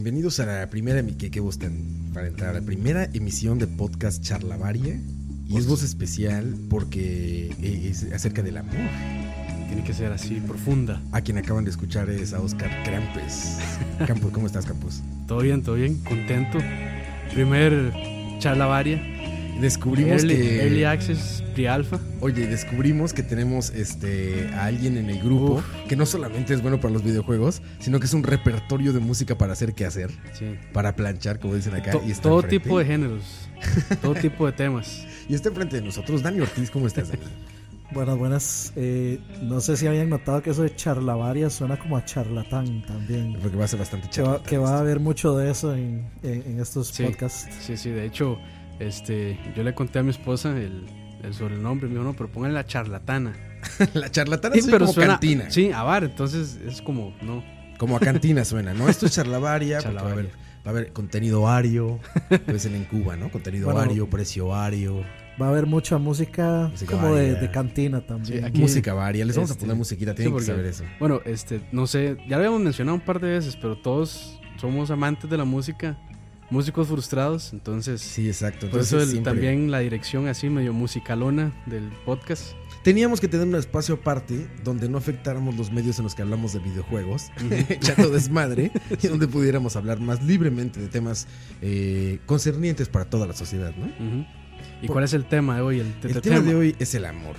Bienvenidos a la primera, que, que gustan para entrar, a la primera emisión de podcast Charlavaria. Y es voz especial porque es acerca del amor. Tiene que ser así, profunda. A quien acaban de escuchar es a Oscar Krampus. Campos, ¿cómo estás, Campos? Todo bien, todo bien, contento. Primer charla varia. Descubrimos Early, que. early Access Pre-Alpha. Oye, descubrimos que tenemos este a alguien en el grupo Uf. que no solamente es bueno para los videojuegos, sino que es un repertorio de música para hacer qué hacer, Sí. para planchar, como dicen acá. To- y está todo enfrente. tipo de géneros. todo tipo de temas. Y está enfrente de nosotros, Dani Ortiz, ¿cómo estás, Dani? Buenas, buenas. Eh, no sé si habían notado que eso de charlavaria suena como a charlatán también. Porque va a ser bastante Que va, charlatán que va a haber mucho de eso en, en- en estos Sí. podcasts. Sí, sí, de hecho, este, yo le conté a mi esposa el, el sobrenombre. Me dijo, no, pero pónganle la charlatana. La charlatana Sí, como suena- cantina. Sí, a bar, entonces es como, no. Como a cantina suena, ¿no? Esto es charlavaria, porque va a haber, Charlavaria. va a haber contenido ario, pues en Cuba, ¿no? Contenido Bueno. ario, precio ario, Va a haber mucha música, Música como de, cantina también. Sí, aquí- música varia. Les vamos a este, poner musiquita, sí, tienen que porque- saber eso. Bueno, este, no sé, ya lo habíamos mencionado un par de veces, pero todos somos amantes de la música, músicos frustrados, entonces Sí, exacto. por Entonces, eso el- siempre- también la dirección así medio musicalona del podcast. Teníamos que tener un espacio aparte donde no afectáramos los medios en los que hablamos de videojuegos, echando desmadre, y donde pudiéramos hablar más libremente de temas eh, concernientes para toda la sociedad, ¿no? ¿Y cuál es el tema de hoy? El, El te- tema de hoy es el amor.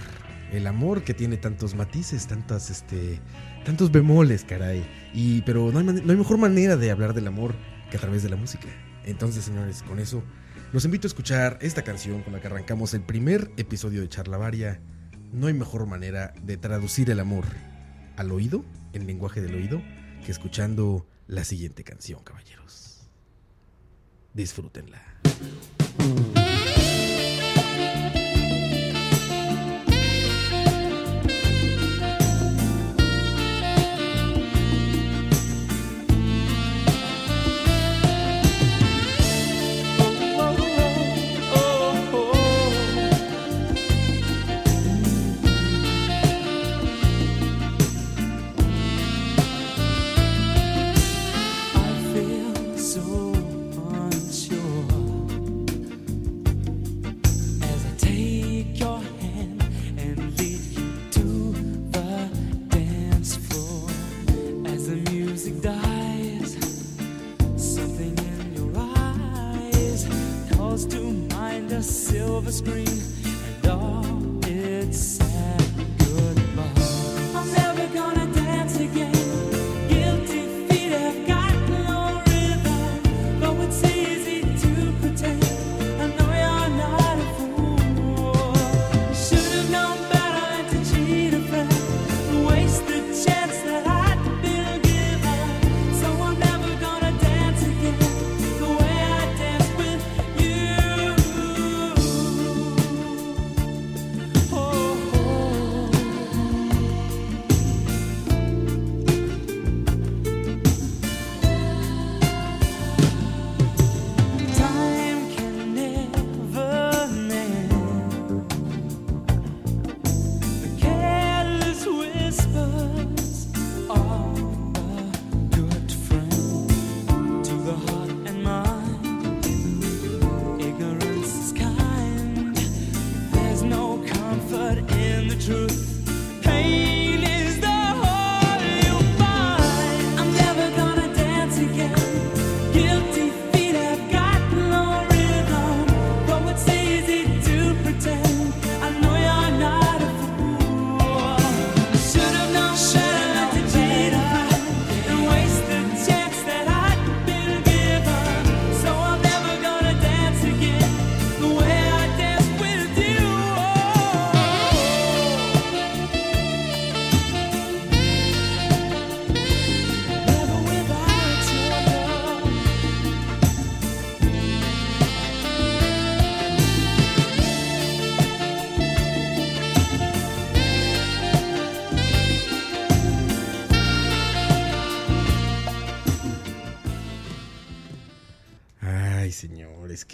El amor que tiene tantos matices, tantas, este, tantos bemoles, caray. Y, pero no hay, no hay mejor manera de hablar del amor que a través de la música. Entonces, señores, con eso, los invito a escuchar esta canción con la que arrancamos el primer episodio de Charlavaria. No hay mejor manera de traducir el amor al oído, en lenguaje del oído, que escuchando la siguiente canción, caballeros. Disfrútenla.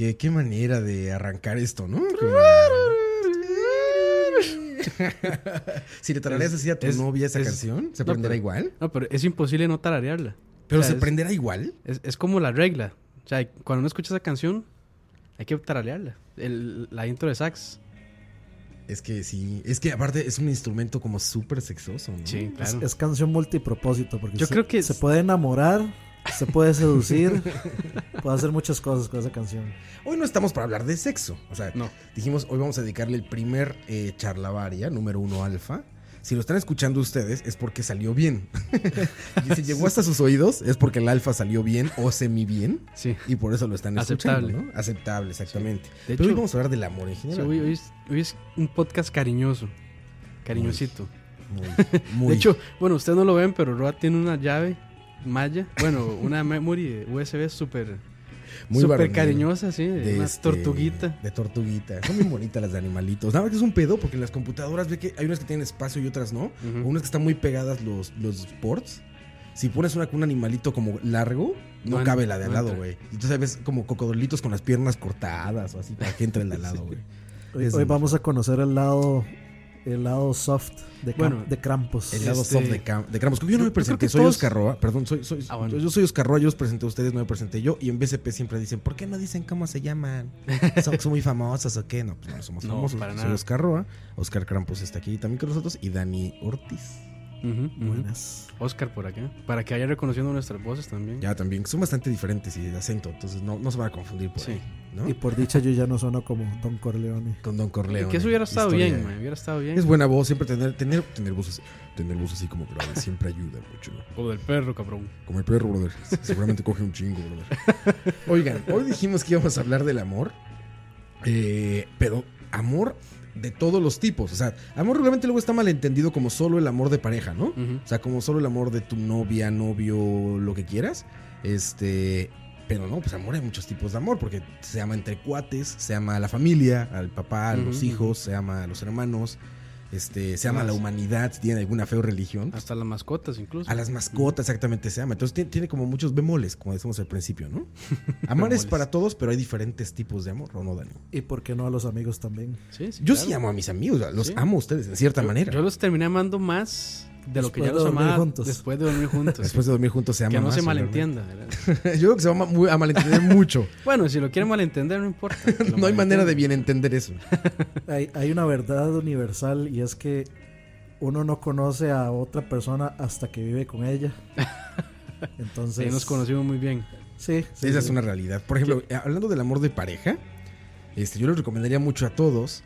Qué, qué manera de arrancar esto, ¿no? si le tarareas así a tu Es- novia esa es- canción, ¿se no, pero- igual? No, pero es imposible no tararearla. Pero O sea, se es- prenderá igual. Es, es como la regla. O sea, cuando uno escucha esa canción, hay que taralearla. El, la intro de sax. Es que sí. Es que aparte es un instrumento como súper sexoso, ¿no? Sí, Es, claro. es canción multipropósito. Porque Yo se, creo que se es- puede enamorar, se puede seducir, puede hacer muchas cosas con esa canción. Hoy no estamos para hablar de sexo. O sea, No. dijimos, hoy vamos a dedicarle el primer eh, charlavaria, número uno alfa. Si lo están escuchando ustedes es porque salió bien. y si llegó hasta sus oídos es porque el alfa salió bien o semi bien. Sí. Y por eso lo están Aceptable. escuchando, ¿no? Aceptable, exactamente. De Pero hoy hecho, vamos a hablar del amor en sí, general. hoy, hoy es, hoy es un podcast cariñoso. Cariñosito. Muy, muy- De hecho, bueno, ustedes no lo ven, pero Roa tiene una llave malla. Bueno, una memory USB súper muy súper varonil. cariñosa, sí. De una este, tortuguita. De tortuguita. Son bien bonitas las de animalitos. Nada más que es un pedo porque en las computadoras ve que hay unas que tienen espacio y otras no. Unas que están muy pegadas los, los ports. Si pones una con un animalito como largo, no, cabe la de al no lado, güey. Entonces ves como cocodrilitos con las piernas cortadas o así para que entre el de al lado, güey. Hoy, hoy vamos a conocer el lado, el lado soft de, Cam- Bueno, de Krampus. El lado Este- soft de, Cam de Krampus. Yo no me presenté, que soy todos- Oscar Roa. Perdón, soy, soy, Ah, bueno. yo soy Oscar Roa, yo os presenté a ustedes, no me presenté yo. Y en BCP siempre dicen, ¿por qué no dicen cómo se llaman? ¿Son, son muy famosos o qué? No, pues no somos No, famosos. para soy. Oscar Roa. Oscar Krampus está aquí también con nosotros. Y Dani Ortiz. Ujú. Buenas. Oscar por acá. Para que vaya reconociendo nuestras voces también. Ya también, son bastante diferentes y de acento, entonces no, no se van a confundir por Sí. ahí, ¿no? Y por dicha yo ya no sueno como Don Corleone. Con Don Corleone. que eso hubiera estado historia. bien, man, Hubiera estado bien. Es buena voz, siempre tener, tener, tener voz así, tener voz así como grave, siempre ayuda mucho. Como del perro, cabrón. Como el perro, brother. Seguramente coge un chingo, brother. Oigan, hoy dijimos que íbamos a hablar del amor. eh, pero amor de todos los tipos. O sea, amor realmente luego está malentendido como solo el amor de pareja, ¿no? O sea, como solo el amor de tu novia, novio, lo que quieras. Este. Pero no, pues amor hay muchos tipos de amor, porque se ama entre cuates, se ama a la familia, al papá, a los hijos, se ama a los hermanos, este, se ama la humanidad, si tiene alguna fe o religión. Hasta las mascotas incluso. A las mascotas exactamente se ama. Entonces tiene, tiene como muchos bemoles, como decimos al principio, ¿no? Amar es para todos, pero hay diferentes tipos de amor, ¿o no, Dani? Y por qué no a los amigos también. Sí, sí, Yo claro. sí amo a mis amigos, los Sí. amo a ustedes de cierta Yo- manera. Yo los terminé amando más de lo que ya de los amaba juntos. después de dormir juntos. Después de dormir juntos se ama que no más, se malentienda. Yo creo que se va a muy- a malentender mucho. bueno, si lo quieren malentender, no importa. no hay manera de bien entender eso. Hay, hay una verdad universal y es que uno no conoce a otra persona hasta que vive con ella. Entonces. Sí, nos conocimos muy bien. Sí, sí, Esa sí. es una realidad. Por ejemplo, eh, hablando del amor de pareja, este, yo les recomendaría mucho a todos,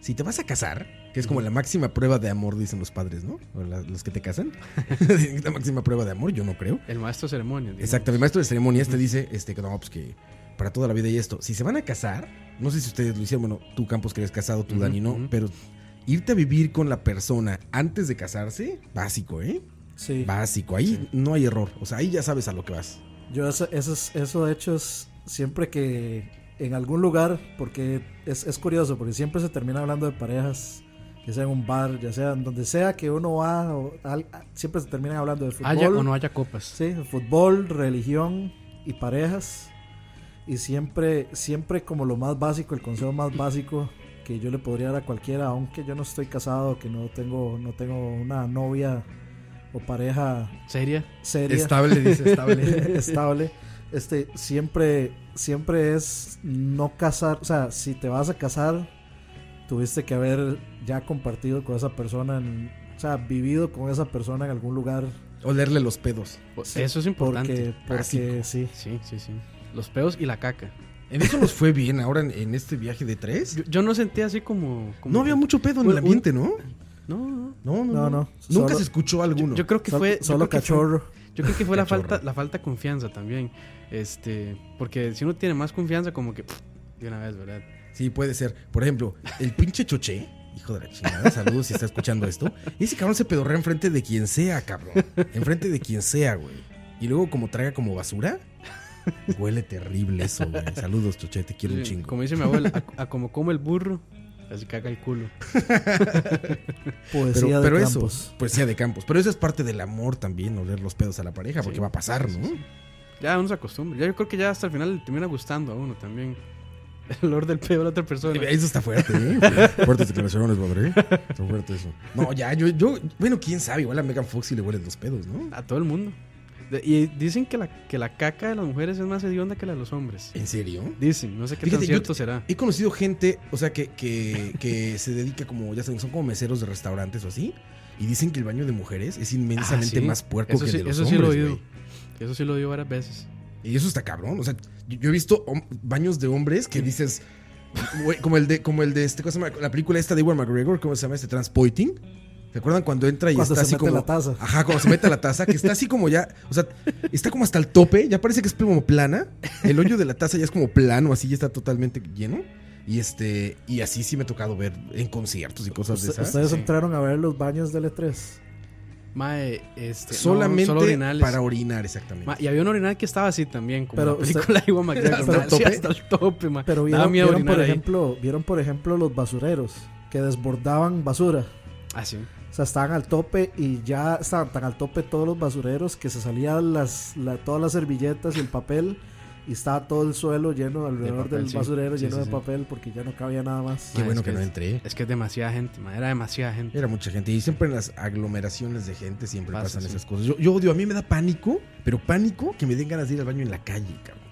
si te vas a casar, que es como la máxima prueba de amor, dicen los padres, ¿no? O la- los que te casan. la máxima prueba de amor, yo no creo. El maestro de ceremonias. digamos. Exacto, mi maestro de ceremonias te dice este, que no, pues que para toda la vida y esto. Si se van a casar, no sé si ustedes lo hicieron, bueno, tú Campos que eres casado, tú Dani no, pero irte a vivir con la persona antes de casarse, básico, ¿eh? Sí. Básico, ahí no hay error, o sea, ahí ya sabes a lo que vas. Yo eso, eso, es- eso de hecho es siempre que en algún lugar, porque es, es curioso, porque siempre se termina hablando de parejas, ya sea en un bar, ya sea en donde sea que uno va, o al- siempre se terminan hablando de fútbol. Haya o no haya copas. Sí, fútbol, religión y parejas. Y siempre, siempre como lo más básico, el consejo más básico que yo le podría dar a cualquiera, aunque yo no estoy casado, que no tengo, no tengo una novia o pareja Seria. seria Estable, dice, estable. estable, este, siempre, siempre es no casar, o sea, si te vas a casar, tuviste que haber ya compartido con esa persona, en- o sea, vivido con esa persona en algún lugar, Olerle los pedos. Eso es importante. porque, porque sí. Sí, sí, sí. Los peos y la caca. En eso nos fue bien ahora en, en este viaje de tres. Yo, yo no sentía así como. como no había mucho pedo en el ambiente, ¿no? No, no. No, no, No, no. Nunca solo- se escuchó alguno. Yo creo que fue. solo creo que fue- cachorro. Yo creo que fue la falta, la falta de confianza también. Este, porque si uno tiene más confianza, como que pff, de una vez, ¿verdad? Sí, puede ser. Por ejemplo, el pinche choché, hijo de la chingada, saludos si está escuchando esto. Ese cabrón se pedorrea enfrente de quien sea, cabrón. Enfrente de quien sea, güey. Y luego como traiga como basura, huele terrible eso, güey. Saludos, choché, te quiero un chingo. Como dice mi abuela, a, a como come el burro, así caga el culo. Poesía Pero, de pero eso, campos. poesía de campos. Pero eso es parte del amor también, oler los pedos a la pareja, porque Sí. va a pasar, ¿no? Ya uno se acostumbra. Ya yo creo que ya hasta el final le termina gustando a uno también. El olor del pedo de la otra persona. Eso está fuerte, ¿eh? Fuertes declaraciones, padre. Está fuerte eso. No, ya, yo, yo, bueno, quién sabe, igual a Megan Fox sí le huelen los pedos, ¿no? A todo el mundo. Y dicen que la, que la caca de las mujeres es más hedionda que la de los hombres. ¿En serio? Dicen, no sé qué Fíjate, tan yo- cierto será. He conocido gente, o sea, que, que, que se dedica como, ya saben, son como meseros de restaurantes o así. Y dicen que el baño de mujeres es inmensamente Ah, sí. más puerco Eso que sí, el de los eso sí lo he oído. Eso sí lo he oído varias veces. Y eso está cabrón. O sea, yo, he visto baños de hombres que dices, como el de, como el de este, ¿cómo se llama? la película esta de Ewan McGregor, ¿cómo se llama este? Transpoiting. ¿Se acuerdan cuando entra y Cuando está se así mete como. la taza. Ajá, cuando se mete a la taza, que está así como ya. O sea, está como hasta el tope, ya parece que es como plana. El hoyo de la taza ya es como plano, así ya está totalmente lleno. Y este, y así sí me ha tocado ver en conciertos y cosas de esas. Ustedes entraron a ver los baños del E3. Mae, este, no, Solamente solo para orinar, exactamente. Ma, y había un orinal que estaba así también, como Pero la película McGregor. Hasta el tope. hasta el tope, ma. Pero vieron, por ahí. ejemplo, vieron por ejemplo los basureros que desbordaban basura. Ah, sí. O sea, estaban al tope y ya estaban tan al tope todos los basureros que se salían las, la- todas las servilletas y el papel y estaba todo el suelo lleno alrededor papel, del sí. basurero Sí, lleno sí, de sí. papel porque ya no cabía nada más. Qué Ma, bueno es que que no entré. Es que es demasiada gente, ma, era demasiada gente. Era mucha gente. Y siempre en las aglomeraciones de gente siempre Pasa, pasan sí. esas cosas. Yo, yo odio, a mí me da pánico, pero pánico que me den ganas de ir al baño en la calle, cabrón.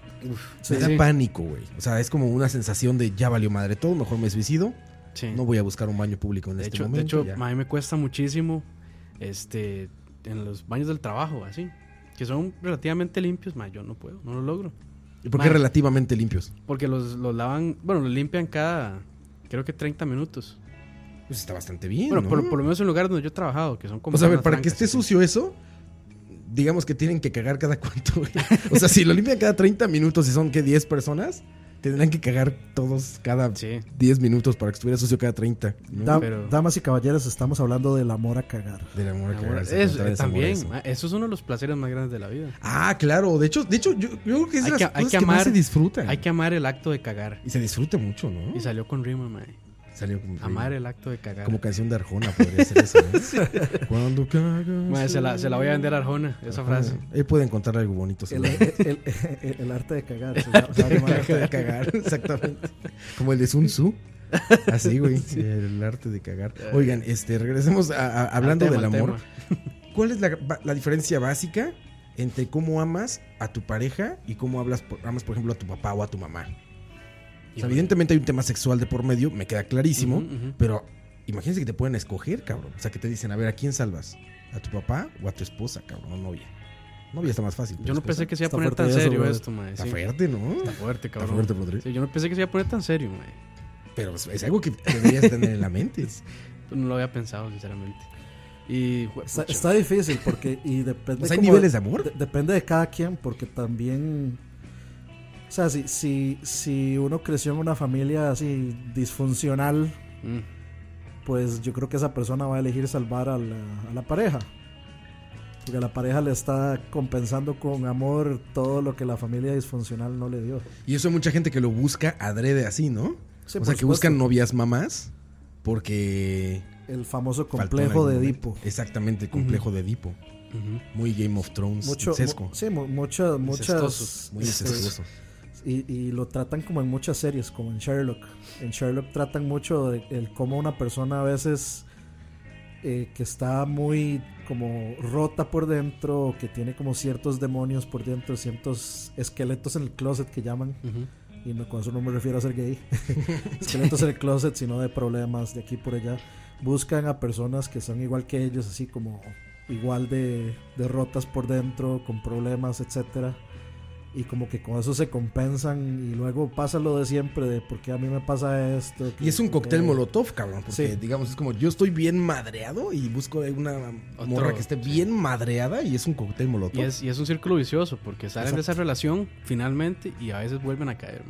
Sí, me da sí. pánico, güey. O sea, es como una sensación de ya valió madre todo, mejor me suicido. Sí. No voy a buscar un baño público en de este hecho, de momento. hecho a mí me cuesta muchísimo este, en los baños del trabajo, así. Que son relativamente limpios, ma, yo no puedo, no lo logro. ¿Y por qué relativamente limpios? Porque los, los lavan, bueno, los limpian cada, creo que 30 minutos. Pues está bastante bien. Bueno, ¿no? por, por lo menos en lugares donde yo he trabajado, que son como... O sea, a ver, zonas para que esté sucio eso, digamos que tienen que cagar cada cuánto, güey. O sea, si lo limpian cada 30 minutos y son que 10 personas, tendrán que cagar todos cada Sí. 10 minutos para que estuviera sucio cada 30. ¿no? Da- pero- Damas y caballeros, estamos hablando del amor a cagar. Del amor a cagar, es- también, eso. es uno de los placeres más grandes de la vida. Ah, claro. De hecho, de hecho yo, yo creo que es de Hay las que- hay cosas que que, más amar- se disfrutan. Hay que amar el acto de cagar. Y se disfruta mucho, ¿no? Y salió con rima, mae. Salió como, Amar el acto de cagar. como canción de Arjona podría ser eso, ¿no? Cuando cagas. Mae, se, la, se la voy a vender a Arjona, esa Ajá. frase. Él puede encontrar algo bonito. El, el- el- el arte de cagar. se llama- se llama el arte de cagar, exactamente. Como el de Sun Tzu. Así, güey. sí, el arte de cagar. Oigan, este, regresemos a, a- hablando tema, del amor. ¿Cuál es la, la diferencia básica entre cómo amas a tu pareja y cómo hablas por- amas, por ejemplo, a tu papá o a tu mamá? O sea, evidentemente hay un tema sexual de por medio, me queda clarísimo, pero imagínense que te pueden escoger, cabrón. O sea, que te dicen, a ver, ¿a quién salvas? ¿A tu papá o a tu esposa, cabrón? O novia. Novia está más fácil. Yo no esposa pensé que se iba a Está poner tan fuerte eso, serio esto, mae. Está sí. fuerte, ¿no? Está fuerte, Está cabrón. fuerte, Rodri. Sí, yo no pensé que se iba a poner tan serio, mae. Pero es, es algo que deberías tener en la mente. No lo había pensado, sinceramente. Y... Está, está difícil porque y depende O sea, hay como- niveles de amor. de- depende de cada quien porque también o sea si, si, si uno creció en una familia así disfuncional Mm, pues yo creo que esa persona va a elegir salvar a la, a la pareja porque la pareja le está compensando con amor todo lo que la familia disfuncional no le dio Y eso hay mucha gente que lo busca adrede así, ¿no? Sí, o sea, que supuesto. buscan novias mamás porque... el famoso complejo de. Edipo Exactamente, el complejo de Edipo. Muy Game of Thrones. mucho mu- sí, mu- muchas muchas Incestuosos, Muy este, incestuoso. Y, y lo tratan como en muchas series, como en Sherlock. En Sherlock tratan mucho de el cómo una persona a veces eh, que está muy como rota por dentro, que tiene como ciertos demonios por dentro, ciertos esqueletos en el closet que llaman. Y no, con eso no me refiero a ser gay. esqueletos en el closet, sino de problemas de aquí por allá. Buscan a personas que son igual que ellos, así como igual de, de rotas por dentro, con problemas, etcétera y como que con eso se compensan y luego pasa lo de siempre de por qué a mí me pasa esto. Y es un cóctel que- molotov, cabrón. Porque, Sí. digamos, es como yo estoy bien madreado y busco una Otro, morra que esté sí. bien madreada y es un cóctel molotov. Y es, y es un círculo vicioso, porque salen de esa relación finalmente y a veces vuelven a caer,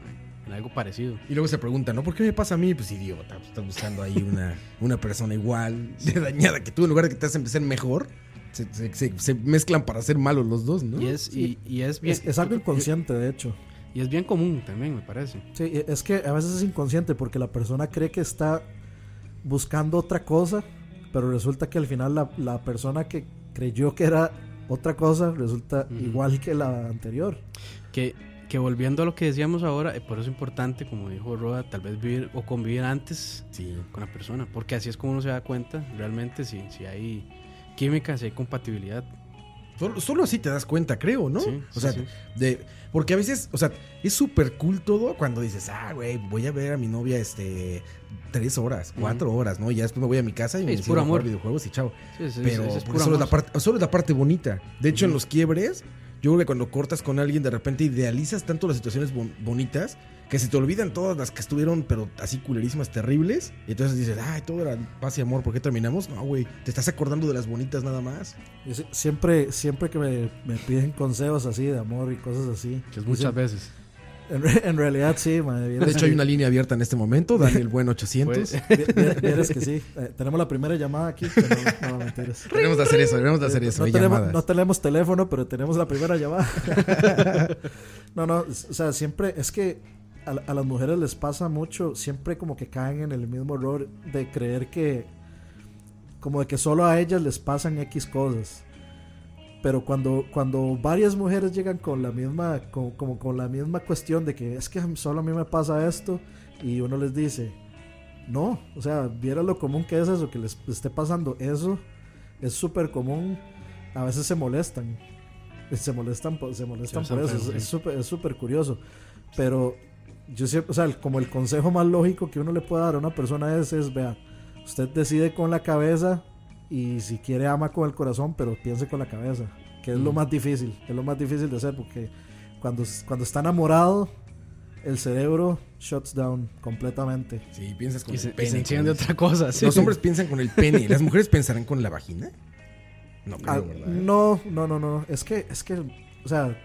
en algo parecido. Y luego se preguntan, ¿no? ¿Por qué me pasa a mí? Pues idiota, pues, estás buscando ahí una, una persona igual de dañada que tú, en lugar de que te hacen ser mejor, se, se- se- se mezclan para ser malos los dos, ¿no? Y es, y, y es bien... Es, es algo inconsciente, de hecho. Y es bien común también, me parece. Sí, es que a veces es inconsciente porque la persona cree que está buscando otra cosa, pero resulta que al final la, la persona que creyó que era otra cosa resulta igual que la anterior. Que, que volviendo a lo que decíamos ahora, eh, por eso es importante, como dijo Roda, tal vez vivir o convivir antes Sí. con la persona, porque así es como uno se da cuenta realmente si, si hay química, si hay compatibilidad. Solo, solo así te das cuenta, creo, ¿no? Sí, o sea, sí. de porque a veces, o sea, es súper cool todo cuando dices, ah, güey, voy a ver a mi novia este tres horas, cuatro horas, ¿no? Y ya después me voy a mi casa y me puro amor. videojuegos y chao. Pero es puro solo, es la parte, solo es la parte bonita. De hecho, en los quiebres, yo creo que cuando cortas con alguien, de repente idealizas tanto las situaciones bon- bonitas que se te olvidan todas las que estuvieron, pero así culerísimas, terribles. Y entonces dices, ay, todo era paz y amor, ¿por qué terminamos? No, güey, te estás acordando de las bonitas nada más. Siempre, siempre que me, me piden consejos así de amor y cosas así. Que es muchas veces. En, re- en realidad sí, man, De hecho, hay una línea abierta en este momento, Daniel Buen 800. Pues, vi- vi- vieras que sí. Eh, tenemos la primera llamada aquí. pero No, no, mentiras. Debemos de hacer eso, debemos de hacer eso. tenemos, no tenemos teléfono, pero tenemos la primera llamada. no, no, o sea, siempre es que a, a las mujeres les pasa mucho, siempre como que caen en el mismo error de creer que, como de que solo a ellas les pasan X cosas. Pero cuando, cuando varias mujeres llegan con la misma, con- como con la misma cuestión de que es que solo a mí me pasa esto, y uno les dice, no, o sea, viera lo común que es eso, que les esté pasando eso, es súper común, a veces se molestan, se molestan, por- se molestan por eso, es- súper es curioso, pero yo siempre, o sea, como el consejo más lógico que uno le puede dar a una persona es, es, vea, usted decide con la cabeza y si quiere ama con el corazón, pero piense con la cabeza, que es lo Mm. más difícil, es lo más difícil de hacer, porque cuando, cuando está enamorado, el cerebro shuts down completamente. Sí, piensas con y el se, y pene. se enciende otra cosa. sí. Los hombres piensan con el pene. ¿Las mujeres pensarán con la vagina? No creo, Ah, ¿verdad? no, no, no, no. Es que, es que, o sea,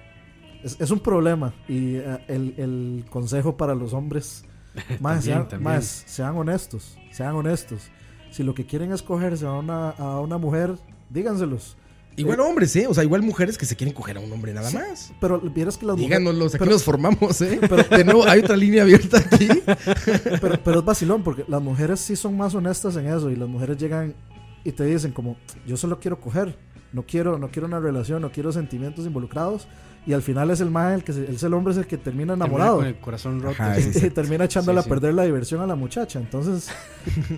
es, es un problema. Y eh, el, el consejo para los hombres, más, También, sean, también. más, sean honestos, sean honestos. Si lo que quieren es cogerse a una, a una mujer, díganselos. Igual hombres, ¿eh? O sea, igual mujeres que se quieren coger a un hombre nada más. Pero vieras que las mujeres. Díganoslos, aquí pero- nos formamos, ¿eh? de nuevo, hay otra línea abierta aquí. pero, pero es vacilón, porque las mujeres sí son más honestas en eso. Y las mujeres llegan y te dicen como, yo solo quiero coger. No quiero, no quiero una relación, no quiero sentimientos involucrados. Y al final es el man el que se- es el hombre es el que termina Termina enamorado. Con el corazón roto. Ajá, sí. sí, y termina echándole Sí, a perder la diversión a la muchacha. Entonces,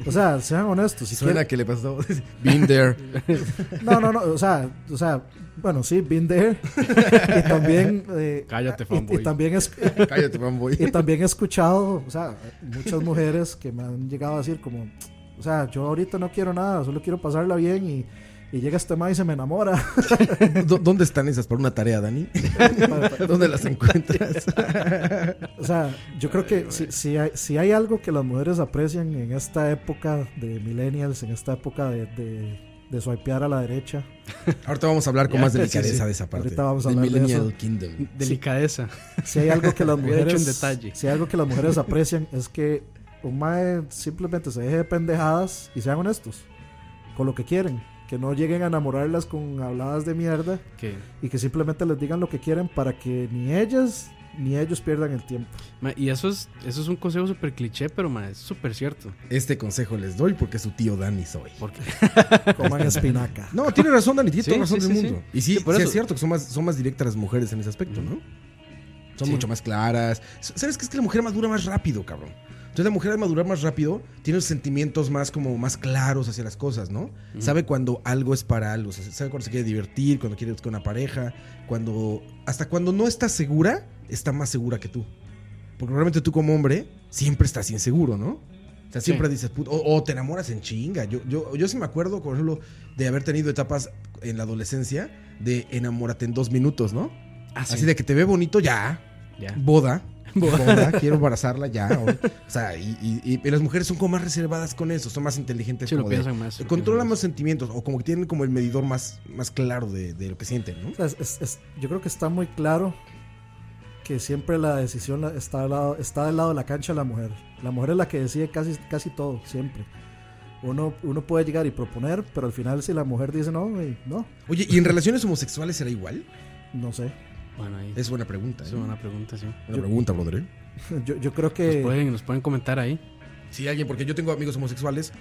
o sea, sean honestos. Si Suena quieren- que le pasó. Been there. no, no, no, o sea, o sea, bueno, sí, been there. y también, eh, Cállate, y- y, fanboy. también es, Cállate, fanboy. y también he escuchado, o sea, muchas mujeres que me han llegado a decir como, o sea, yo ahorita no quiero nada, solo quiero pasarla bien y, y llega este man y se me enamora. ¿Dó- ¿Dónde están esas para una tarea, Dani? ¿Dónde las encuentras? O sea, yo creo que si, si, hay, si hay algo que las mujeres aprecian en esta época de millennials, en esta época de, de, de swipear a la derecha, Ahorita vamos a hablar con más delicadeza sí. de esa parte. Ahorita vamos a hablar de eso. Kingdom. Delicadeza. si hay algo que las mujeres un detalle. si hay algo que las mujeres aprecian es que un mae simplemente se deje de pendejadas y sean honestos con lo que quieren que no lleguen a enamorarlas con habladas de mierda Que, y que simplemente les digan lo que quieren para que ni ellas ni ellos pierdan el tiempo ma, y eso es, eso es un consejo súper cliché, pero ma, es súper cierto. Este consejo les doy porque su tío Dani soy. Porque coman espinaca No, tiene razón, Dani, tiene Sí, toda razón sí, del sí, mundo. sí. Y sí, Sí, por sí eso. es cierto que son más, son más directas las mujeres en ese aspecto, ¿no? Son Sí. mucho más claras. ¿Sabes qué? Es que la mujer madura más rápido, cabrón. Entonces la mujer al madurar más rápido tiene los sentimientos más como más claros hacia las cosas, ¿no? Sabe cuando algo es para algo, o sea, sabe cuando se quiere divertir, cuando quiere con una pareja, cuando hasta cuando no está segura, está más segura que tú. Porque realmente tú como hombre siempre estás inseguro, ¿no? O sea, siempre Sí. dices, o, o te enamoras en chinga. Yo, yo, yo sí me acuerdo, por ejemplo, de haber tenido etapas en la adolescencia de enamórate en dos minutos, ¿no? Ah, sí. Así de que te ve bonito, ya, Ya. boda, boda, quiero embarazarla ya. O, o sea, y, y- las mujeres son como más reservadas con eso, son más inteligentes. Sí, lo como de- piensan más. lo controlan piensan más sentimientos o como que tienen como el medidor más, más claro de, de lo que sienten, ¿no? O sea, es- es- es- yo creo que está muy claro que siempre la decisión está, al lado, está del lado de la cancha de la mujer. La mujer es la que decide casi, casi todo, siempre. Uno, uno puede llegar y proponer, pero al final si la mujer dice no, güey, no, Oye, ¿y en relaciones homosexuales será igual? no sé. Bueno, ahí. Es buena pregunta. ¿eh? Es una pregunta, sí. Buena pregunta, brother. ¿eh? Yo, yo creo Nos que... pueden, nos pueden comentar ahí. Sí, alguien, porque yo tengo amigos homosexuales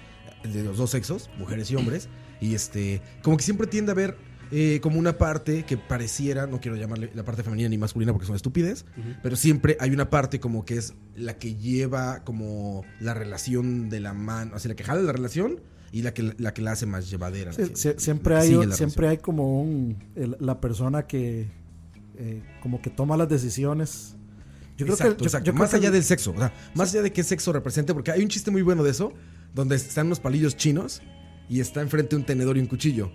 eh, de los dos sexos, mujeres y hombres, y este, como que siempre tiende a haber eh, como una parte que pareciera, no quiero llamarle la parte femenina ni masculina porque son estúpides, Ujú. pero siempre hay una parte como que es la que lleva como la relación de la mano, así la que jala la relación, y la que la, que la hace más llevadera. Sí, la que- sie- la siempre que hay, siempre hay como un el- la persona que eh, como que toma las decisiones. Yo creo exacto, que yo- exacto. yo creo más allá el- del sexo, o sea, más allá de qué sexo represente, porque hay un chiste muy bueno de eso, donde están unos palillos chinos y está enfrente un tenedor y un cuchillo.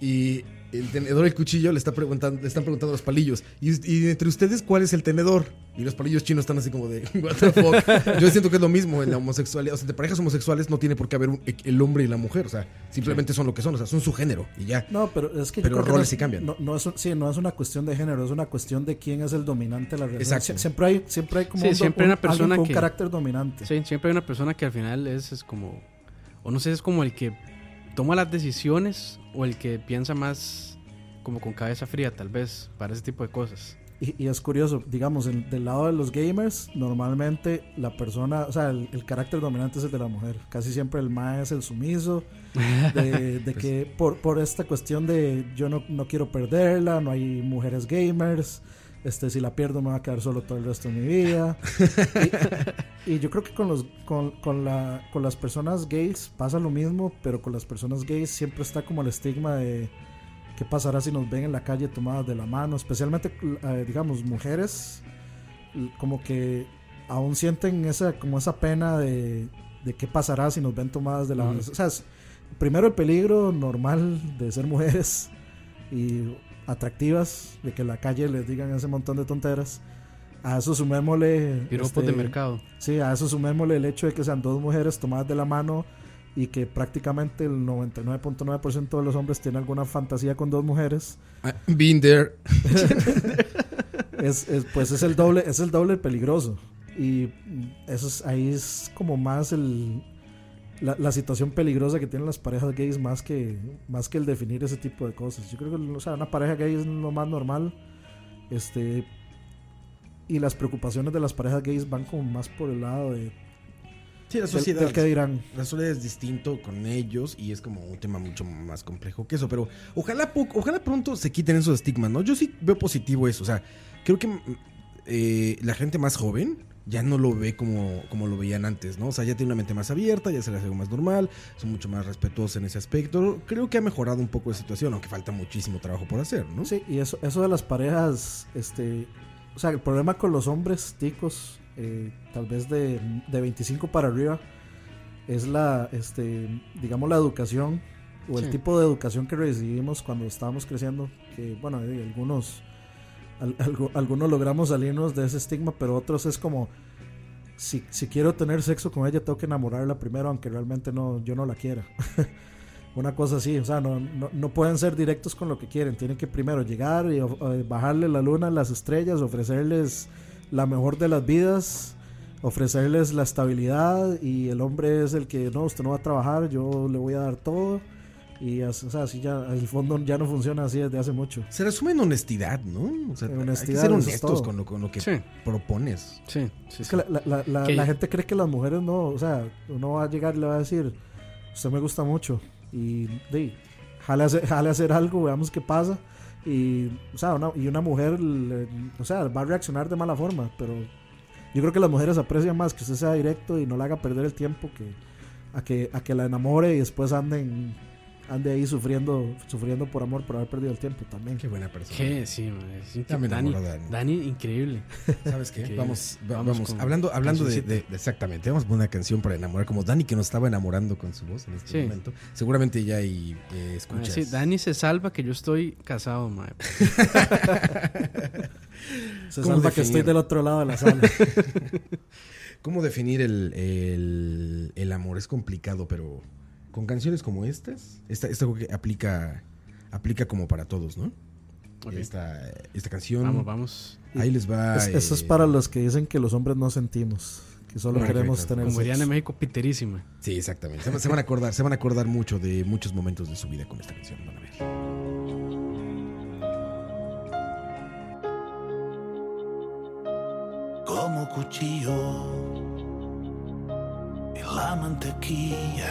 Y el tenedor y el cuchillo le, está preguntando, le están preguntando a los palillos. Y, y entre ustedes, ¿cuál es el tenedor? Y los palillos chinos están así como de, ¿What the fuck? Yo siento que es lo mismo en la homosexualidad. O sea, de parejas homosexuales no tiene por qué haber un- el hombre y la mujer. O sea, simplemente son lo que son. O sea, son su género y ya. No, pero es que yo Pero que roles no es- sí cambian. No, no es, sí, no es una cuestión de género, es una cuestión de quién es el dominante de la relación. Exacto. Sie- Siempre hay, siempre hay como Sí, un, siempre hay una un- alguien persona con un que- carácter dominante. Sí, siempre hay una persona que al final es, es como, o no sé, es como el que toma las decisiones o el que piensa más como con cabeza fría, tal vez, para ese tipo de cosas. Y, y es curioso, digamos, en- del lado de los gamers, normalmente la persona, o sea, el, el carácter dominante es el de la mujer. Casi siempre el mae es el sumiso, de, de que por, por esta cuestión de yo no, no quiero perderla, no hay mujeres gamers, este si la pierdo me va a quedar solo todo el resto de mi vida. Y, y yo creo que con, los, con, con, la, con las personas gays pasa lo mismo, pero con las personas gays siempre está como el estigma de qué pasará si nos ven en la calle tomadas de la mano, especialmente, eh, digamos, mujeres, como que aún sienten esa, como esa pena de, de qué pasará si nos ven tomadas de la mano. Ujú. O sea, es- primero el peligro normal de ser mujeres y atractivas, de que en la calle les digan ese montón de tonteras. A eso sumémosle... Piropos de este, mercado. Sí, a eso sumémosle el hecho de que sean dos mujeres tomadas de la mano y que prácticamente el 99.9% de los hombres tienen alguna fantasía con dos mujeres. Ah, Been there. Es, es- pues es el doble, es el doble peligroso. Y eso es, ahí es como más el, la, la situación peligrosa que tienen las parejas gays más que, más que el definir ese tipo de cosas. Yo creo que o sea, una pareja gay es lo más normal. Este, y las preocupaciones de las parejas gays van como más por el lado de, Sí, la sociedad. del que dirán. La sociedad es distinto con ellos y es como un tema mucho más complejo que eso. Pero ojalá, ojalá pronto se quiten esos estigmas, ¿no? Yo sí veo positivo eso. O sea, creo que mm, eh, la gente más joven ya no lo ve como, como lo veían antes, ¿no? O sea, ya tiene una mente más abierta, ya se les hace algo más normal, son mucho más respetuosos en ese aspecto. Creo que ha mejorado un poco la situación, aunque falta muchísimo trabajo por hacer, ¿no? Sí, y eso, eso de las parejas, este, o sea, el problema con los hombres ticos, eh, tal vez de, de 25 para arriba, es la, este, digamos, la educación o el Sí. tipo de educación que recibimos cuando estábamos creciendo, que, bueno, eh, algunos, al- algu- algunos logramos salirnos de ese estigma, pero otros es como, si, si quiero tener sexo con ella, tengo que enamorarla primero, aunque realmente no, yo no la quiera. Una cosa así, o sea, no, no, no pueden ser directos con lo que quieren. Tienen que primero llegar y eh, bajarle la luna las estrellas, ofrecerles la mejor de las vidas, ofrecerles la estabilidad y el hombre es el que no, usted no va a trabajar, yo le voy a dar todo. Y o sea, así ya, el fondo ya no funciona así desde hace mucho. Se resume en honestidad, ¿no? O sea, En hay que honestidad, ser honestos con lo, con lo que Sí, propones. sí, sí. Es sí. que la, la- la- la- gente cree que las mujeres no, o sea, uno va a llegar y le va a decir, usted me gusta mucho y de, jale, a hacer, jale a hacer algo, veamos qué pasa. Y, o sea, una, y una mujer, le- o sea, va a reaccionar de mala forma, pero yo creo que las mujeres aprecian más que usted sea directo y no le haga perder el tiempo que a que, a que la enamore y después anden, ande ahí sufriendo, sufriendo por amor por haber perdido el tiempo también. Qué buena persona. ¿Qué? Sí, Ya me Dani, Dani. Dani, increíble. ¿Sabes qué? Que Vamos, va- vamos vamos, con hablando, hablando de, Exactamente, vamos a poner una canción para enamorar, como Dani que nos estaba enamorando con su voz en este Sí. momento. Seguramente ya hay eh, sí, Dani se salva que yo estoy casado, mae. Se ¿Cómo salva que estoy del otro lado de la sala. ¿Cómo definir el, el- el amor? Es complicado, pero con canciones como estas, esta, esta creo que aplica, aplica como para todos, ¿no? Esta, esta canción, Vamos, vamos. ahí les va. Es- eso es eh, para los que dicen que los hombres no sentimos, que solo queremos tener Como dirían en. México, piterísima. Sí, exactamente. Se, se van a acordar, se van a acordar mucho de muchos momentos de su vida con esta canción, van a ver. como cuchillo en la mantequilla.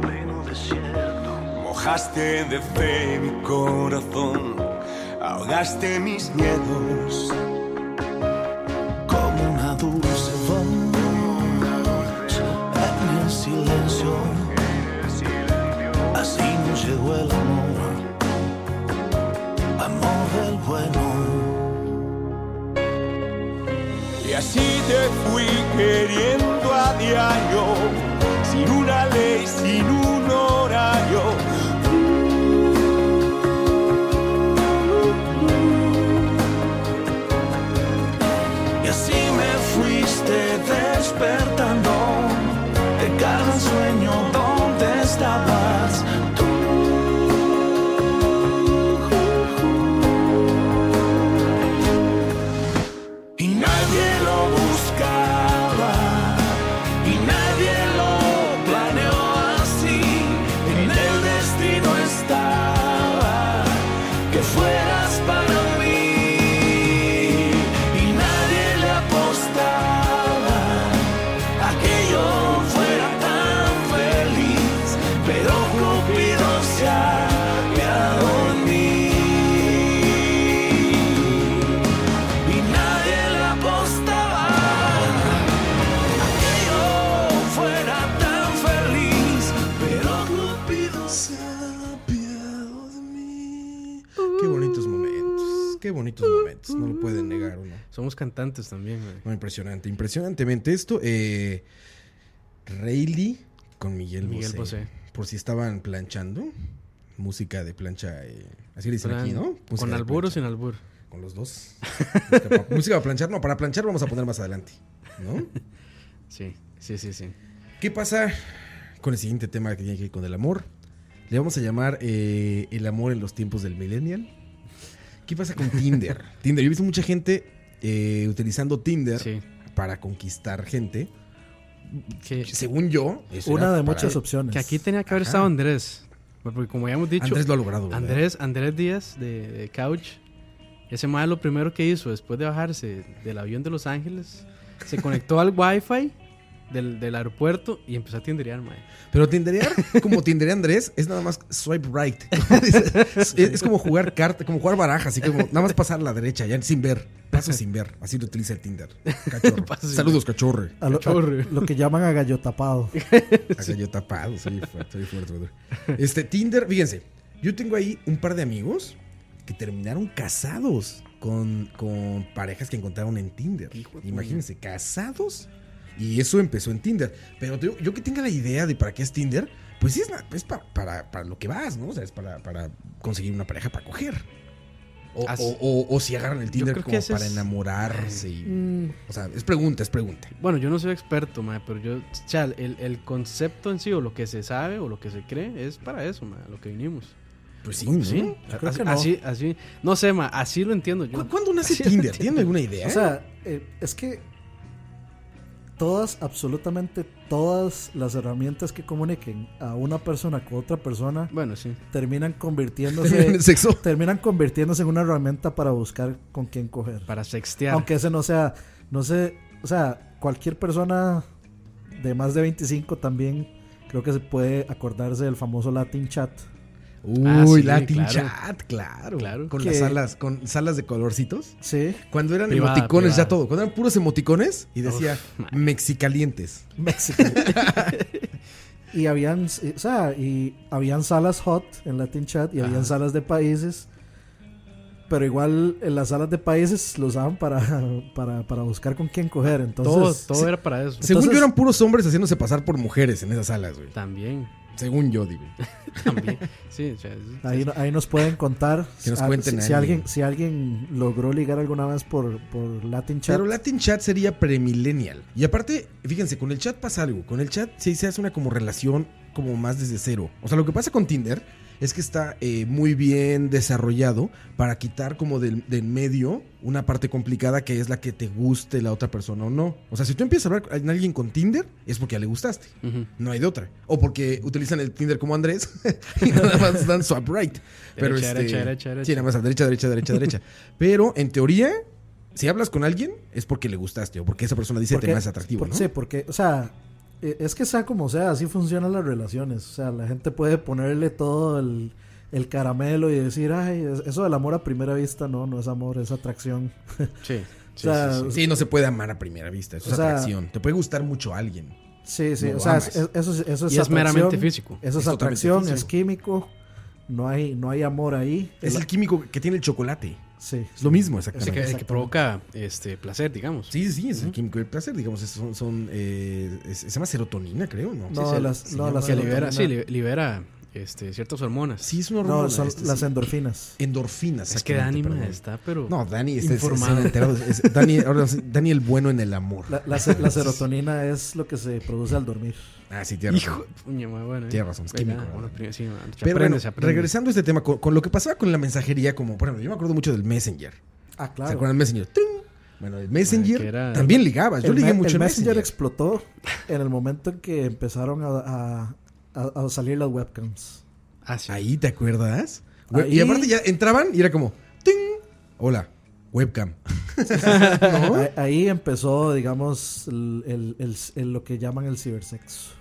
pleno desierto. Mojaste de fe mi corazón, ahogaste mis miedos. Cantantes también, güey. No, impresionante, impresionantemente esto. Eh, Rayleigh con Miguel, Miguel Bosé. Bosé. Por si estaban planchando. Música de plancha. eh, así le dicen aquí, ¿no? Música Con albur o sin albur. Con los dos. música, para, música para planchar. No, para planchar vamos a poner más adelante. ¿No? Sí, sí, sí, sí. ¿Qué pasa con el siguiente tema que tiene que ver con el amor? Le vamos a llamar eh, el amor en los tiempos del millennial. ¿Qué pasa con Tinder? Tinder. Yo he visto mucha gente eh, utilizando Tinder Sí. para conquistar gente. Que, Según yo, Una de muchas opciones. que aquí tenía que haber Ajá. estado Andrés. Porque como ya hemos dicho, Andrés lo ha logrado. ¿verdad? Andrés, Andrés Díaz de, de Couch, ese mae lo primero que hizo después de bajarse del avión de Los Ángeles, se conectó al wifi del, del aeropuerto y empezó a tinderear, mae. Pero tinderear, como tinderea Andrés, es nada más swipe right. es, es como jugar carta, como jugar baraja, así como nada más pasar a la derecha, ya sin ver, paso sin ver. Así lo utiliza el Tinder. Cachorro. Saludos, cachorro. A lo, Cachorro. a lo que llaman a gallo tapado. Acá yo tapado, soy fuerte, soy fuerte. Este, Tinder, fíjense, yo tengo ahí un par de amigos que terminaron casados con, con parejas que encontraron en Tinder. Hijo Imagínense, casados. Y eso empezó en Tinder. Pero te digo, yo que tenga la idea de para qué es Tinder, pues sí es, la- es para, para, para lo que vas, ¿no? O sea, es para, para conseguir una pareja para coger. O, Así- o- o- o si agarran el Tinder como para es- enamorarse. y- Mm, o sea, es pregunta, es pregunta. Bueno, yo no soy experto, mae, pero yo, sea, el, el concepto en sí o lo que se sabe o lo que se cree es para eso, mae, a lo que vinimos. Pues sí, ¿no? Sí, Yo creo así, que no. así, así- no sé, ma, así lo entiendo yo. ¿Cu- ¿Cuándo nace Así Tinder? ¿Tienen alguna idea? O sea, eh, es que todas, absolutamente todas las herramientas que comuniquen a una persona con otra persona Bueno, sí. terminan ¿En convirtiéndose sexo? terminan convirtiéndose en una herramienta para buscar con quién coger. Para sextear. Aunque ese no sea No sé, o sea, cualquier persona de más de 25 también creo que se puede acordarse del famoso Latin Chat. Uy, Ah, sí, Latin claro. Chat, claro. Claro. Con las salas, con salas de colorcitos. Sí, Cuando eran Privada, emoticones privada. ya todo. Cuando eran puros emoticones y decía Uf, mexicalientes. México. y habían, o sea, y habían salas hot en Latin Chat y habían salas de países. Pero igual en las salas de países lo usaban para, para, para buscar con quién coger. todo Entonces, todo era para eso. Según Entonces- yo eran puros hombres haciéndose pasar por mujeres en esas salas, güey. También, Según yo, digo. también. Sí, o sea, es- Ahí, ahí nos pueden contar Que nos cuenten si, si alguien si alguien logró ligar alguna vez por, por Latin Chat. Pero Latin Chat sería premillennial. Y aparte, fíjense, con el chat pasa algo. Con el chat sí se hace una como relación como más desde cero. O sea, lo que pasa con Tinder es que está eh, muy bien desarrollado para quitar como del, del medio una parte complicada que es la que te guste la otra persona o no. O sea, si tú empiezas a hablar con alguien con Tinder, es porque ya le gustaste. No hay de otra. O porque utilizan el Tinder como Andrés y nada más dan swipe right. Pero Derecha, este, derecha, derecha, derecha. Sí, nada más a derecha, derecha, derecha, derecha. Pero en teoría, si hablas con alguien, es porque le gustaste o porque esa persona dice Porque- te más atractivo, ¿no? Sí, porque, o sea, es que sea como sea, así funcionan las relaciones. O sea, la gente puede ponerle todo el, el caramelo y decir, ay, es- eso del amor a primera vista, no, no es amor, es atracción. Sí, sí, O sea, sí, sí. Sí, no se puede amar a primera vista. Eso es sea- atracción. Te puede gustar mucho a alguien. Sí, sí, No o sea, es- es- eso, es- eso es Y es meramente atracción, físico. Eso es, atracción, físico. es químico. No hay, no hay amor ahí. Es el químico que tiene el chocolate. Sí, Es lo mismo, Sí, exactamente. que, el que Exactamente. provoca este placer, digamos. Sí, sí, es el químico del placer. Digamos, es- son. son eh, es- se llama serotonina, creo, ¿no? No, se- las, se no, llama- las que libera, sí, serotonina. li- libera este, ciertas hormonas. Sí, es una hormona. No, son este, las sí. endorfinas. endorfinas. es que Dani perdón. está, pero No, Dani está Informado. es- es enterado. Es- Dani, ahora sí, Dani el bueno en el amor. La, la se- la serotonina es lo que se produce al dormir. Ah, sí, tienes hijo, razón. ma, bueno. eh. Tienes razón, es químico, bueno, sí, se Pero bueno, se regresando a este tema, con, con lo que pasaba con la mensajería, como, por ejemplo, yo me acuerdo mucho del Messenger. Ah, ¿Se claro. acuerdan del Messenger? ¡Tring! Bueno, el Messenger era- también ligabas. Yo el, ligué me- mucho el en Messenger Messenger. explotó en el momento en que empezaron a, a- a- a salir las webcams. Ah, sí. Ahí, ¿te acuerdas? Ahí- Y aparte ya entraban y era como, ¡ting! Hola, webcam. ¿No? Ahí, ahí empezó, digamos, el, el- el- el- lo que llaman el cibersexo.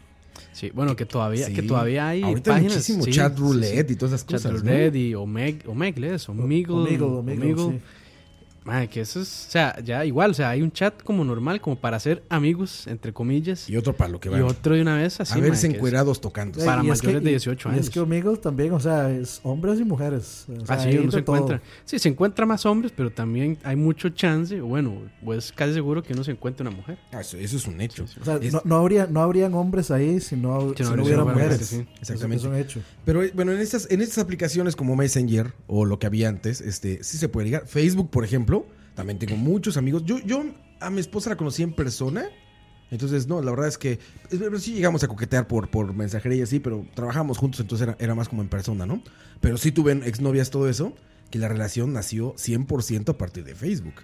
Sí, bueno, que todavía, Sí. que todavía hay Ahorita hay páginas. muchísimo sí, chat roulette sí. y todas esas Chat cosas, ¿no? roulette y Omeg, Omegle, eso, Omegle. Omegle, Omegle, Omegle. Madre, que eso es, o sea, ya igual, o sea, hay un chat como normal, como para ser amigos, entre comillas, y, Y otro para lo que va. otro de una vez así. a encuerados tocando. Para y es mayores que- de y- 18 Y es años. que Omegle también, o sea, es hombres y mujeres. O sea, Así uno se todo. encuentra. Sí, se encuentra más hombres, pero también hay mucho chance, bueno, pues casi seguro que uno se encuentre una mujer. Ah, eso, eso es un hecho. Sí, sí. O sea, Es- no, no habría, no habrían hombres ahí si no, Si si no no hubiera mujeres, sí. Eso- Exactamente. Es un hecho. Pero eh, bueno, en estas, en estas aplicaciones como Messenger o lo que había antes, este, sí se puede ligar. Facebook, por ejemplo, también tengo muchos amigos. Yo, yo a mi esposa la conocí en persona. Entonces, no, la verdad es que es sí llegamos a coquetear por, por mensajería y así, pero trabajamos juntos, entonces era, era más como en persona, ¿no? Pero sí tuve exnovias, todo eso, que la relación nació 100% a partir de Facebook.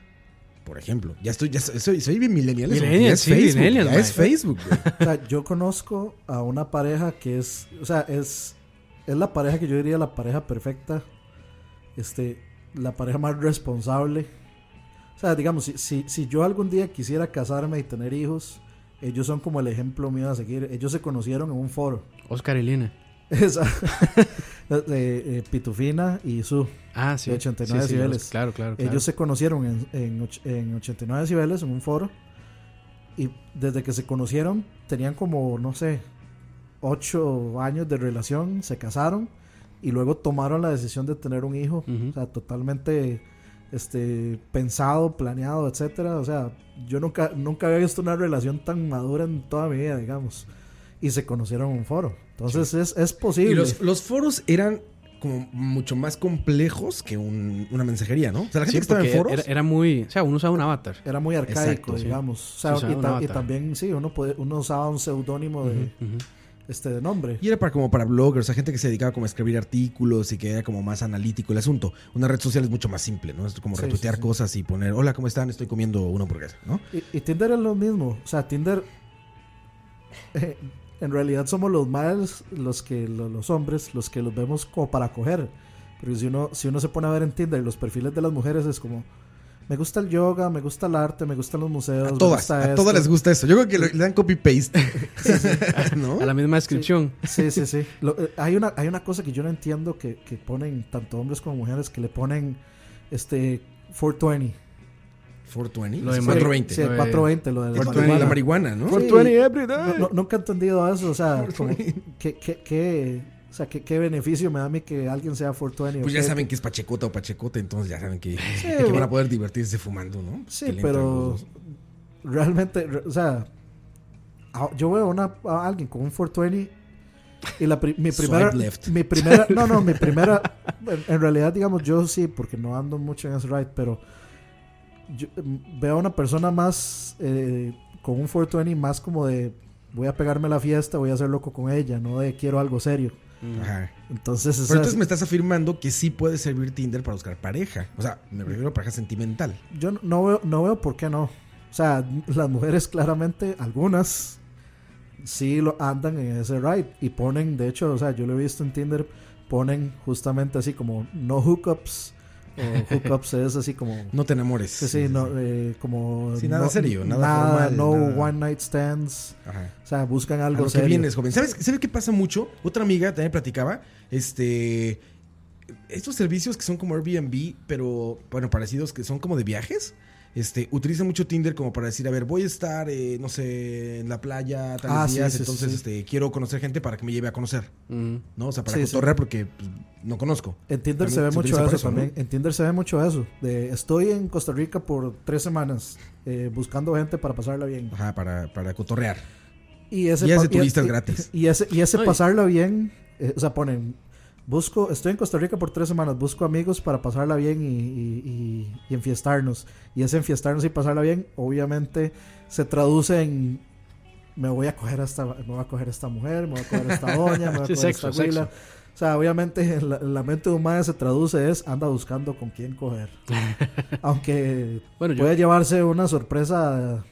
Por ejemplo, ya estoy, ya soy, soy bien millennial. eso, Millennial, ya es sí, Facebook, millennial, ya es Facebook. O sea, yo conozco a una pareja que es, o sea, es, es la pareja que yo diría la pareja perfecta, este, la pareja más responsable. O sea, digamos, si, si, si yo algún día quisiera casarme y tener hijos, ellos son como el ejemplo mío a seguir. Ellos se conocieron en un foro. Oscar y Lina. Esa, eh, eh, Pitufina y Su. Ah, sí. De 89 Sí, sí, decibeles. los- Claro, claro, claro. Ellos se conocieron en, en, en 89 decibeles en un foro. Y desde que se conocieron, tenían como, no sé, 8 años de relación, se casaron y luego tomaron la decisión de tener un hijo. O sea, totalmente este, pensado, planeado, etcétera. O sea, yo nunca, nunca había visto una relación tan madura en toda mi vida, digamos. Y se conocieron en un foro. Entonces es, es posible. Y los, los foros eran como mucho más complejos que un- una mensajería, ¿no? O sea, la gente Sí, que estaba en foros. era, era muy. O sea, uno usaba un avatar. Era muy arcaico, Exacto, sí. digamos. O sea, y, ta- también, sí, uno, puede, uno usaba un seudónimo de. Este, de nombre. Y era para como para bloggers, o sea, gente que se dedicaba como a escribir artículos y que era como más analítico el asunto. Una red social es mucho más simple, ¿no? Es como Sí, retuitear sí, sí. cosas y poner, hola, ¿cómo están? Estoy comiendo una hamburguesa, ¿no? Y, y Tinder es lo mismo. O sea, Tinder. eh, en realidad somos los males, los que lo- los hombres, los que los vemos como para coger. Pero si uno, si uno se pone a ver en Tinder los perfiles de las mujeres, es como. Me gusta el yoga, me gusta el arte, me gustan los museos. A me todas, gusta a esto. todas les gusta eso. Yo creo que lo- le dan copy-paste. ¿No? A la misma descripción. Sí, sí, sí. Lo- eh, hay, una, hay una cosa que yo no entiendo que, que ponen tanto hombres como mujeres que le ponen este 420. 420. Lo de Sí, Madrid. 420. Sí, Lo de- 420, lo de la 420, la marihuana. marihuana, ¿no? Sí. 420 every day. No- no- nunca he entendido eso, o sea, como, ¿qué, qué, qué- o sea, ¿qué, qué beneficio me da a mí que alguien sea 420? Pues ¿o ya qué? saben que es pachecota o pachecota, entonces ya saben que, que van a poder divertirse fumando, ¿no? Sí, pero realmente, re- o sea, yo veo una, a alguien con un 420 y la pri- mi primera, left. mi primera, no, no, mi primera, en, en realidad, digamos, yo sí, porque no ando mucho en ese ride, pero yo, mm, veo a una persona más eh, con un 420 más como de voy a pegarme la fiesta, voy a ser loco con ella, no de quiero algo serio. Ajá. Entonces, Pero entonces me estás afirmando que sí puede servir Tinder para buscar pareja. O sea, me refiero a pareja sentimental. yo no- no veo, no veo por qué no. O sea, las mujeres claramente, algunas, sí lo andan en ese ride y ponen, de hecho, o sea, yo lo he visto en Tinder, ponen justamente así como no hookups o hookups es así como... No te enamores. Sí, sí, no, eh, como... Sí, nada no- serio, nada formal, no nada- one night stands. Ajá. O sea, buscan A algo lo que serio. vienes, joven. ¿Sabes, ¿Sabes qué pasa mucho? Otra amiga también platicaba. Este. Estos servicios que son como Airbnb, pero bueno, parecidos, que son como de viajes. Este, utilizan mucho Tinder como para decir, a ver, voy a estar, eh, no sé, en la playa tales Ah, días, sí, sí, entonces sí. este, quiero conocer gente para que me lleve a conocer, Mm. ¿no? O sea, para Sí, sí. cotorrear porque pues, no conozco. En Tinder También se ve se mucho utiliza eso, también. ¿no? En Tinder se ve mucho eso. De estoy en Costa Rica por tres semanas eh, buscando gente para pasarla bien. Ajá, para, para cotorrear. Y ese Y es pa- de turistas gratis. Y ese, y ese Ay. pasarla bien, eh, o sea, ponen, busco, estoy en Costa Rica por tres semanas, busco amigos para pasarla bien y, y, y- y enfiestarnos. Y ese enfiestarnos y pasarla bien, obviamente, se traduce en me voy a coger a esta, me voy a coger a esta mujer, me voy a coger a esta doña, me voy a Sí, coger a esta sexo. O sea, obviamente en la, la mente humana se traduce es anda buscando con quién coger. Aunque Bueno, yo, puede llevarse una sorpresa.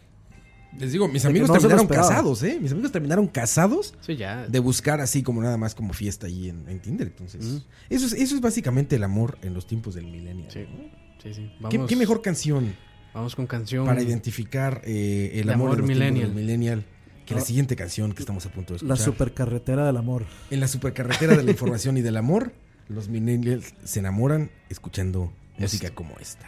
Les digo, mis amigos no terminaron casados, ¿eh? Mis amigos terminaron casados sí, ya. de buscar así como nada más como fiesta ahí en, en Tinder. Entonces, Mm. eso, es, eso es básicamente el amor en los tiempos del milenio. Sí, sí, sí. ¿Qué, Vamos, qué mejor canción Vamos con canción. para identificar eh, el amor, amor en los millennial. del millennial que la Ah. siguiente canción que estamos a punto de La escuchar? supercarretera del amor. En la supercarretera de la información y del amor, los millennials se enamoran escuchando música como esta.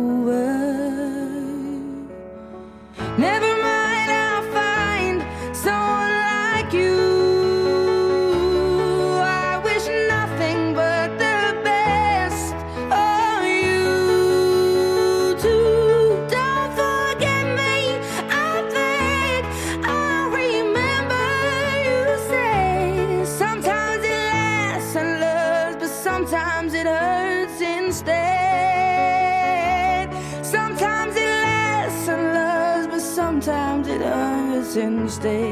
Wednesday.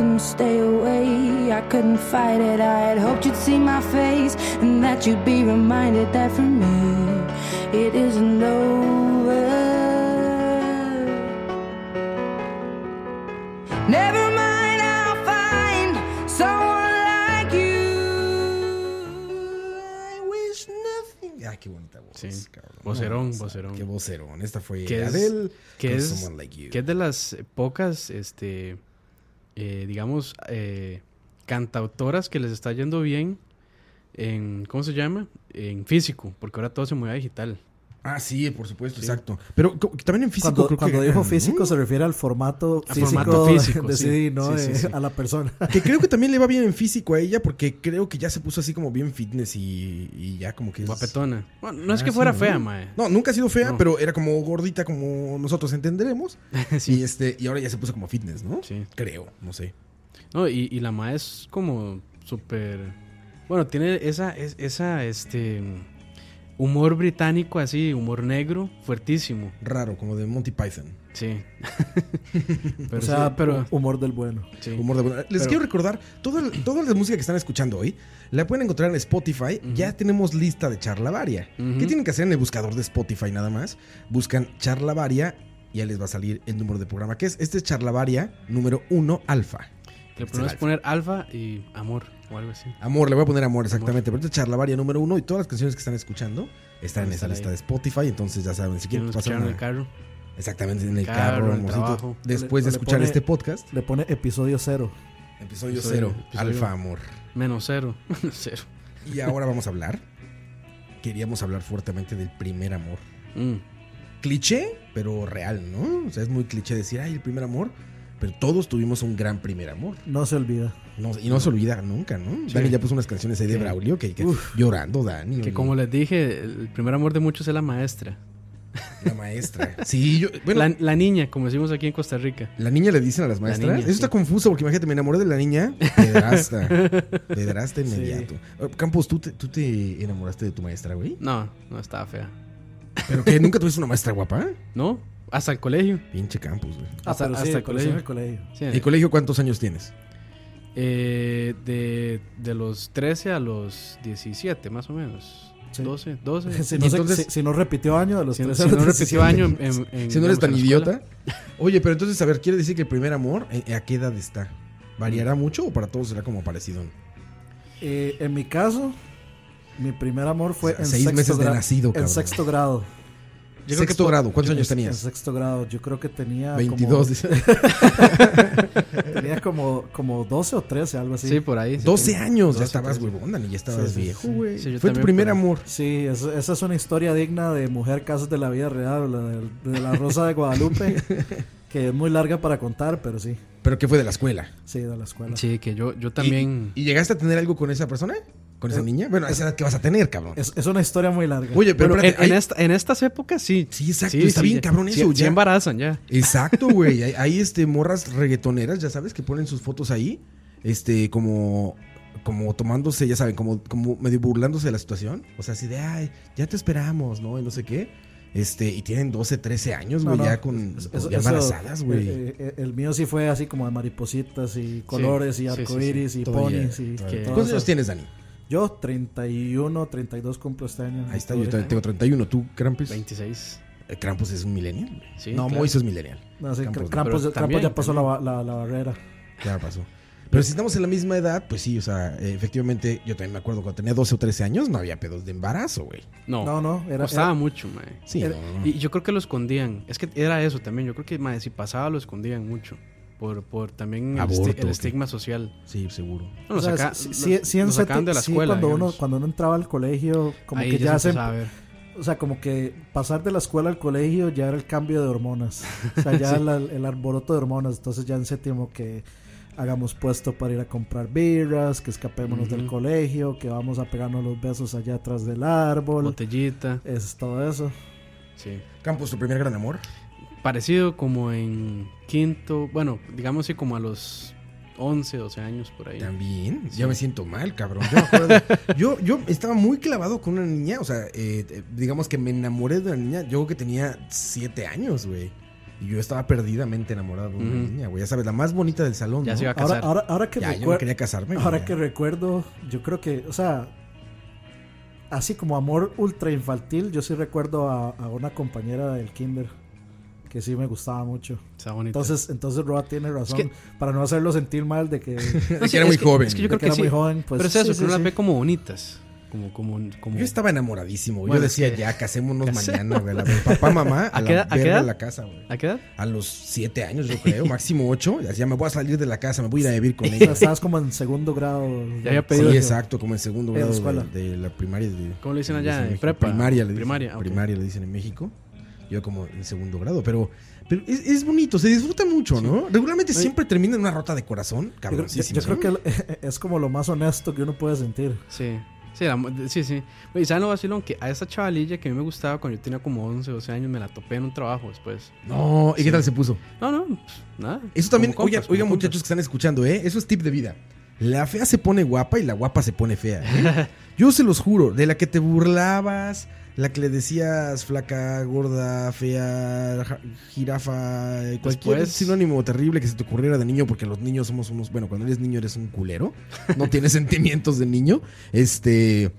Couldn't stay away. I couldn't fight it. I had hoped you'd see my face and that you'd be reminded that for me it isn't over. Never mind, I'll find someone like you. I wish nothing. Ay, qué bonita voz. Sí. cabrón. Vocerón, o sea, vocerón. Qué vocerón. Esta fue Que es- Adele. que con es- Someone Like You. Que es de las pocas, este, eh, digamos, eh, cantautoras que les está yendo bien en, ¿cómo se llama? En físico, porque ahora todo se mueve a digital. Ah, sí, por supuesto, exacto. Pero también en físico Cuando, creo cuando que dijo físico se refiere al formato físico, formato físico, de sí. CD, no Sí, sí, Eh, sí. a la persona. Que creo que también le va bien en físico a ella porque creo que ya se puso así como bien fitness y, y ya como que es... Guapetona. Bueno, no es Ah, que fuera ¿no? fea, mae. No, nunca ha sido fea, No. pero era como gordita como nosotros entenderemos. Sí. Y este y ahora ya se puso como fitness, ¿no? Sí. Creo, no sé. No, y, y la mae es como súper... Bueno, tiene esa, es- esa, este... Humor británico así, humor negro, fuertísimo. Raro, como de Monty Python. Sí. pero o sea, sí, pero... humor del bueno. sí. Humor de- Les Pero- quiero recordar, toda, la música que están escuchando hoy, la pueden encontrar en Spotify. Ya tenemos lista de Charlavaria. Ujú. ¿Qué tienen que hacer en el buscador de Spotify nada más? Buscan Charlavaria y ya les va a salir el número de programa que es. Este es Charlavaria número 1 alfa. Le Este es el podemos alfa. poner alfa y amor o algo así. Amor, le voy a poner amor exactamente. Pero este es Charlavaria número 1 y todas las canciones que están escuchando están en esa lista de Spotify. Entonces ya saben, si quieren pasar en el carro. Exactamente, en el carro, carro, en el amorcito, trabajo. Después de escuchar pone- este podcast, Le pone episodio cero. episodio Episodio- 0, episodio- alfa amor. Menos cero. cero. Y ahora vamos a hablar. Queríamos hablar fuertemente del primer amor. Mm. Cliché, pero real, ¿no? O sea, es muy cliché decir, ay, el primer amor. Pero todos tuvimos un gran primer amor. No se olvida. No- y no se olvida nunca, ¿no? Dani ya puso unas canciones ahí de Sí. Braulio que, que llorando, Dani. Que como les dije, el primer amor de muchos es la maestra. La maestra. Sí, yo. Bueno, la, la, la niña, como decimos aquí en Costa Rica. niña le dicen a las maestras. niña, Eso sí. está confuso porque imagínate, me enamoré de la niña. Pedrasta. Pedrasta inmediato. Eh, Campos, ¿tú te, ¿tú te enamoraste de tu maestra, güey? No, no estaba fea. ¿Pero que ¿Nunca tuviste una maestra guapa? ¿No? Hasta el colegio. Pinche Campos, güey. Ah, Hasta- pero sí, hasta el colegio. el colegio. Sí, ¿El colegio cuántos años tienes? eh, de, de los 13 a los 17, más o menos. Sí. 12, 12. Si Y no, se- entonces- si, si no repitió año de los Si, 13 si no repitió 17. año en, en- en- Si no eres tan idiota. Oye, pero entonces, a ver, quiere decir que el primer amor, ¿eh, ¿a qué edad está? ¿Variará mucho o para todos será como parecido? Eh, en mi caso, mi primer amor fue O sea, en seis sexto meses de nacido, En sexto grado. Yo creo que Sexto grado, ¿cuántos En- años En tenías? sexto grado. Yo creo que tenía 22. dice. como, tenía como, como 12 o 13, algo así. Sí, por ahí. sí, 12 sí. años, ya 12, estabas 13. huevón, Dani, ya estabas Sí, viejo, sí. güey. Sí, yo Fue tu primer amor. Sí, es- esa es una historia digna de mujer casos de la vida real, la de, de la Rosa de Guadalupe, que es muy larga para contar, pero sí, ¿Pero qué fue de la escuela? sí, de la escuela. Sí, que yo, yo también. ¿Y, y llegaste a tener algo con esa persona? ¿Con esa Eh, niña? Bueno, a esa edad que vas a tener, cabrón. Es, es una historia muy larga. Oye, pero Bueno, en, espérate, en hay- esta- en estas épocas sí. Sí, exacto, está bien ya- cabrón sí- eso, sí ya. embarazan ya. Exacto, güey. Hay, hay, este morras reggaetoneras, ya sabes, que ponen sus fotos ahí, este, como, como tomándose, ya saben, como, como medio burlándose de la situación. O sea, así de, ay, ya te esperamos, ¿no? Y no sé qué. Este, y tienen 12, 13 años, güey, no, ya con eso- ya embarazadas, güey. eh, eh, el mío sí fue así como de maripositas y colores Sí, y sí, sí, arcoíris y ponis y todavía. todo ¿Cuántos años tienes, Dani? Yo 31, 32 cumplo este año. Ahí está, yo también tengo 31. ¿Tú, Krampus? 26. Eh, Krampus es un millennial. Sí, no, claro. Moiso es millennial. No, sí, Krampus, pero Krampus también, ya pasó la, la, la barrera. Ya pasó. Pero si estamos en la misma edad, pues sí, o sea, eh, efectivamente, yo también me acuerdo cuando tenía 12 o 13 años, no había pedos de embarazo, güey. No, No, no, era, costaba era- mucho, mae. Sí, Era- no, no, no. Y yo creo que lo escondían. Es que era eso también. Yo creo que mae, si pasaba lo escondían mucho. Por, por también el, estigma social. Sí, seguro. No, saca- sí, seti- de la sí, escuela. cuando, uno, cuando uno entraba al colegio, como Ahí que ya se, a ver. o sea, como que pasar de la escuela al colegio ya era el cambio de hormonas. O sea, ya la- el arboroto de hormonas. Entonces ya en séptimo que hagamos puesto para ir a comprar birras, que escapémonos del colegio, que vamos a pegarnos los besos allá atrás del árbol. Botellita. Es todo eso. Sí. Campos, tu primer gran amor. Parecido como en quinto. Bueno, digamos así como a los 11, 12 años por ahí. También, ya me siento mal, cabrón. Yo, me acuerdo- yo, yo estaba muy clavado con una niña, o sea, eh, eh, digamos que me enamoré de una niña, yo creo que tenía 7 años, güey. Y yo estaba perdidamente enamorado de una niña, güey. Ya sabes, la más bonita del salón. Ya ¿no? se iba a Ahora, casar. ahora, ahora que Ya, yo no recuer- quería casarme. ahora que recuerdo, yo creo que, o sea, así como amor ultra infantil, yo sí recuerdo a, a una compañera del kinder que sí me gustaba mucho. Está bonito. Entonces, entonces Roa tiene razón que- para no hacerlo sentir mal de que, de De que era muy joven. es que yo creo que era sí. muy joven. Pues, Pero es eso, sí, sí, las sí. ve como bonitas. Como, como, como... Yo estaba enamoradísimo. Bueno, yo decía, ya, casémonos mañana, papá, mamá, a, ¿A la qué edad- a verga la casa, güey. ¿A qué edad? A los 7 años, yo creo, máximo 8. Ya me voy a salir de la casa, me voy a ir a vivir con O sea, ella. estabas como en segundo grado. Ya había Sí, pedido- exacto, como en segundo En la grado de, de la primaria. de- ¿Cómo le dicen allá? en ¿En México. prepa? Primaria, le dicen, Primaria, primaria le dicen en México. Yo como en segundo grado, pero, pero es, es bonito, se disfruta mucho, ¿no? Regularmente siempre termina en una rota de corazón, Yo, cabrón. creo- yo creo que es como lo más honesto que uno puede sentir. Sí. Sí, la- sí, sí. Oye, ¿saben lo vacilón? Que a esa chavalilla que a mí me gustaba cuando yo tenía como 11, 12 años, me la topé en un trabajo después. No, ¿y qué tal se puso? No, no, pues, nada. Eso también, oigan, como muchachos que están escuchando, ¿eh? Eso es tip de vida. La fea se pone guapa y la guapa se pone fea. ¿eh? Yo se los juro, de la que te burlabas, la que le decías flaca, gorda, fea, ja- jirafa, eh, cualquier Después- sinónimo terrible que se te ocurriera de niño, porque los niños somos unos, bueno, cuando eres niño eres un culero, no tienes sentimientos de niño, este,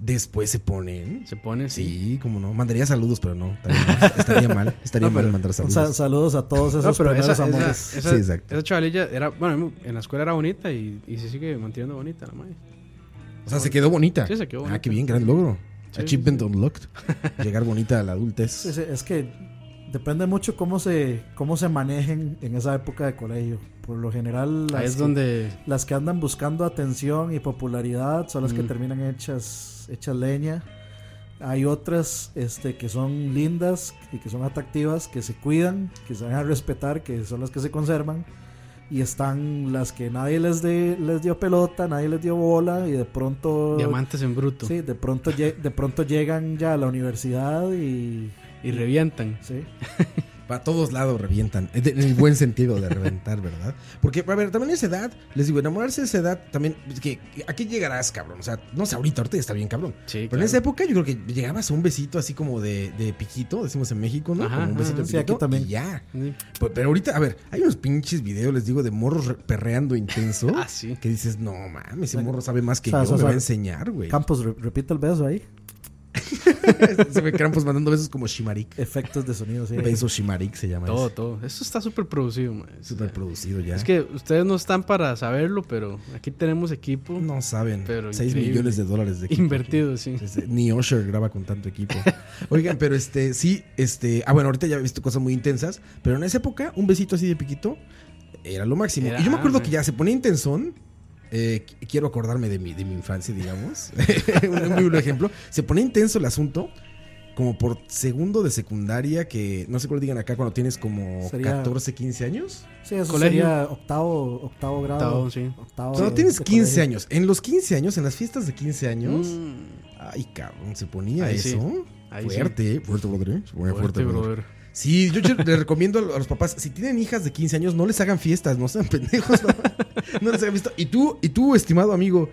después se ponen... Se pone, sí. Sí, como no. Mandaría saludos, pero no. Estaría mal. Estaría mal, estaría No, mal pero- mandar saludos. saludos a todos esos No, pero primeros esa, esa, amores. esa, Sí, exacto. esa chavalilla era, bueno, en la escuela era bonita y, y se sigue manteniendo bonita la madre. O sea, se quedó bonita. Sí, se quedó Ah, bonita. qué bien, gran logro. Sí, Achievement sí, unlocked. Llegar bonita a la adultez. Sí, sí, es que depende mucho cómo se, cómo se manejen en esa época de colegio. Por lo general, las, Ahí es que, donde las que andan buscando atención y popularidad son las que Mm. terminan hechas, hechas leña. Hay otras este, que son lindas y que son atractivas, que se cuidan, que se van a respetar, que son las que se conservan. Y están las que nadie les, de, les dio pelota, nadie les dio bola y de pronto... diamantes en bruto Sí, de pronto, de pronto llegan ya a la universidad y... y revientan. Sí. Para todos lados revientan. En el buen sentido de reventar, ¿verdad? Porque, a ver, también esa edad, les digo, enamorarse a esa edad también. es que, ¿A qué llegarás, cabrón? O sea, no sé, ahorita, ahorita ya está bien, cabrón. Sí, Pero en esa época yo creo que llegabas a un besito así como de, de piquito, decimos en México, ¿no? Ajá, como un besito ajá. de Sí, aquí piquito. también. Y ya. Sí. Pero, pero ahorita, a ver, hay unos pinches videos, les digo, de morros re- perreando intenso. Ah, sí. Que dices, no mames, ese morro sabe más que O sea, yo, o sea, me va a enseñar, güey. Campos, re- repite el beso ahí. Se ve Krampus mandando besos como Shimarik. Efectos de sonido, sí. Beso Shimarik se llama. Todo, ese. todo. Esto está súper producido, man. Súper producido ya. Es que ustedes no están para saberlo, pero aquí tenemos equipo no saben. Pero 6 increíble. millones de dólares de equipo. invertido, sí. Sí, sí. Ni Usher graba con tanto equipo. Oigan, pero este, sí, este. Ah, bueno, ahorita ya he visto cosas muy intensas. Pero en esa época, un besito así de piquito era lo máximo. Era, y yo me acuerdo que ya se ponía intensón. Eh, qu- quiero acordarme de mi, de mi infancia, digamos. un muy buen ejemplo. Se ponía intenso el asunto. Como por segundo de secundaria, que no sé cuál digan acá cuando tienes como Sería- 14, 15 años. Sí, eso Colegio. sería octavo, octavo grado. Octavo, sí. Octavo Cuando de- tienes de 15 colegio. años, en los 15 años, en las fiestas de 15 años, Mm, ay cabrón, se ponía Ahí sí. eso. ahí fuerte, fuerte, brother. ¿eh? Se ponía Fuerte, fuerte, brother. brother. Sí, yo les recomiendo a los papás, si tienen hijas de 15 años, no les hagan fiestas, no sean pendejos. No, No les hagan fiestas. Y tú, y tú, estimado amigo,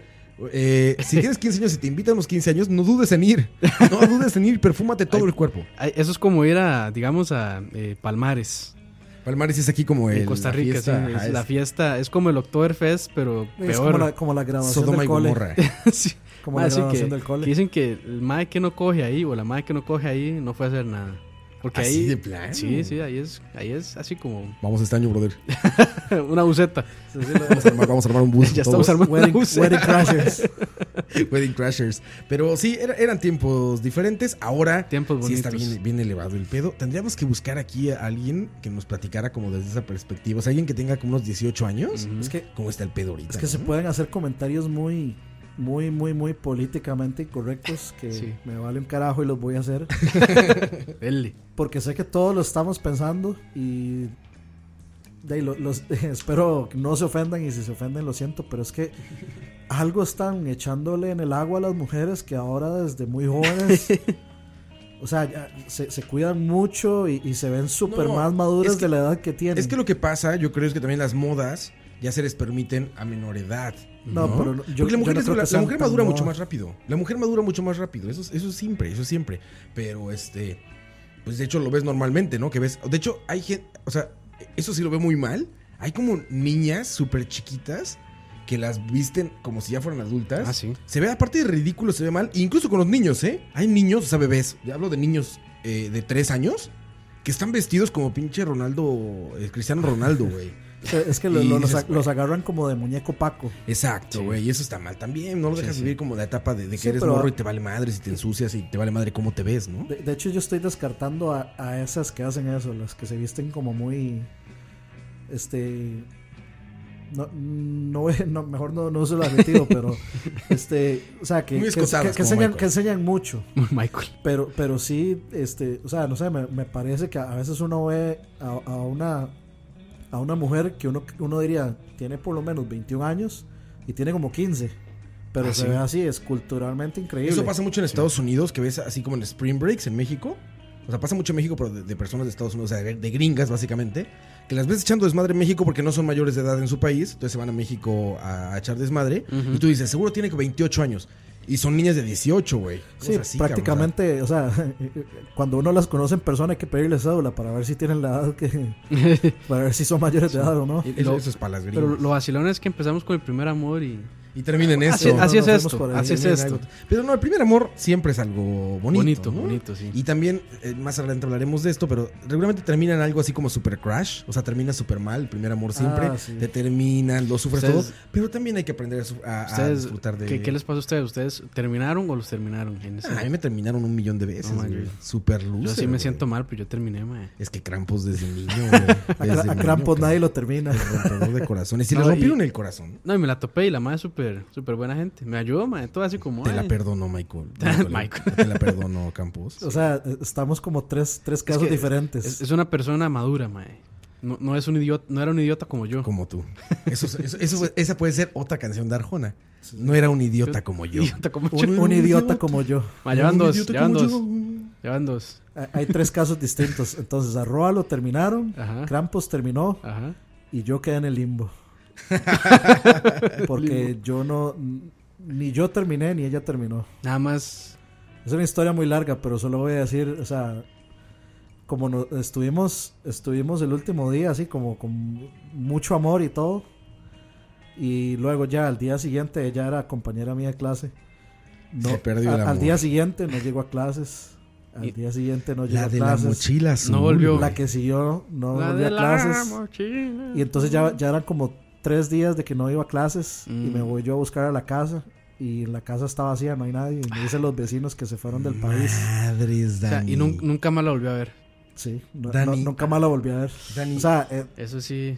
eh, si tienes 15 años y te invitan a los 15 años, no dudes en ir. No dudes en ir, perfúmate todo Ay. el cuerpo. Ay, Eso es como ir a, digamos, a eh, Palmares, Palmares es aquí como el. en Costa la Rica. fiesta, sí, ajá, es la es fiesta es como el Oktoberfest, pero Es peor. como la, como la graduación Sodoma y del cole. Gomorra. Sí. Como Ma, la graduación que, del cole. dicen que el mae que no coge ahí o la mae que no coge ahí no fue a hacer nada. Porque Así ahí. de plano. Sí, sí, ahí es, ahí es así como Vamos este año, brother. una buceta. Vamos a armar, vamos a armar un bus. Ya todos. estamos armando Wedding, una buceta. wedding crashers. Wedding Crashers. Pero sí, era- eran tiempos diferentes. Ahora Tiempos sí está bien, bien elevado el pedo. Tendríamos que buscar aquí a alguien que nos platicara como desde esa perspectiva. O sea, alguien que tenga como unos 18 años. Es que, ¿Cómo está el pedo ahorita? es que se pueden hacer comentarios muy, muy, muy, muy políticamente incorrectos que Sí. me vale un carajo y los voy a hacer. Porque sé que todos lo estamos pensando y de los, espero que no se ofendan y si se ofenden lo siento, pero es que algo están echándole en el agua a las mujeres que ahora desde muy jóvenes, o sea, ya se, se cuidan mucho y, y se ven súper No, más maduras que- de la edad que tienen. Es que lo que pasa, yo creo, es que también las modas ya se les permiten a menor edad. No, No, pero no- yo- Porque la mujer, yo no es- la- mujer madura mucho más rápido. La mujer madura mucho más rápido. Eso, es- eso es siempre, eso es siempre. Pero este, pues de hecho lo ves normalmente, ¿no? Que ves, de hecho hay gente, o sea, eso sí lo veo muy mal. Hay como niñas súper chiquitas que las visten como si ya fueran adultas. Ah, sí. Se ve, aparte de ridículo, se ve mal. Incluso con los niños, ¿eh? Hay niños, o sea, bebés. Ya hablo de niños eh, de tres años que están vestidos como pinche Ronaldo, eh, Cristiano Ronaldo, güey. Es que- Es que lo- Y lo- los, dices, los agarran como de muñeco Paco. Exacto, güey. Y eso está mal también. No lo dejas sí. vivir como la etapa de, de que Sí, eres morro y te vale madre si te ensucias y te vale madre cómo te ves, ¿no? De, de hecho, yo estoy descartando a, a esas que hacen eso, las que se visten como muy. Este. No, no, no, mejor no, no uso el adjetivo, pero. Este. O sea, que, que, que- que enseñan, que enseñan mucho. Michael. Pero, pero sí, este, o sea, no sé, me, me parece que a veces uno ve a, a una a una mujer que uno, uno diría tiene por lo menos 21 años y tiene como 15, pero Ah, se sí. ve así, es culturalmente increíble. Eso pasa mucho en Estados Unidos, que ves así como en Spring Breaks en México. O sea, pasa mucho en México, pero de, de personas de Estados Unidos, o sea, de, de gringas básicamente, que las ves echando desmadre en México porque no son mayores de edad en su país, entonces se van a México a, a echar desmadre. Y tú dices, seguro tiene 28 años. Y son niñas de 18, güey. Sí, así, cabrón, prácticamente, o sea, cuando uno las conoce en persona hay que pedirle cédula para ver si tienen la edad que para ver si son mayores de edad o no. eso, eso es para las gringas. Pero lo vacilón es que empezamos con el primer amor y. y termina en Así, eso. así es esto. ahí. Así es Termina esto. Pero no, el primer amor siempre es algo bonito. Bonito, ¿no? bonito, sí. Y también, eh, más adelante hablaremos de esto, pero regularmente termina en algo así como super crash. O sea, termina súper mal, el primer amor siempre. Ah, sí. Te terminan, lo sufres Ustedes- todo. Pero también hay que aprender a, a- a disfrutar de. ¿qué, qué les pasa a ustedes? ¿Ustedes terminaron o los terminaron? En ese- Ah, a mí me terminaron un millón de veces. No, Super loser. yo sí me siento mal, pero yo terminé. Es que Krampus desde niño, güey. A, Desde Cra- a niño, Krampus nadie lo termina. De corazones. Si No, le rompieron y- el corazón, No, y me la topé y la madre es súper, súper buena gente. Me ayudó, mae. Todo así como. te la perdono, Michael. Michael. Te la perdono, Campos. O sea, estamos como tres, tres casos que diferentes. Es, es una persona madura, mae. No, no es un idiota, no era un idiota como yo. Como tú. Eso, eso, eso- esa puede ser otra canción de Arjona. No era un idiota como yo. Idiota como un, yo. un idiota como yo. Ma, llevan dos, llevan dos. yo. Llevan dos. Hay- Hay tres casos distintos. Entonces, a Roa lo terminaron, Ajá. Krampus terminó Ajá. y yo quedé en el limbo. Porque yo no. Ni yo terminé ni ella terminó. Nada más. Es una historia muy larga, pero solo voy a decir, o sea, como no, estuvimos, estuvimos el último día así como con mucho amor y todo. Y luego ya al día siguiente ella era compañera mía de clase. No, Se perdió a- el al amor. día siguiente no llegó a clases. Al día siguiente no llegó La a de la clases. mochila azul. No volvió. La que siguió no La volvió a de la clases. mochila. Y entonces ya, ya eran como tres días de que no iba a clases y Mm. me voy yo a buscar a la casa y la casa está vacía, no hay nadie. Y me dicen los vecinos que se fueron del país. Madres, O sea, Dani. y nun- nunca más la volvió a ver. Sí, no- Dani- no- nunca más la volví a ver. Dani, O sea, eh, Eso sí.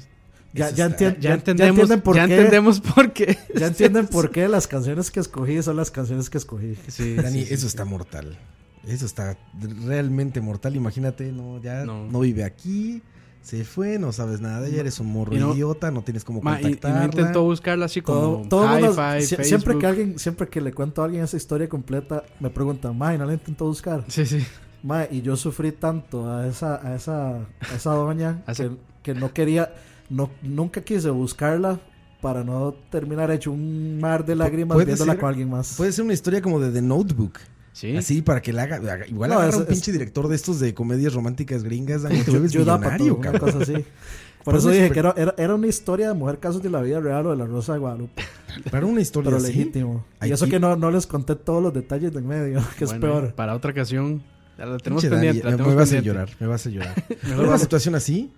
ya, Eso ya, está- Ya, ya- ya entendemos. entienden por ya qué. entendemos por qué. Ya entienden por qué las canciones que escogí son las canciones que escogí. Sí, Dani, sí, sí, eso sí. está mortal. Eso está realmente mortal. Imagínate, no, ya no, No. vive aquí. Se fue, no sabes nada de ella, eres un morro no- idiota, no tienes cómo Ma, y, y no contactarla. intentó buscarla así Todo, como todo sie- Facebook. siempre que alguien, siempre que le cuento a alguien esa historia completa, me preguntan, Mae, ¿no la intentó buscar? Sí, sí. Mae, y yo sufrí tanto a esa, a esa, a esa doña que, que no quería, no, nunca quise buscarla para no terminar hecho un mar de lágrimas viéndola ser- con alguien más. Puede ser una historia como de The Notebook. Sí. Así para que la haga. Igual No, agarra es- un es- pinche director de estos de comedias románticas gringas. Dani, te Yo- vuelves yo daba millonario, una cabrón. cosa así. Por eso una dije que era, era, era una historia de mujer casos de la vida real o de la Rosa de Guadalupe. Para una historia Pero así. legítimo. Y eso que no, no les conté todos los detalles de en medio, que es peor. Para otra ocasión. La tenemos pendiente. la me, tenemos me vas a llorar, me vas a llorar. En una situación así,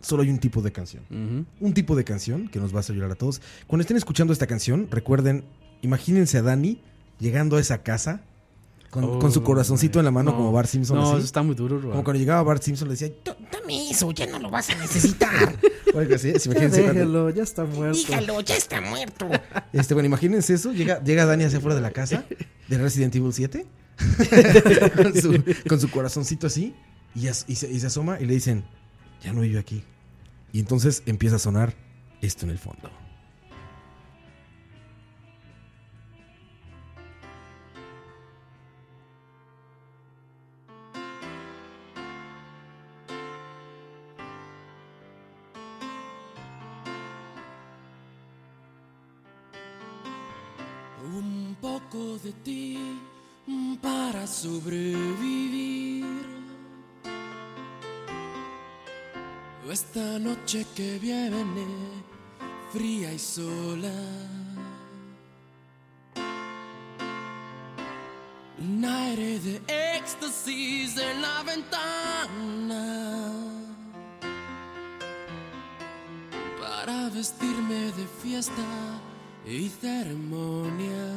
solo hay un tipo de canción. Un tipo de canción que nos va a hacer llorar a todos. Cuando estén escuchando esta canción, recuerden, imagínense a Dani llegando a esa casa con, Oh, con su corazoncito en la mano no. como Bart Simpson. No, así. eso está muy duro, Roa. Como cuando llegaba Bart Simpson le decía, "Tú, dame eso, ya no lo vas a necesitar. O algo así. Ya Imagínense cuando- déjelo, ya está muerto. Dígalo, ya está muerto. este, bueno, imagínense eso. Llega, llega Dani hacia afuera de la casa de Resident Evil 7 con, su, con su corazoncito así y, as- y se, y se asoma y le dicen, ya no vive aquí. Y entonces empieza a sonar esto en el fondo. Un poco de ti para sobrevivir. Esta noche que viene, fría y sola. Un aire de éxtasis en la ventana. Para vestirme de fiesta y ceremonia.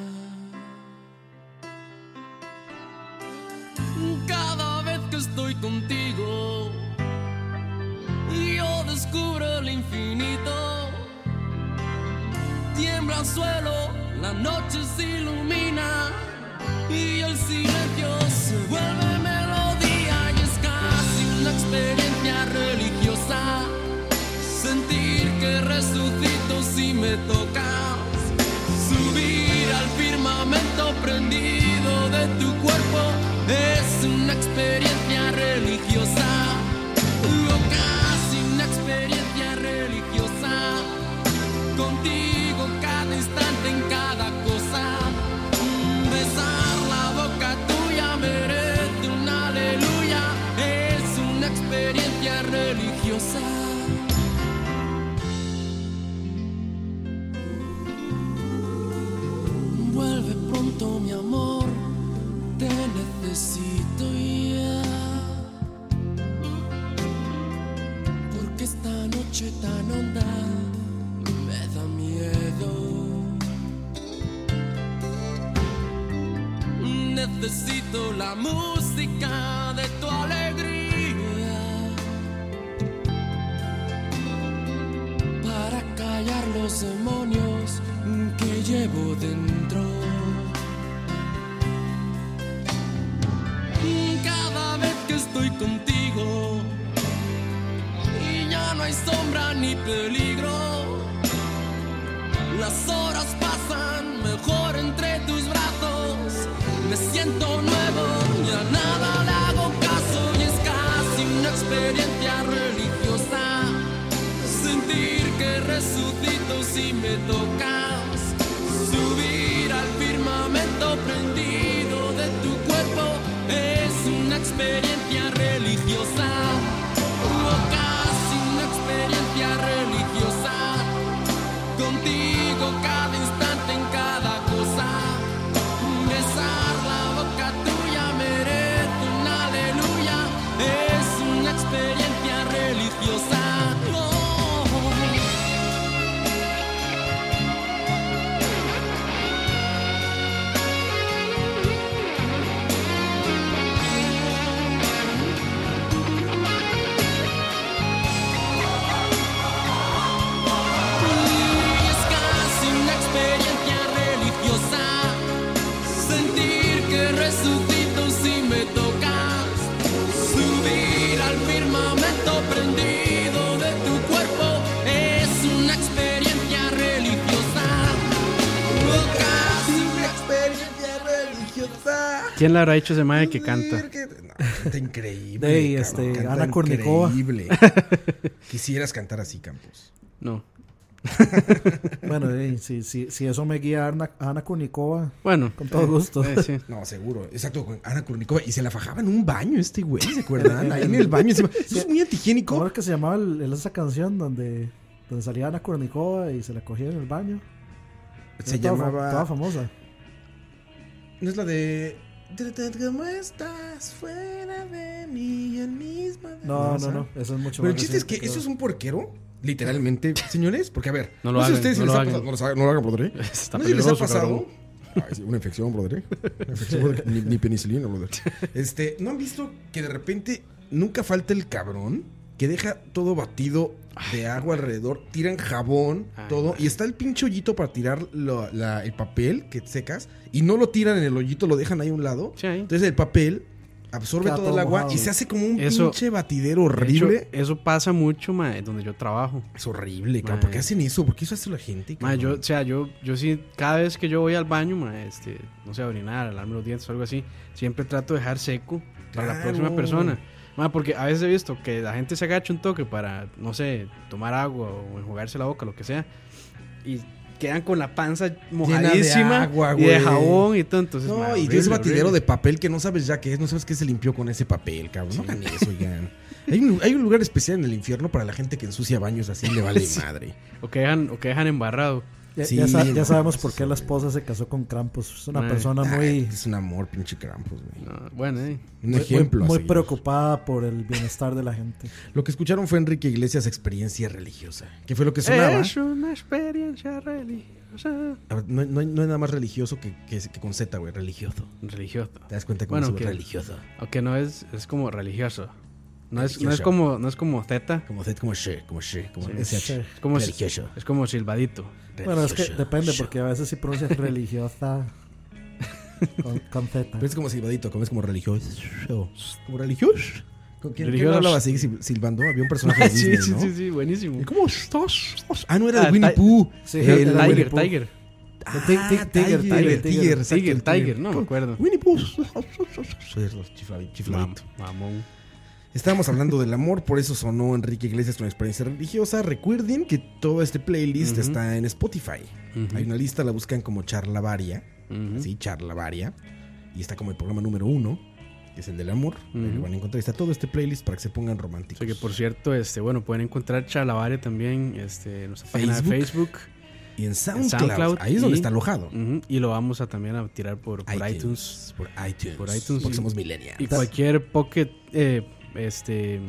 Cada vez que estoy contigo, yo descubro el infinito. Tiembla el suelo, la noche se ilumina y el silencio se vuelve melodía y es casi una experiencia religiosa. Sentir que resucito si me tocas. Firmamento prendido de tu cuerpo es una experiencia religiosa. Noche tan honda me da miedo. Necesito la música de tu alegría para callar los demonios que llevo dentro. Cada vez que estoy contigo hay sombra ni peligro, las horas pasan mejor entre tus brazos. Me siento nuevo y a nada le hago caso y es casi una experiencia religiosa. Sentir que resucito si me tocas. Subir al firmamento prendido de tu cuerpo es una experiencia religiosa. ¿Quién le habrá hecho ese mae que canta? No, canta increíble. Ey, este, canta Ana Kournikova. Increíble. Quisieras cantar así, Campos. No. Bueno, eh, si, si, si eso me guía a Ana, a Ana Kournikova, Bueno. con todo gusto. eh, sí. No, seguro. Exacto, con Ana Kournikova. Y se la fajaba en un baño este güey, ¿se acuerdan? Ahí en el baño. encima. Eso es muy ¿Cómo antihigiénico. era que se llamaba el- esa canción donde, donde salía Ana Kournikova y se la cogía en el baño? Se Era toda llamaba... Toda famosa. No es la de... ¿Cómo estás fuera de mí el mismo? No, no, no. Eso es mucho Pero el chiste es que eso es un porquero, literalmente, señores, porque a ver, No lo sé hagan, ustedes si no les lo ha hagan. pasado- no, lo hagan, no lo hagan, brother. ¿eh? Está no sé si les ha pasado. cabrón. Ay, sí, una infección, brother. ¿eh? Una infección, brother, ni, ni penicilina, brother. Este, ¿no han visto que de repente nunca falta el cabrón que deja todo batido de agua alrededor, tiran jabón, Ay, todo, y está el pinche hoyito para tirar lo- la- el papel que secas, y no lo tiran en el hoyito, lo dejan ahí a un lado. Sí. Entonces el papel absorbe todo todo el agua mojado. y se hace como un Eso- pinche batidero hecho, horrible. eso pasa mucho, mae, donde yo trabajo. Es horrible, cabrón. ¿Por qué hacen eso? ¿Por qué eso hace la gente? Mae, yo, o sea, yo, yo sí, cada vez que yo voy al baño, mae, este, no sé, a orinar, a lavarme los dientes o algo así, siempre trato de dejar seco para la próxima persona. Mae, porque a veces he visto que la gente se agacha un toque para, no sé, tomar agua o enjuagarse la boca, lo que sea. Y quedan con la panza de mojadísima agua, y de jabón y todo. Entonces, No, ma, y horrible, de ese batidero horrible. de papel que no sabes ya qué es, no sabes qué se limpió con ese papel, cabrón. No hagan eso, oigan. Hay un, hay un lugar especial en el infierno para la gente que ensucia baños así le vale madre. O que dejan, o que dejan embarrado. Ya, Sí, ya sa- ya sabemos por qué la esposa se casó con Krampus. Es una Ay. persona muy, es un amor, pinche Krampus, güey. No, bueno, eh. Un muy, ejemplo. muy a seguir. preocupada por el bienestar de la gente. Lo que escucharon fue Enrique Iglesias experiencia religiosa. ¿Qué fue lo que sonaba? Es una experiencia religiosa. A ver, No, no hay no hay nada más religioso que, que, que con Z, güey, religioso. Religioso. ¿Te das cuenta cómo Bueno, es que- religioso? Aunque no es, es como religioso. No es, no es como, no es como Z, Como Z, como she, como she, como Sí. SH. Es como, religioso. es como silbadito. Bueno, es que depende, porque a veces sí pronuncias religiosa con, con Z. Pero es como silbadito, como es como religioso. Como religioso. ¿Con quién, quién Religioso. hablaba así sil- silbando? Había un personaje de sí, Disney, sí, ¿no? sí, sí, buenísimo. ¿Y ¿Cómo estás? Ah, no era de Ah, Winnie Ti- Pooh. Sí, Era el Winnie Tiger, Pooh. Tiger. Ah, Ti- ti- Tiger, Tiger, Tiger. exacto, Tiger, el Tiger, no me acuerdo. Winnie Pooh. Chifladito, chifladito. Mam- Mamón. Estábamos hablando del amor, por eso sonó Enrique Iglesias con experiencia religiosa. Recuerden que todo este playlist está en Spotify. Hay una lista, la buscan como Charlavaria. Ujú. Sí, Charlavaria. Y está como el programa número uno, que es el del amor. Lo van a encontrar. Está todo este playlist para que se pongan O románticos. sea que por cierto, este, bueno, pueden encontrar Charlavaria también este, en nuestra página de Facebook. Y en SoundCloud, SoundCloud ahí es donde y- está alojado. Y lo vamos a también a tirar por, por iTunes. Por iTunes. Por iTunes. Porque somos millennials. Y cualquier pocket, eh, este,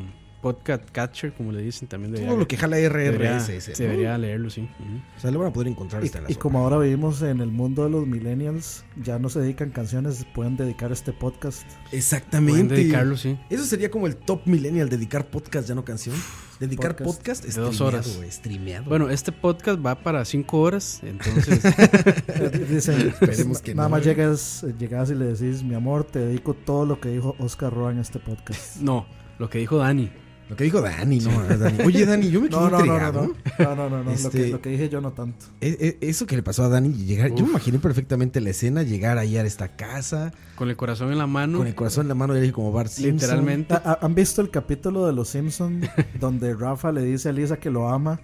podcast catcher, como le dicen, también Todo lo que jala debería, RRSS. se ¿no? debería leerlo, sí. Ujú. O sea, lo van a poder encontrar hasta en la Y, como ahora vivimos en el mundo de los millennials, ya no se dedican canciones, pueden dedicar este podcast. Exactamente. Pueden dedicarlo, sí. Eso sería como el top millennial, dedicar podcast, ya no canción. Dedicar Podcast podcast, de dos horas. streameado. Bueno, este podcast va para cinco horas, entonces... Dicen, Esperemos que nada no. más llegas, eh, llegas y le decís, mi amor, te dedico todo lo que dijo Oscar Roa en este podcast. no, lo que dijo Dani. Lo que dijo Dani, ¿no? Dani. Oye, Dani, yo me quedé No, no, no, no, intrigado. no, no, no, no, no, Este- Lo, que, lo que dije yo no tanto. E- e- Eso que le pasó a Dani, llegar, yo me imaginé perfectamente la escena, llegar ahí a esta casa, Con el corazón en la mano, con el corazón en la mano, y como Bart Simpson. literalmente. ¿Ha- ha- ¿Han visto el capítulo de Los Simpsons donde Rafa le dice a Lisa que lo ama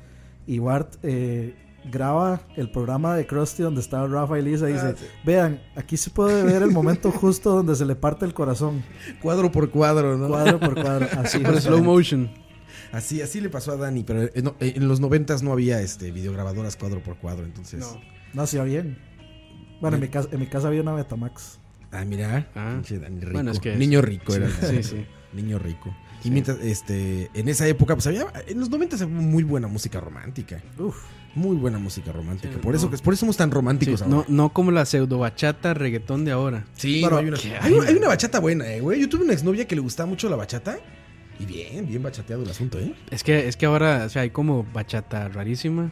y Bart eh, graba el programa de Krusty donde está Rafa y Lisa y dice, Ah, sí. vean, aquí se puede ver el momento justo donde se le parte el corazón, Cuadro por cuadro, ¿no? cuadro por cuadro, así. Con slow motion. Así, así le pasó a Dani, pero eh, no, eh, en los noventas no había este videograbadoras cuadro por cuadro, entonces. No. No, hacía bien. Bueno, en mi, casa, en mi casa había una Betamax. Ah, mira, Ah. pinche Dani rico. Bueno, es que- niño rico era. Sí, sí. Niño rico. Y Sí. mientras, este, en esa época, pues había, en los noventas había muy buena música romántica. Uf, Muy buena música romántica. Sí, por, no. eso, por eso somos tan Sí, románticos ahora. no, no como la pseudo bachata reggaetón de ahora. Sí, hay, una, ¿qué hay, una bachata buena, eh, güey. Yo tuve una exnovia que le gustaba mucho la bachata. Y bien, bien bachateado el asunto, ¿eh? Es que, es que ahora, o sea, hay como bachata rarísima,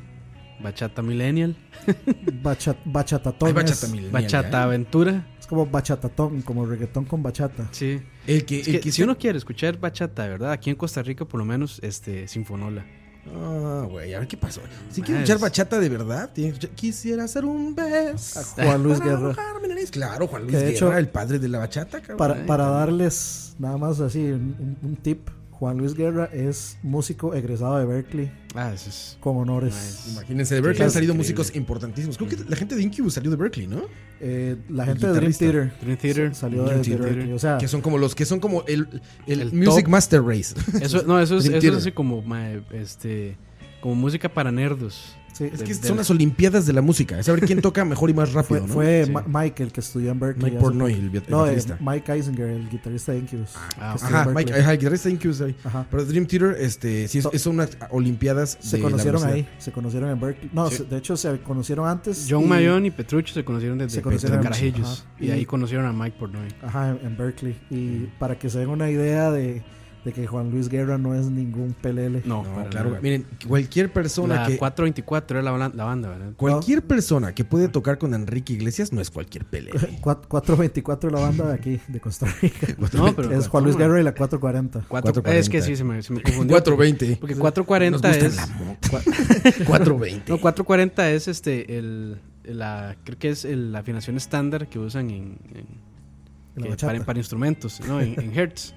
bachata millennial, bachat, bachatatón. Bachata millennial, bachata ¿eh? aventura. Es como bachatatón, como reggaetón con bachata. Sí. El que, el que que si uno quiere escuchar bachata, verdad, aquí en Costa Rica por lo menos, este, Sinfonola. Ah, güey, a ver qué pasó. Si quieren escuchar es- bachata de verdad, Quisiera hacer un beso. A Juan Luis Guerra. Claro, Juan Luis Que de Guerra, hecho- el padre de la bachata, cabrón. Para, para darles nada más así un tip, Juan Luis Guerra es músico egresado de Berkeley Ah, eso es. con honores. Nice. Imagínense, de Berkeley han Increíble. salido músicos importantísimos. Creo que la gente de Incubus salió de Berkeley, ¿no? Eh, la gente de Dream. Theater, Dream Theater. sa- salió Dream de, de Theater. Berkeley. O sea, Que son como los que son como el, el, El Music top. Master Race. Eso, no, eso es, eso es así como, este, como música para nerdos. Sí, Es de- que de son la- las Olimpiadas de la música. Es saber quién toca mejor y más rápido, fue, ¿no? fue Sí. Mike el que estudió en Berkeley. Mike poco. el, el No, eh. Mike Eisinger, el guitarrista de Incubus. Ah, Ajá, Mike, ajá, el guitarrista de Incubus ahí. Ajá. Pero Dream Theater, este, sí, es, So- es unas Olimpiadas Se de la conocieron ahí, se conocieron en Berkeley. No, Sí. se- de hecho se conocieron antes. John y- Mayon y Petruccio se conocieron desde, Se conocieron desde en- Carajillos. Y, Y- ahí conocieron a Mike Portnoy. Ajá, en, en Berkeley. Y para que se den una idea de, de que Juan Luis Guerra no es ningún pelele. No, No, claro. nada. Miren, cualquier persona La que 424 era la, la banda, ¿verdad? cualquier persona que puede tocar con Enrique Iglesias no es cualquier. Cuat- 424 la banda de aquí, de Costa Rica. No, pero es Juan Luis. Guerra y la 440. Cuatro- 440. Es que sí, se me, se me confundió. 420. Porque Nos 440 gusta es. la moto. 420. No, 440 es este, el, la, creo que es el- la afinación estándar que usan en, en- que- para, para instrumentos, ¿no? En, en hertz.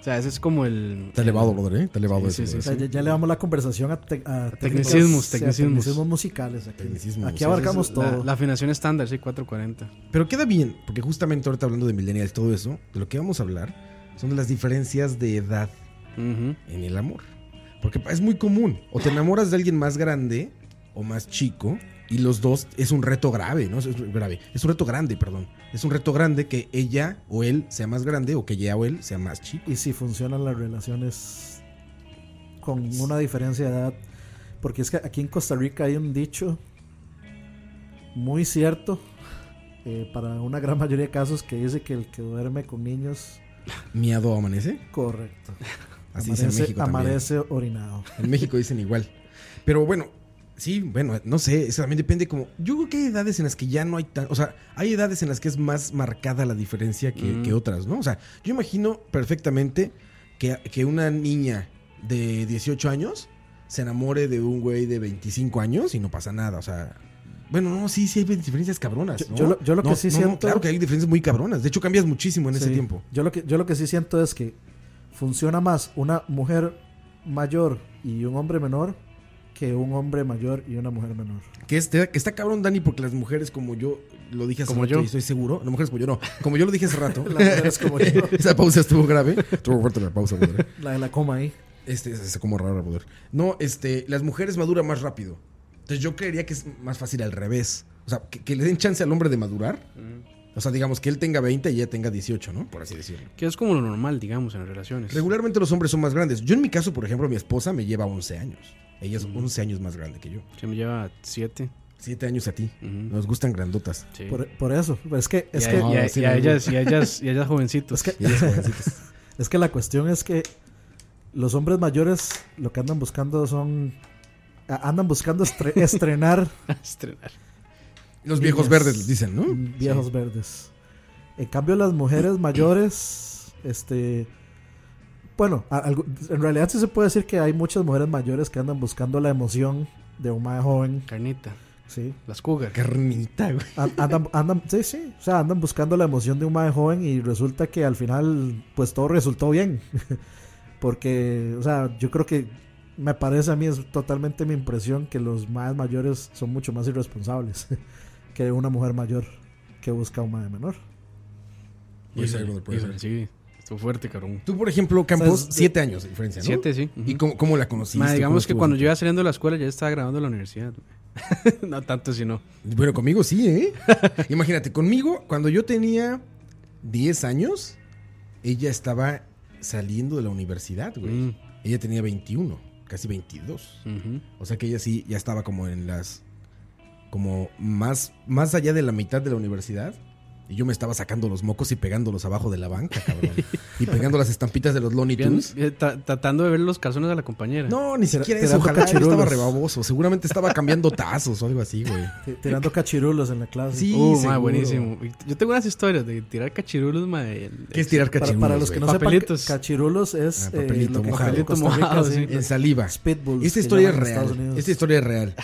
O sea, ese es como el. Está elevado, brother, ¿eh? Está elevado Sí, eso, sí, O brother. sea, ya, ya le damos la conversación a, te- a Tecnicismos, tecnicismos. tecnicismos musicales. Aquí, Tecnicismos, aquí sí, abarcamos todo. la afinación estándar, sí, 440. Pero queda bien, porque justamente ahorita hablando de millennials y todo eso, de lo que vamos a hablar son de las diferencias de edad Ujú. en el amor. Porque es muy común. O te enamoras de alguien más grande o más chico. Y los dos es un reto grave, ¿no? Es grave. Es un reto grande, perdón. Es un reto grande que ella o él sea más grande o que ella o él sea más chico. y si funcionan las relaciones con una diferencia de edad. Porque es que aquí en Costa Rica hay un dicho muy cierto eh, para una gran mayoría de casos que dice que el que duerme con niños, Miado amanece. correcto. Así dice en amanece, México también. amanece orinado. En México dicen igual. Pero bueno, sí, bueno, no sé, eso también depende como... Yo creo que hay edades en las que ya no hay tan... O sea, hay edades en las que es más marcada la diferencia que, Mm. que otras, ¿no? O sea, yo imagino perfectamente que, que una niña de 18 años se enamore de un güey de 25 años y no pasa nada, o sea... Bueno, no, sí, sí hay diferencias cabronas. Yo- ¿no? yo lo- yo lo que No, sí no, siento- claro que hay diferencias muy cabronas. De hecho, cambias muchísimo en ese tiempo. Yo lo, que, yo lo que sí siento es que funciona más una mujer mayor y un hombre menor que un hombre mayor y una mujer menor. Que, este, que está cabrón, Dani, porque las mujeres como yo lo dije hace Como rato yo. y estoy seguro. Las mujeres como yo no. Como yo lo dije hace rato. Las mujeres como yo. Esa pausa estuvo grave. Estuvo fuerte la pausa, brother. La de la coma ahí. Este es como raro, brother. No, este, las mujeres maduran más rápido. Entonces yo creería que es más fácil al revés. O sea, que, que le den chance al hombre de madurar. O sea, digamos que él tenga 20 y ella tenga 18, ¿no? Por así decirlo. Que es como lo normal, digamos, en las relaciones. Regularmente los hombres son más grandes. Yo en mi caso, por ejemplo, mi esposa me lleva 11 años. Ella es 11 años más grande que yo. Que me lleva 7. 7 años a ti. Nos gustan grandotas. Sí. Por, por eso. Es que, es y, que, a, y a- sí, y a me ellas, y a ellas, y a ellas jovencitos. es que, Y ellas jovencitas. es que la cuestión es que los hombres mayores lo que andan buscando son. a- Andan buscando estre- estrenar Estrenar. Los viejos Niñas. verdes les dicen, ¿no? viejos verdes. En cambio, las mujeres mayores, este. Bueno, en realidad sí se puede decir que hay muchas mujeres mayores que andan buscando la emoción de un más joven, Carnita. sí. Las cougar. Carnita, güey. An- Andan, andan, sí, sí, o sea, andan buscando la emoción de un más joven y resulta que al final, pues todo resultó bien. Porque, o sea, yo creo que me parece a mí, es totalmente mi impresión que los más mayores son mucho más irresponsables que una mujer mayor que busca a un más menor. Puede ser, brother, puede Híjole, ser. Sí, estuvo fuerte, cabrón. Tú, por ejemplo, Campos, ¿Sabes? 7 años de diferencia, ¿no? Siete, sí. ¿Y cómo, cómo la conociste? Ma, digamos ¿Cómo que cuando yo iba saliendo de la escuela ya estaba grabando en la universidad. no tanto, sino. Bueno, conmigo sí, ¿eh? Imagínate, conmigo, cuando yo tenía 10 años, ella estaba saliendo de la universidad, güey. Mm, Ella tenía 21, casi 22. ujú. O sea que ella sí ya estaba como en las. Como más, más allá de la mitad de la universidad. Y yo me estaba sacando los mocos y pegándolos abajo de la banca, cabrón. y pegando las estampitas de los Looney Bien, Tunes. eh, tra- tratando de ver los calzones de la compañera. No, ni siquiera eso. Ojalá yo estaba rebaboso. Seguramente estaba cambiando tazos o algo así, güey. Tirando cachirulos en la clase. Sí, Uh, ma, buenísimo. Yo tengo unas historias de tirar cachirulos, ma. de- ¿Qué es tirar Para, cachirulos? para los que no? Papelitos. sepan, cachirulos es Ah, eh, papelito lo mojado. en Rica sí. Saliva. Esta historia es real. Esta historia es real.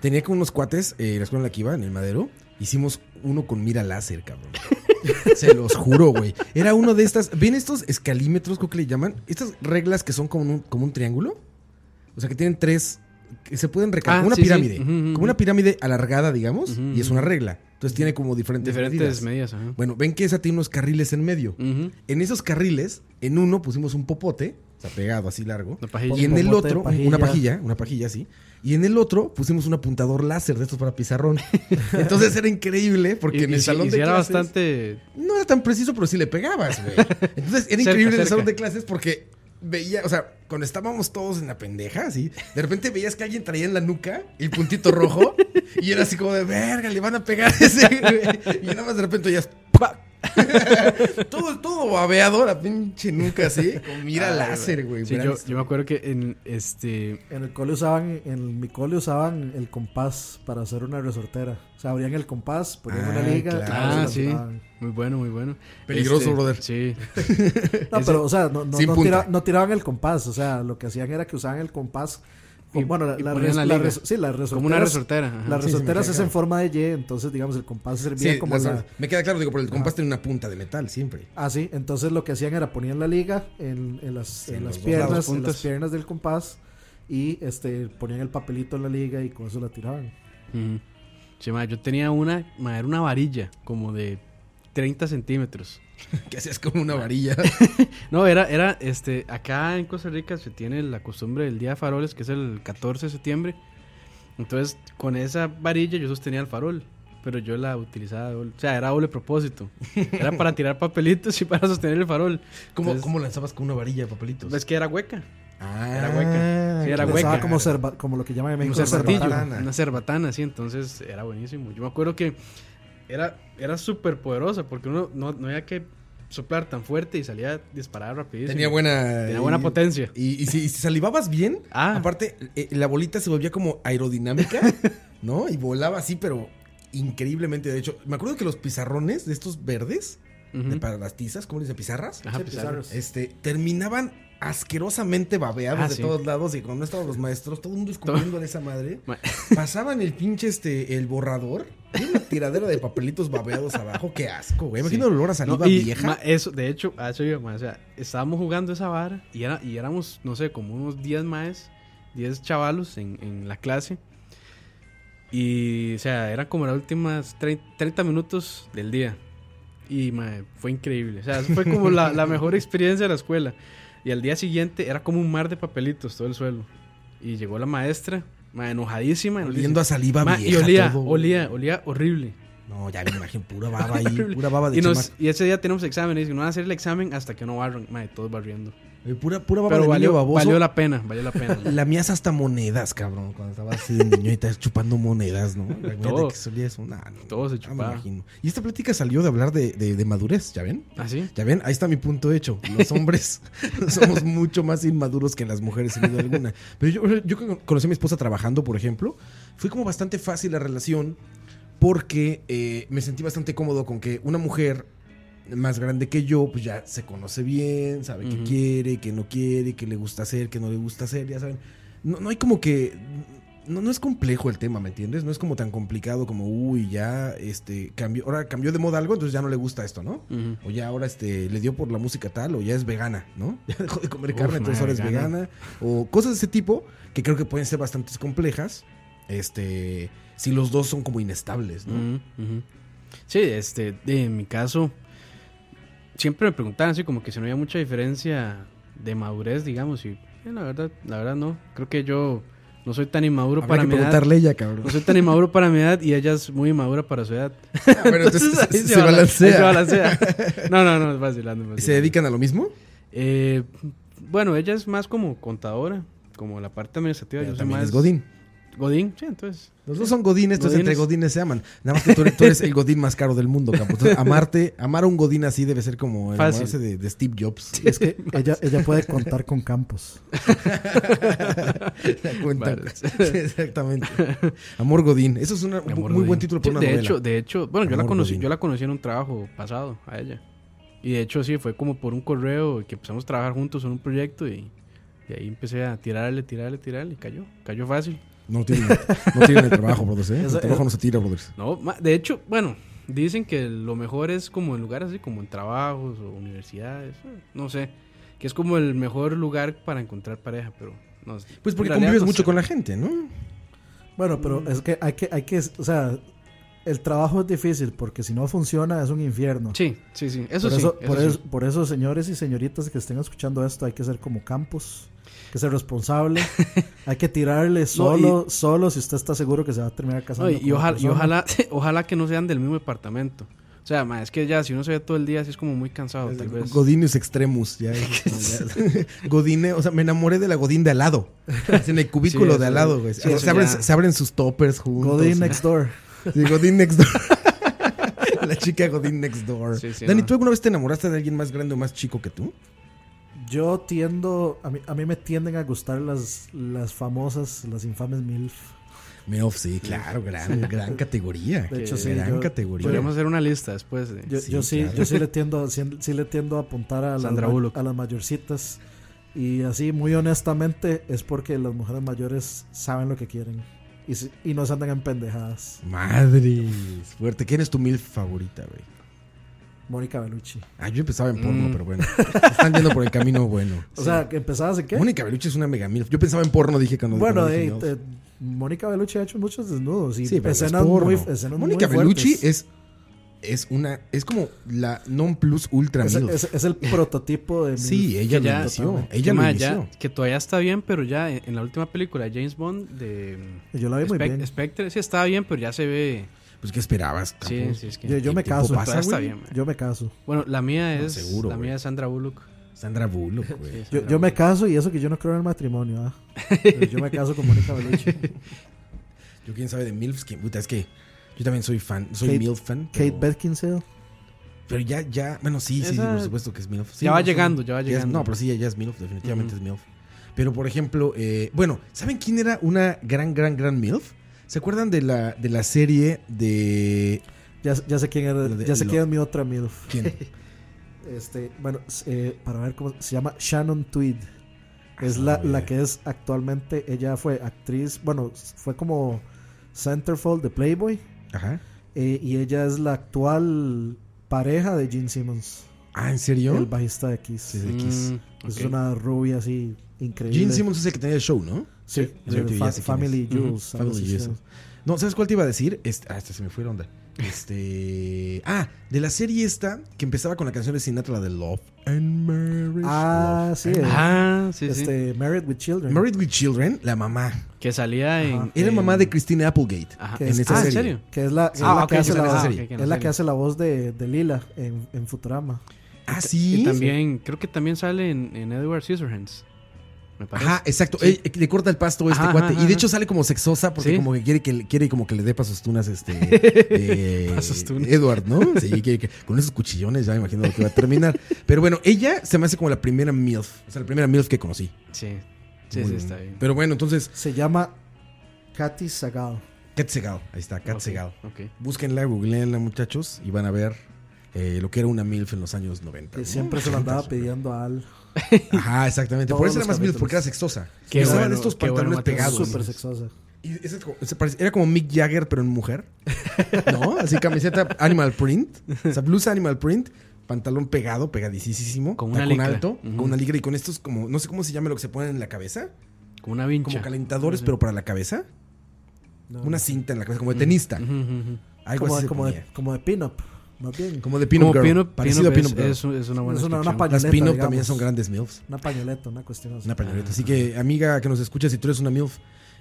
Tenía con unos cuates eh, en la escuela en la que iba, en el madero. Hicimos uno con mira láser, cabrón. Se los juro, güey. Era uno de estas. ¿Ven estos escalímetros, creo que le llaman? Estas reglas que son como un, como un triángulo. O sea, que tienen tres. Que se pueden recargar. Ah, como una sí, sí. pirámide. Como una pirámide alargada, digamos. Y es una regla. Entonces tiene como diferentes, Diferentes medidas. medidas, ajá. Bueno, ven que esa tiene unos carriles en medio. En esos carriles, en uno pusimos un popote, o sea, pegado así largo. Una pajilla. Y en el otro, pajilla. una pajilla, una pajilla así. Y en el otro pusimos un apuntador láser de estos para pizarrón. Entonces era increíble porque Y- en el salón y de si era clases bastante. no era tan preciso, pero sí le pegabas, güey. Entonces era Cerca, increíble en el salón de clases porque veía, o sea, cuando estábamos todos en la pendeja, así, de repente veías que alguien traía en la nuca el puntito rojo y era así como de verga, le van a pegar ese, güey. Y nada más de repente ya todo, todo babeado, la pinche nuca así, con mira Ay, láser, güey. Sí, yo, yo me acuerdo que en este. En el cole usaban, en mi cole usaban el compás para hacer una resortera. O sea, abrían el compás, ponían una Ah, liga. claro. Ah, sí. tiraban. Muy bueno, muy bueno. Peligroso, Este, brother. Sí. No, pero, o sea, no, no, Sin no punta. tira- no tiraban el compás. O sea, lo que hacían era que usaban el compás y- bueno, la, y la res- la la liga. res- sí, las resorteras. Como una resortera. ajá. Las resorteras es en forma de Y, entonces, digamos, el compás servía Sí, como la... me queda claro, digo, pero el compás tiene una punta de metal siempre. Ah, sí, entonces lo que hacían era ponían la liga en, en las, en las piernas, lados, en las piernas del compás y este ponían el papelito en la liga y con eso la tiraban. Ujú. Sí, ma, yo tenía una, ma, era una varilla como de 30 centímetros. Que hacías con una varilla. No, era, era, este, acá en Costa Rica se tiene la costumbre del Día de Faroles, que es el 14 de septiembre. Entonces, con esa varilla yo sostenía el farol, pero yo la utilizaba, doble- o sea, era doble propósito. Era para tirar papelitos y para sostener el farol. ¿Cómo, Entonces, ¿Cómo lanzabas con una varilla de papelitos? Es que era hueca, Ah, era hueca. Sí, era hueca. como, cerva- como lo que llaman en México cervatillo, cerbatana. una cerbatana, sí, entonces era buenísimo. Yo me acuerdo que era, era súper poderosa porque uno no, no había que soplar tan fuerte y salía disparada rapidísimo. Tenía buena... Tenía buena y- potencia. Y, y si, y si salivabas bien, Ah. aparte, eh, la bolita se volvía como aerodinámica, ¿no? Y volaba así, pero increíblemente. De hecho, me acuerdo que los pizarrones de estos verdes, de para las tizas, ¿cómo le dicen? ¿Pizarras? Ajá, Sí, pizarras. pizarros. Este, terminaban asquerosamente babeados Ah, de sí. todos lados y cuando no estaban los maestros, todo el mundo escupiendo de esa madre. Ma- Pasaban el pinche este, el borrador y una tiradera de papelitos babeados abajo. Qué asco, güey. Imagino Sí. el olor a No, saliva y, vieja. ma, eso, de hecho, eso iba, ma, o sea, estábamos jugando esa vara y, era, y éramos, no sé, como unos 10 más, 10 chavalos en, en la clase. Y, o sea, eran como las últimas 30, 30 minutos del día. Y, ma, fue increíble. O sea, fue como la, la mejor experiencia de la escuela. Y al día siguiente era como un mar de papelitos todo el suelo. Y llegó la maestra, ma, enojadísima. Oliendo a saliva "Ma, vieja. Y olía, todo. olía, olía horrible. No, ya me imagino, pura baba ahí, pura baba de Y, nos, y ese día tenemos examen. Y dicen, no van a hacer el examen hasta que no barran. Madre, todos barriendo. Eh, Pura, pura baba Pero de valió, niño baboso. valió la pena, valió la pena. La mía es hasta monedas, cabrón. Cuando estaba así de niño y estás chupando monedas, ¿no? La Todo. que solía eso, nah, no, Todo se me chupaba. imagino. Y esta plática salió de hablar de, de- de madurez, ¿ya ven? ¿Ah, sí? Ya ven, ahí está mi punto hecho. Los hombres somos mucho más inmaduros que las mujeres, sin duda alguna. Pero yo, conocí a mi esposa trabajando, por ejemplo, fue como bastante fácil la relación porque eh, me sentí bastante cómodo con que una mujer más grande que yo, pues ya se conoce bien, sabe qué Ujú. quiere, qué no quiere, qué le gusta hacer, qué no le gusta hacer, ya saben. No, no hay como que... No, no es complejo el tema, ¿me entiendes? No es como tan complicado como, uy, ya, este, cambió, ahora cambió de moda algo, entonces ya no le gusta esto, ¿no? O ya ahora este le dio por la música tal, o ya es vegana, ¿no? Ya dejó de comer Uf, carne, entonces ahora es vegana. O cosas de ese tipo que creo que pueden ser bastante complejas. Este, si los dos son como inestables, ¿no? Sí, este, en mi caso, siempre me preguntaban así como que si no había mucha diferencia de madurez, digamos, y eh, la verdad, la verdad no. Creo que yo no soy tan inmaduro Habrá para que mi edad. preguntarle a ella, cabrón. No soy tan inmaduro para mi edad y ella es muy inmadura para su edad. Ah, pero entonces ahí se, se bala- balancea. se balancea. No, no, no, es vacilando. es ¿Y vacilando. se dedican a lo mismo? Eh, bueno, ella es más como contadora, como la parte administrativa. Pero yo soy más es Godín. Godín, sí, entonces. Los dos son godines, entonces entre Godines. se aman. Nada más que tú eres, tú eres el godín más caro del mundo, capo. Entonces, amarte, amar a un godín así debe ser como Fácil. enamorarse de, de Steve Jobs. Es que ella, ella puede contar con campos. La cuenta. Vale. Sí, exactamente. Amor Godín. Eso es una- un Amor muy buen Godín. título para Sí, una de novela. hecho, de hecho, bueno, yo la conocí, Godín. yo la conocí en un trabajo pasado a ella. Y de hecho sí, fue como por un correo que empezamos a trabajar juntos en un proyecto y, y ahí empecé a tirarle, tirarle, tirarle y cayó. Cayó fácil. No tienen, no tienen el trabajo, brothers, ¿eh? Eso- el trabajo no se tira, brothers. No, ma- de hecho, bueno, dicen que lo mejor es como en lugares así, como en trabajos o universidades, eh, no sé, que es como el mejor lugar para encontrar pareja, pero no sé. Pues porque convives no mucho sé. con la gente, ¿no? Bueno, pero Mm. es que hay que, hay que, o sea, el trabajo es difícil porque si no funciona es un infierno. Sí, sí, sí, eso por sí. eso, eso por, sí. eso, por eso, señores y señoritas que estén escuchando esto, hay que ser como Campos, que ser responsable, hay que tirarle solo, solo si usted está seguro que se va a terminar No, casando. y, ojalá, y ojalá, ojalá que no sean del mismo departamento. O sea, ma, es que ya si uno se ve todo el día así es como muy cansado, tal vez. Godinius extremus. Ya, ya. Godine, o sea, me enamoré de la Godín de al lado. Así En el cubículo Sí, de al lado, güey. sí, se, abren, se abren sus toppers juntos. Godín next door. Sí, Godín next door. la chica Godín next door. Sí, sí, Dani, no. ¿tú alguna vez te enamoraste de alguien más grande o más chico que tú? Yo tiendo, a mí, a mí me tienden a gustar las, las famosas, las infames MILF. Milf, sí, claro, gran, gran categoría. De hecho, sí, gran yo- categoría. Podríamos hacer una lista después de... Yo Sí, yo sí, claro. yo sí le tiendo, sí, sí le tiendo a apuntar a las, Sandra a las mayorcitas. Y así, muy honestamente, es porque las mujeres mayores saben lo que quieren. Y, y no se andan en pendejadas. Madre. Fuerte. ¿Quién es tu mil favorita, güey? Mónica Bellucci. Ah, yo empezaba en porno, Mm. pero bueno. Están yendo por el camino bueno. O sea, que empezabas en qué? Mónica Bellucci es una mega mil. Yo pensaba en porno, dije cuando bueno, cuando dije eh, no. te- Mónica Bellucci ha hecho muchos desnudos y Sí, es escenas, porno. muy, escenas Mónica muy Bellucci es es una es como la non plus ultra Es, es- es el prototipo de sí, ella lo ya- inició. Ella lo ya- inició. que todavía está bien, pero ya en, en la última película de James Bond de Yo la vi muy bien. Spectre, sí estaba bien, pero ya se ve. Pues qué esperabas, Sí, sí, es que. Yo, me caso. pasa, está bien. Yo me caso. Bueno, la mía No, es. seguro, la güey. mía es Sandra Bullock. Sandra Bullock, güey. Sí, Yo, Sandra yo me caso y eso que yo no creo en el matrimonio. ¿ah? Yo me caso con Mónica Bellucci. Yo quién sabe de milfs, que puta, es que yo también soy fan, soy Kate- milf fan. Kate Beckinsale. Pero ya, ya, bueno, sí, sí, sí, Esa- por supuesto que es MILF. Sí, Ya va no, llegando, ya va es- llegando. no, pero sí, ya es MILF, definitivamente es MILF. Pero, por ejemplo, eh, bueno, ¿saben quién era una gran, gran, gran MILF? ¿Se acuerdan de la, de la serie de... Ya, ya sé quién es, de- ya sé lo- quién es mi otra MILF. ¿Quién? Este, bueno, eh, para ver cómo se llama Shannon Tweed. Es Ah, la, güey. la que es actualmente, ella fue actriz, bueno, fue como centerfold de Playboy. Ajá. eh, y ella es la actual pareja de Gene Simmons, Ah, ¿en serio? el bajista de Kiss. Sí, de Kiss. Mm, Es una rubia así increíble. Gene Simmons es el que tenía el show, ¿no? Sí, Fa- quién Family sí. No, ¿sabes cuál te iba a decir? Este, ah, esta se me fue la onda. Este. Ah, de la serie esta que empezaba con la canción de Sinatra, la de Love and Marriage. Ah, Love sí, and- eh. Ah, sí, sí. Este, Married with Children. Married with Children, la mamá. Que salía en. Ajá. Era en- mamá de Christina Applegate. Ajá. En es- esa ah, serie. ¿en serio? Que es la, que es Ah, la que hace la, voz- es la que hace la voz de, de Lila en, en Futurama. Ah, sí. Y también, creo que también sale en, en Edward Scissorhands. Me parece. Ajá, exacto. Sí. Ey, le corta el pasto a este Ajá, cuate. ajá, y de hecho sale como sexosa porque Sí. como que quiere que le- quiere como que le dé pasos tunas este eh, Pasos tunas. Edward, ¿no? Sí, quiere que con esos cuchillones ya me imagino lo que va a terminar. Pero bueno, ella se me hace como la primera MILF. O sea, la primera MILF que conocí. Sí. Sí, Muy sí, bien. está bien. Pero bueno, entonces, Se llama Katy Sagal. Cat Segal. Ahí está, Cat Ok, Segal. ok. Búsquenla, googleenla, muchachos, y van a ver eh, lo que era una MILF en los años 90. Que ¿no? siempre se lo andaba pidiendo a Al. Ajá, exactamente. Por eso era más capítulos. porque era sexosa. Qué Usaban bueno, estos bueno, pantalones pegados. Súper sexosa. Y ese es como- se parece- era como Mick Jagger, pero en mujer. ¿No? Así camiseta animal print. O sea, blusa animal print. Pantalón pegado, pegadicísimo. Con una alto. Con una ligra y con estos como... No sé cómo se llama lo que se ponen en la cabeza. Como una vincha. Como calentadores, pero para la cabeza. No, Una cinta en la cabeza, como de tenista. Algo como, así se como, de, como de pin-up. Más bien. Como de Pin-Up Como Girl. Pin-Up- Parecido a Pin-Up es, Girl. es, es una buena Es una- una descripción. pañoleta, Las Pin-Up también son grandes MILFs. Una pañoleta, una cuestión así. Una pañoleta. Así que, amiga que nos escucha, si tú eres una MILF,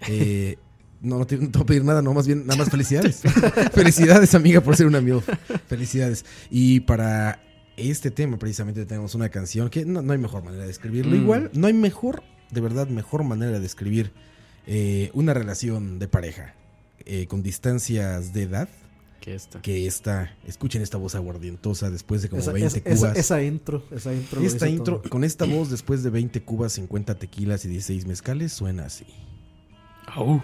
eh, no, no te, no te voy a pedir nada, no, más bien, nada más felicidades. felicidades, amiga, por ser una MILF. Felicidades. Y para este tema, precisamente, tenemos una canción que no, no hay mejor manera de escribirlo. Mm. Igual, no hay mejor, de verdad, mejor manera de escribir eh, una relación de pareja eh, con distancias de edad Que esta. que esta. Escuchen esta voz aguardientosa después de como Esa, 20 esa- esa- cubas. esa intro. Esa intro. Esta intro, todo. con esta voz, después de 20 cubas, 50 tequilas y 16 mezcales, suena así. Au.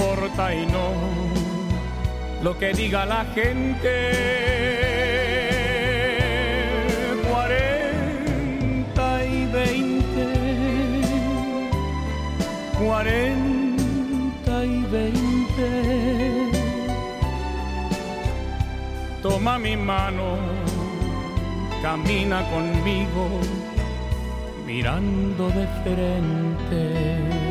no lo que diga la gente. Cuarenta y veinte, cuarenta y veinte. Toma mi mano, camina conmigo, mirando de frente.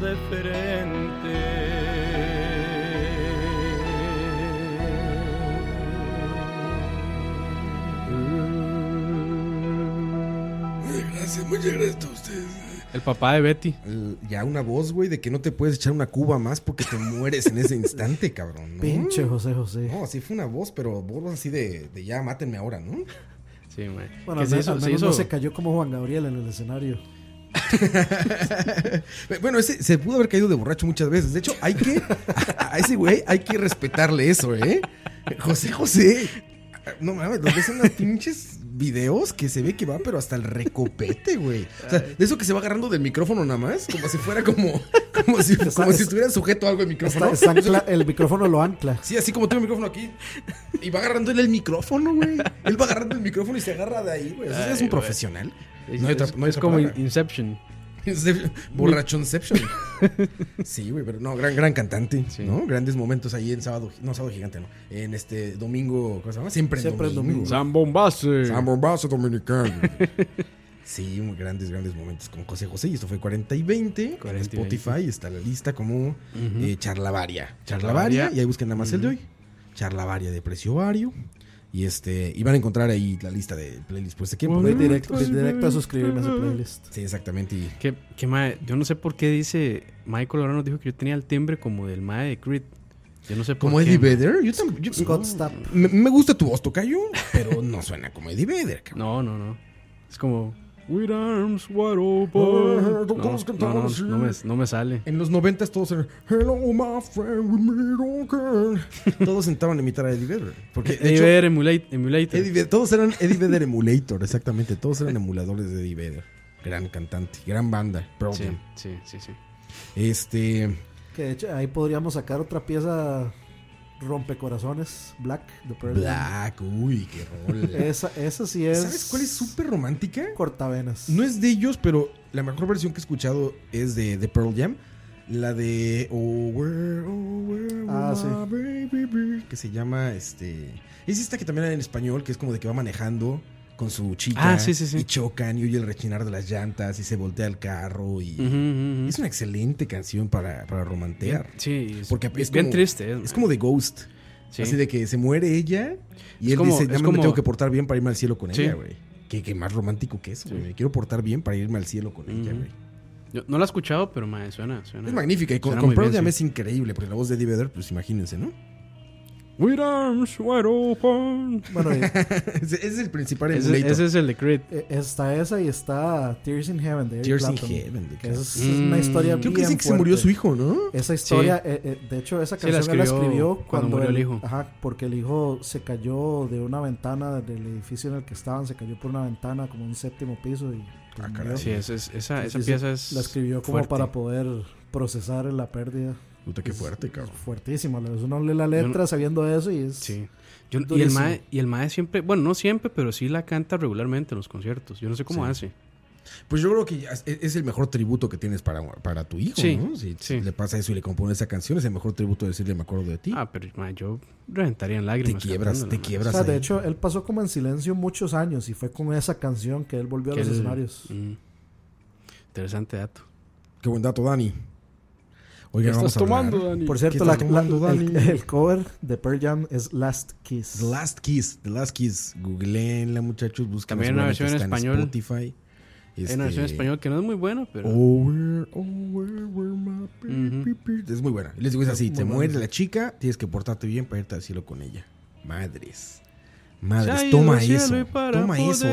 de frente. Gracias, muchas gracias a ustedes. El papá de Betty. El- Ya una voz, güey, de que no te puedes echar una cuba más porque te mueres en ese instante, cabrón. ¿no? Pinche José José. No, así fue una voz, pero voz así de, de ya mátenme ahora, ¿no? Sí, mae. Bueno, Que al, se hizo- al se menos hizo- no se cayó como Juan Gabriel en el escenario. Bueno, ese se pudo haber caído de borracho muchas veces. De hecho, hay que. A, a ese güey hay que respetarle eso, ¿eh? José José. No mames, los ves en los pinches videos que se ve que va, pero hasta el recopete, güey. O sea, de eso que se va agarrando del micrófono nada más, como si fuera como. Como si, como si estuviera sujeto a algo el micrófono. Está- está ancla- el micrófono lo ancla. Sí, así como tengo el micrófono aquí. Y va agarrando él el micrófono, güey. Él va agarrando el micrófono y se agarra de ahí, güey. O sea, Ay, es un güey. profesional. Es, No hay otra- es- no hay es otra como palabra. Inception. Inception, Borrachonception. Sí, güey, pero no, gran, gran cantante, Sí. ¿no? Grandes momentos ahí en sábado, no, sábado gigante, ¿no? En este domingo, ¿cómo se llama? Siempre en Siempre en domingo. domingo. San Bombaste. San Bombazo dominicano. Sí, muy grandes, grandes momentos con José José. Y esto fue 40 y 20. En 40 y Spotify está la lista como Ujú. eh, Charlavaria. Charlavaria. Charlavaria. Y ahí busquen nada más el de hoy. Charlavaria de precio vario. Y este, y van a encontrar ahí la lista de playlists. Pues Voy poner directo, voy directo a suscribirme a ese playlist. Sí, exactamente. Y Que, que mae, yo no sé por qué dice. Michael ahora nos dijo que yo tenía el timbre como del mae de Creed. Yo no sé por como qué. Eddie. Vedder. Yo también. yo- Scott Stapp. Me, me gusta tu voz, tocayo, pero no suena como Eddie Vedder. cabrón. No, no, no. Es como. With arms wide open. Ah, No, todos no, no, así. no me, no me sale. En los noventas todos eran Hello my friend, we meet again". Todos intentaban imitar a Eddie Vedder. Porque de Eddie Vedder emulate- Emulator. Eddie todos eran Eddie Vedder Emulator, exactamente. Todos eran emuladores de Eddie Vedder. Gran cantante, gran banda. Pearl Sí, sí, sí, sí. Este. Que de hecho ahí podríamos sacar otra pieza rompecorazones, Black, de Pearl Jam. Black, uy, qué rol. Esa, esa sí es. ¿Sabes cuál es súper romántica? Cortavenas. No es de ellos, pero la mejor versión que he escuchado es de, de Pearl Jam. La de Oh, where, oh, where Ah, sí. baby? Que se llama este. Es esta que también era en español, que es como de que va manejando con su chica. Ah, sí, sí, sí. Y chocan y oye el rechinar de las llantas y se voltea el carro. Y es una excelente canción para, para romantear. Sí, es, Porque es bien como- triste. Es, Es como de Ghost. sí. Así de que se muere ella y Es él como- dice, ya me como- tengo que portar bien para irme al cielo con ella, güey. Que más romántico que eso, güey. Me quiero portar bien para irme al cielo con ella, güey. Yo no la he escuchado, pero mae, suena, suena. Es magnífica. Y con, con bien, es increíble, porque la voz de Eddie Vedder, pues imagínense, ¿no? With arms wide open. Bueno, ese, ese es el principal Ese, ese es el de Creed. eh, está esa y está Tears in Heaven de Eric Tears in Clapton, Heaven, de que es, es una Mm. historia Creo que bien dicen que se murió su hijo, ¿no? Esa historia, eh, eh, de hecho, esa Sí, la canción él la escribió escribió cuando cuando, murió el hijo. Ajá, porque el hijo se cayó de una ventana del edificio en el que estaban, se cayó por una ventana como un séptimo piso y pues, Ah. Sí, es, es- esa, Sí, esa sí, sí. pieza es. La escribió como fuerte. para poder procesar la pérdida. Puta, qué Es- fuerte, es cabrón. Fuertísima. Uno lee la letra no- sabiendo eso y es. Sí. Yo- y, el mae, y el mae siempre, bueno, no siempre, pero sí la canta regularmente en los conciertos. Yo no sé cómo Sí. hace. Pues yo creo que es, el mejor tributo que tienes para, para tu hijo, Sí, ¿no? Si, sí. le pasa eso y le compone esa canción, es el mejor tributo de decirle me acuerdo de ti. Ah, pero mae, yo reventaría en te lágrimas. quiebras, te mae. O quiebras. sea, de ahí. hecho, él pasó como en silencio muchos años y fue con esa canción que él volvió a los él- escenarios. Mm. Interesante dato. Qué buen dato, Dani. Oigan, vamos a hablar- Dani? Por cierto, ¿Qué la- está tomando, la- el, Dani? el cover de Pearl Jam es Last Kiss. The Last Kiss, The Last Kiss. Googleenla, muchachos, busquen. También hay una versión en español. Spotify. Hay una Este, versión en español que no es muy buena, pero. Over, over, where my baby Ujú. be- Es muy buena. Les digo, es así: te muere la chica, tienes que portarte bien para irte al cielo con ella. Madres. Madres, toma eso. Toma eso.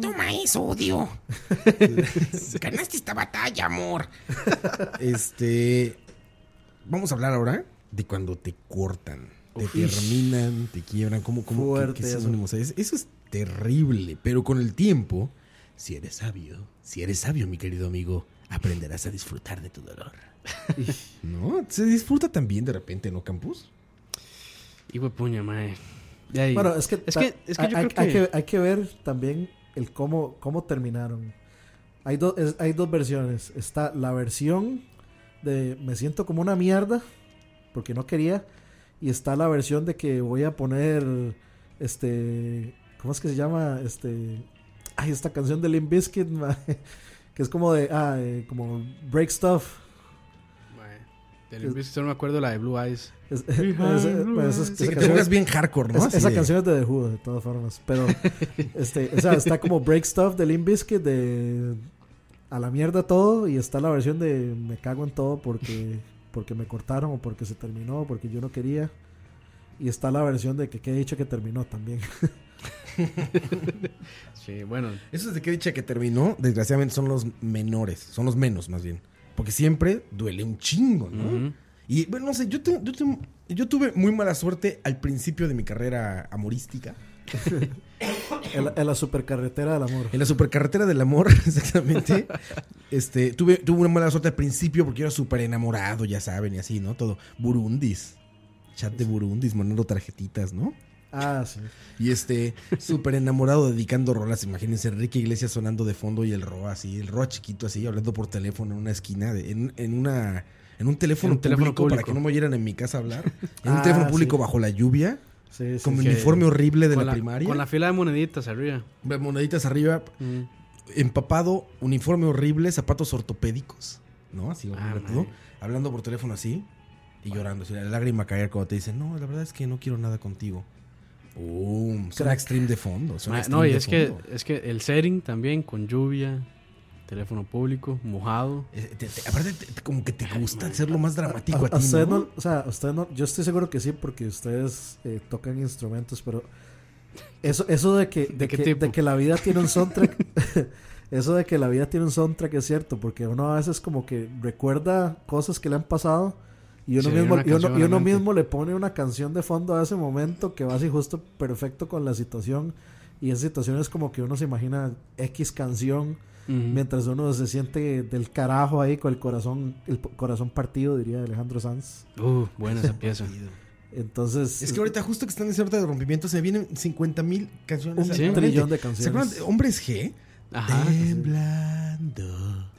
Toma eso, odio. Ganaste esta batalla, amor. Este. Vamos a hablar ahora de cuando te cortan, te Uf. terminan, te quiebran. ¿Cómo, cómo qué- Fuerte qué eso. Es- Eso es terrible. Pero con el tiempo, si eres sabio, si eres sabio, mi querido amigo, aprenderás a disfrutar de tu dolor. ¿No? Se disfruta también de repente, ¿no, Campus? Y puña, mae. Bueno, es que, Es que- es que hay, yo hay- creo hay que- hay que ver también el cómo, cómo terminaron. Hay, dos es- hay dos versiones. Está la versión de me siento como una mierda porque no quería. Y está la versión de que voy a poner este. ¿Cómo es que se llama? Este. Ay, esta canción de Limp Bizkit, ma, que es como de. Ah, eh, como Break Stuff. Del Limp Bizkit solo me acuerdo la de Blue Eyes. Es- es- pues, es- Sí, esa que pongas bien hardcore, ¿no? es- esa de- canción es de The Who, de todas formas. Pero, este, o sea, está como Break Stuff de Limp Bizkit de a la mierda todo. Y está la versión de me cago en todo porque, porque me cortaron o porque se terminó o porque yo no quería. Y está la versión de que, he dicho que terminó también. Sí, bueno. Esos de que dicha que terminó, desgraciadamente son los menores, son los menos más bien. Porque siempre duele un chingo, ¿no? Y bueno, no sé, yo, te- yo, te- yo tuve muy mala suerte al principio de mi carrera amorística. En la, en la supercarretera del amor. En la supercarretera del amor, exactamente. Este, tuve, tuve una mala suerte al principio porque yo era súper enamorado, ya saben, y así, ¿no? Todo. Burundis. Chat de Burundis, mandando tarjetitas, ¿no? Ah, sí. Y este, súper enamorado dedicando rolas. Imagínense, Enrique Iglesias sonando de fondo y el Roa así, el Roa chiquito así, hablando por teléfono en una esquina, de- en, en una. En un teléfono, En un teléfono público, para que no me oyeran en mi casa a hablar. En un Ah, teléfono público sí. bajo la lluvia, Sí, sí. con mi uniforme horrible de la, primaria. Con la fila de moneditas arriba. Moneditas arriba, Mm. empapado, uniforme horrible, zapatos ortopédicos, ¿no? Así Ah, todo. Hablando por teléfono así y llorando. la lágrima caer cuando te dicen, no, la verdad es que no quiero nada contigo. Boom, suena Crack. extreme de fondo. suena Ma- no, y es que, es que el setting también, con lluvia, teléfono público, mojado. Eh, te- te- aparte, te- te- como que te gusta hacerlo más dramático a, A- ti, o sea, no, yo estoy seguro que sí, porque ustedes eh, tocan instrumentos, pero eso, eso de que, de, ¿De qué que, de que la vida tiene un soundtrack, eso de que la vida tiene un soundtrack es cierto, porque uno a veces como que recuerda cosas que le han pasado y uno mismo, y uno, y uno mismo le pone una canción de fondo a ese momento que va así justo perfecto con la situación y esa situación es como que uno se imagina X canción Mientras uno se siente del carajo ahí con el corazón el corazón partido diría Alejandro Sanz Uh, buena esa pieza. entonces Es que ahorita, justo que están en ahorita de rompimiento, se vienen 50 mil canciones. un mente. trillón de ¿Se acuerdan canciones de Hombres G? Ajá. Temblando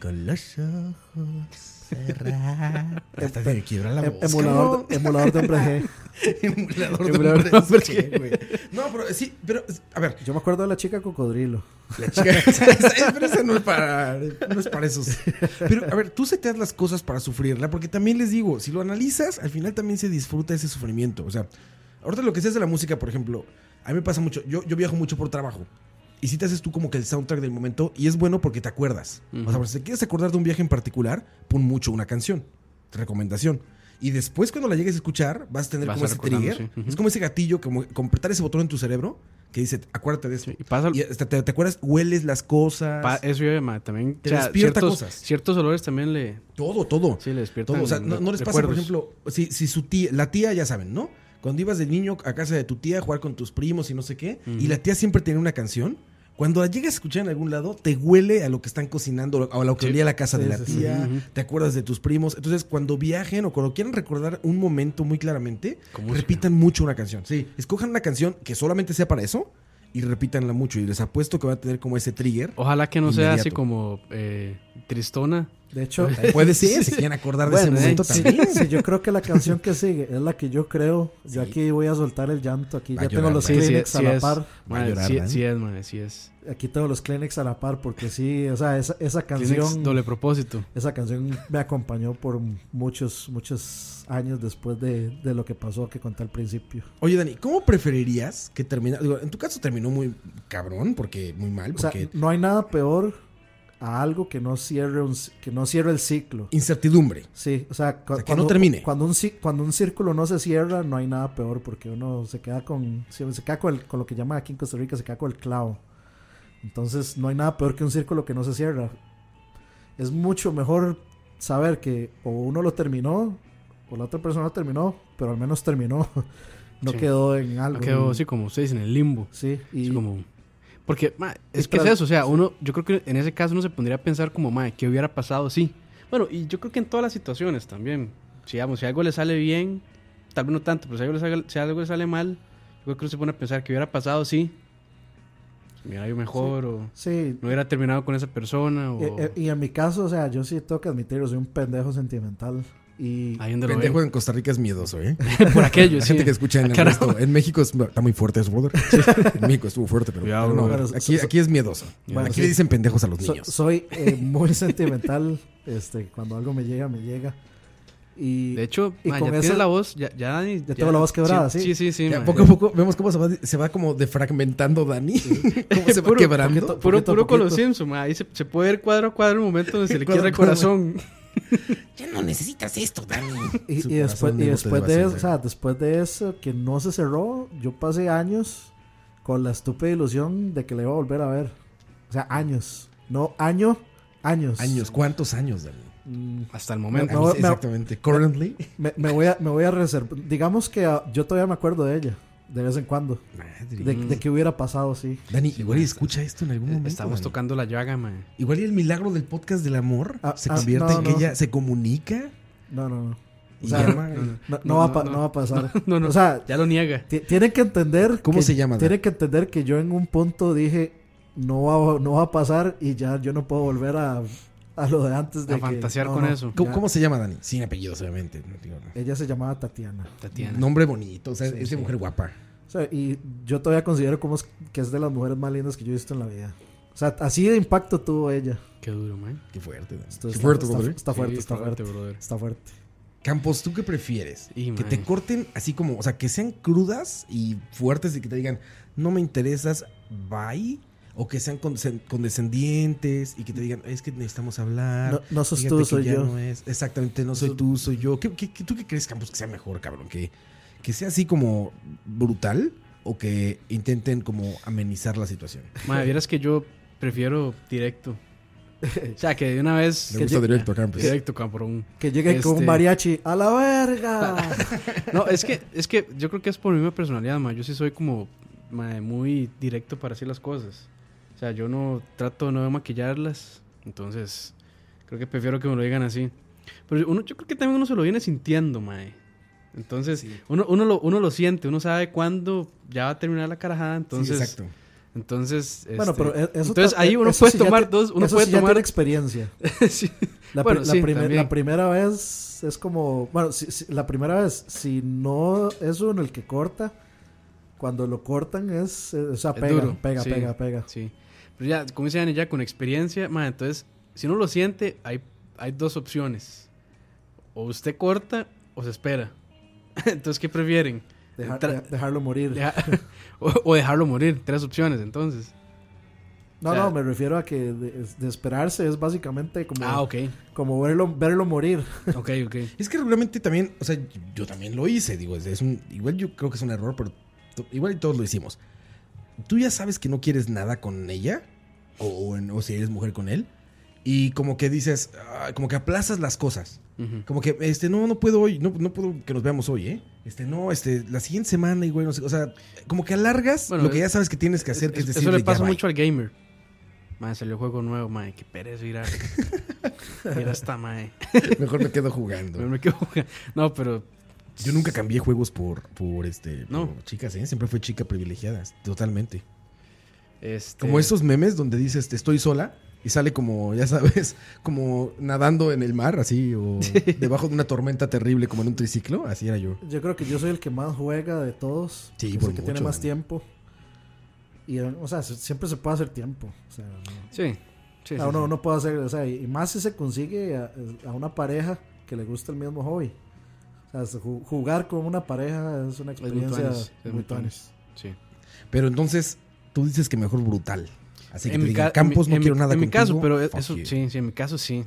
con los ojos cerrados. Hasta se me quiebra la Em- voz. emulador, de, emulador de hombre G Emulador de de hombres G, güey. No, pero sí, pero a ver, yo me acuerdo de la chica cocodrilo la chica, esa- pero esa no es para no es para esos. Pero a ver, tú seteas las cosas para sufrirla, porque también les digo, si lo analizas, al final también se disfruta ese sufrimiento, o sea, ahorita lo que se hace la música, por ejemplo, a mí me pasa mucho, yo yo viajo mucho por trabajo. Y si te haces tú como que el soundtrack del momento y es bueno porque te acuerdas. O sea, si te quieres acordar de un viaje en particular, pon mucho una canción. Recomendación. Y después cuando la llegues a escuchar, vas a tener Vas como a ese trigger. sí. Ujú. Es como ese gatillo, como completar ese botón en tu cerebro que dice, acuérdate de eso. Y pasa, Y hasta te, te acuerdas, hueles las cosas. pa- eso yo, también. Te o sea, despierta ciertos, cosas. ciertos olores también le. todo, todo. Sí, le despiertan. Todo, o sea, no, no les pasa, por ejemplo, si, si su tía, la tía, ya saben, ¿no? Cuando ibas de niño a casa de tu tía a jugar con tus primos y no sé qué, y la tía siempre tenía una canción, cuando la llegas a escuchar en algún lado, te huele a lo que están cocinando, o a lo que Sí. olía la casa Sí, de la sí. tía, te acuerdas de tus primos. Entonces, cuando viajen o cuando quieran recordar un momento muy claramente, música. repitan mucho una canción. Sí, escojan una canción que solamente sea para eso y repítanla mucho. Y les apuesto que va a tener como ese trigger. Ojalá que no sea así como eh, tristona. De hecho, Puede ser, si quieren acordar de Bueno, ese momento Sí, también. sí, yo creo que la canción que sigue es la que yo creo. Yo aquí voy a soltar el llanto. Aquí Va ya a tengo llorar, los man. Sí, sí, Kleenex a la par. Va a Ma, llorar, sí, man. sí es, ma, sí es. Aquí tengo los Kleenex a la par porque sí, o sea, esa, esa Kleenex canción. doble propósito. Esa canción me acompañó por muchos, muchos años después de, de lo que pasó que conté al principio. Oye, Dani, ¿cómo preferirías que terminara? digo, en tu caso terminó muy cabrón, porque muy mal, O sea, porque no hay nada peor a algo que no cierre, un, c- que no cierre el ciclo. incertidumbre. Sí, o sea, cu- O sea, que cuando, no termine. Cuando un, cuando un círculo no se cierra, no hay nada peor porque uno se queda con, se se queda con, el- con lo que llaman aquí en Costa Rica, se queda con el clavo. Entonces, no hay nada peor que un círculo que no se cierra. Es mucho mejor saber que o uno lo terminó o la otra persona lo terminó, pero al menos terminó. No Sí. quedó en algo. No quedó así como ustedes en el limbo. Sí, y como. Porque, ma, es Es que es para- eso, o sea, uno, yo creo que en ese caso uno se pondría a pensar como, ma, ¿qué hubiera pasado? Sí. Bueno, y yo creo que en todas las situaciones también. Si, digamos, si algo le sale bien, tal vez no tanto, pero si algo le sale, si algo le sale mal, yo creo que uno se pone a pensar ¿qué hubiera pasado? Sí. Me hubiera ido mejor, o sí, no hubiera terminado con esa persona, o. Eh, eh, y en mi caso, o sea, yo sí tengo que admitirlo, soy un pendejo sentimental. Y ahí donde lo Pendejo en Costa Rica es miedoso, ¿eh? Por aquello, La sí. gente que escucha en el Carajo. resto. En México es- está muy fuerte eso, brother. En México estuvo fuerte, pero, Cuidado, pero no. Aquí, aquí es miedoso. Bueno, aquí sí. le dicen pendejos a los so- niños. soy eh, muy sentimental. Este, cuando algo me llega, me llega. Y De hecho, y ma, con ya esa- tienes la voz, ya, ya, Dani, Ya tengo la voz quebrada, sí. Sí, sí, sí. Ya, poco a poco vemos cómo se va, se va como defragmentando Dani. cómo se va Puro- quebrando. poquito- Puro, poquito puro con los. Simpsons. Ahí se, se puede ver cuadro a cuadro el momento donde se le quiebra el corazón. Ya no necesitas esto, Dani. Y, y después, y de después de eso, o sea, después de eso que no se cerró, yo pasé años con la estúpida ilusión de que le iba a volver a ver. O sea, años. No, año, años. Años, ¿cuántos años, Dani? Mm, Hasta el momento. No, sí, me- exactamente. Currently. me, me voy a, me voy a reservar. Digamos que ah, yo todavía me acuerdo de ella, de vez en cuando. Madre. De, de que hubiera pasado, sí. Dani, igual y escucha esto en algún momento. Estamos Dani. tocando la llaga, ma. Igual y el milagro del podcast del amor Ah, se ah, convierte no, en que no. ella se comunica No, no, no. O sea, llama. No, no No, va, a no, va a pasar. No, no. O sea, Ya lo niega. ti- tienen que entender. ¿Cómo que- se llama, Tienen que entender que yo en un punto dije, no va, no va a pasar y ya yo no puedo volver a, a lo de antes de A que- fantasear no, con no, eso. ¿Cómo, se llama, Dani? Sin apellidos, obviamente. no digo, no. Ella se llamaba Tatiana. Tatiana. Nombre bonito, o sea, Sí, es de sí. mujer guapa. O sea, y yo todavía considero como es- que es de las mujeres más lindas que yo he visto en la vida. O sea, así de impacto tuvo ella. Qué duro, man. Qué fuerte, Qué está, fuerte, está- brother. está fuerte, Sí, está fuerte, brother. está fuerte. Campos, ¿tú qué prefieres? Y, que man. te corten así como, o sea, que sean crudas y fuertes y que te digan, no me interesas, bye. O que sean condescend- condescendientes y que te digan, es que necesitamos hablar. No, no sos Fíjate tú, soy yo. no es- exactamente, no soy tú, soy yo. ¿Qué, qué- qué- tú qué crees, Campos, que sea mejor, cabrón? ¿Que, ¿Que sea así como brutal o que intenten como amenizar la situación? Ma, vieras que yo prefiero directo. O sea, que de una vez. Le gusta directo Campos. Directo, cabrón. Que llegue con un Este- mariachi. ¡A la verga! No, es que, es que yo creo que es por mi misma personalidad, ma. Yo sí soy como ma, muy directo para hacer las cosas. O sea, yo no trato no de maquillarlas. Entonces, creo que prefiero que me lo digan así. Pero uno, yo creo que también uno se lo viene sintiendo, mae. Entonces, uno, uno, lo, uno lo siente, uno sabe cuándo ya va a terminar la carajada. Entonces, sí, exacto. entonces, Bueno, este, pero e- eso entonces ahí uno eso puede sí ya tomar dos, uno eso puede sí ya tomar tiene experiencia. sí. La, Bueno, la sí, primer- la primera vez es como. Bueno, si- si- la primera vez, si no es uno el que corta, cuando lo cortan es. eh, o sea, pega, duro, pega, sí. pega, pega. Sí. Pero ya, como dice Dani, ya con experiencia, ma, entonces, si uno lo siente, hay, hay dos opciones. O usted corta o se espera. entonces, ¿qué prefieren? Dejar- Tra- de- dejarlo morir. Deja- o, o dejarlo morir. Tres opciones, entonces. No, O sea- no, me refiero a que de, de esperarse es básicamente como, Ah, ok. como verlo, verlo morir. Ok, ok. Es que regularmente también, o sea, yo también lo hice, digo, es, un, igual yo creo que es un error, pero to- igual todos lo hicimos. Tú ya sabes que no quieres nada con ella, o, o si eres mujer con él, y como que dices, ah, como que aplazas las cosas. Como que, este, no, no puedo hoy, no, no puedo que nos veamos hoy, ¿eh? Este, no, este, la siguiente semana, y güey, no sé, o sea, como que alargas Bueno, lo que es- ya sabes que tienes que hacer, que es Eso decir, le pasa mucho al gamer. Madre, salió juego nuevo, madre. Qué pereza ir a. Mira esta, madre. Mejor me quedo jugando. Me quedo jugando. No, pero. Yo nunca cambié juegos por, por este, No. por chicas, ¿eh? Siempre fue chica privilegiada, totalmente. Este, Como esos memes donde dices, "Te estoy sola y sale como, ya sabes, como nadando en el mar, así, o debajo de una tormenta terrible, como en un triciclo. Así era yo. Yo creo que yo soy el que más juega de todos. Sí, que es por el que tiene más man. tiempo. Y, o sea, se- siempre se puede hacer tiempo. O sea, no- Sí. Sí, o sí, uno, sí. uno puede hacer, o sea, y más si se consigue a, a una pareja que le gusta el mismo hobby. O sea, se ju- jugar con una pareja es una experiencia es tuanis. Sí. Pero entonces, tú dices que mejor brutal. Así que En te mi digan, Campos, en no mi- quiero nada En mi contigo, caso, pero fuck eso you". sí, sí, en mi caso sí.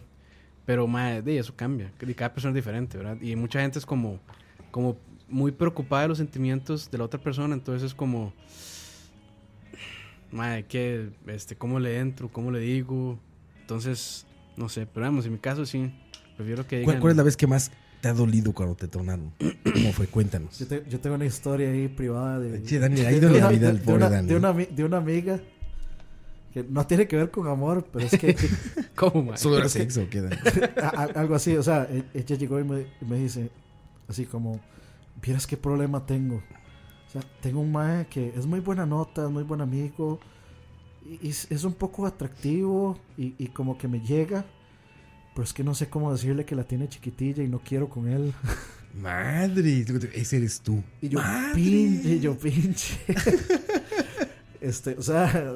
Pero, madre, eso cambia. que Cada persona es diferente, ¿verdad? Y mucha gente es como, como muy preocupada de los sentimientos de la otra persona. Entonces es como, madre, ¿qué? Este, ¿Cómo le entro? ¿Cómo le digo? Entonces, no sé. Pero vamos, en mi caso sí. Prefiero que ¿Cuál, digan... cuál es la vez que más te ha dolido cuando te tronaron? ¿Cómo fue? Cuéntanos. Yo, te- yo tengo una historia ahí privada de, Che, Dani, ha de- de la una- vida de- el de pobre una- Dani. de una de una amiga que no tiene que ver con amor, pero es que ¿Cómo, madre? ¿Solo era que- sexo Dani? a- a- algo así, o sea, e- ella llegó y me, me dice así como, vieras qué problema tengo. O sea, tengo un mae que es muy buena nota, es muy buen amigo, y, y es, es un poco atractivo y, y como que me llega, pero es que no sé cómo decirle que la tiene chiquitilla y no quiero con él. Madre, ese eres tú. Y yo, Madre. pinche, y yo, pinche. este, o sea,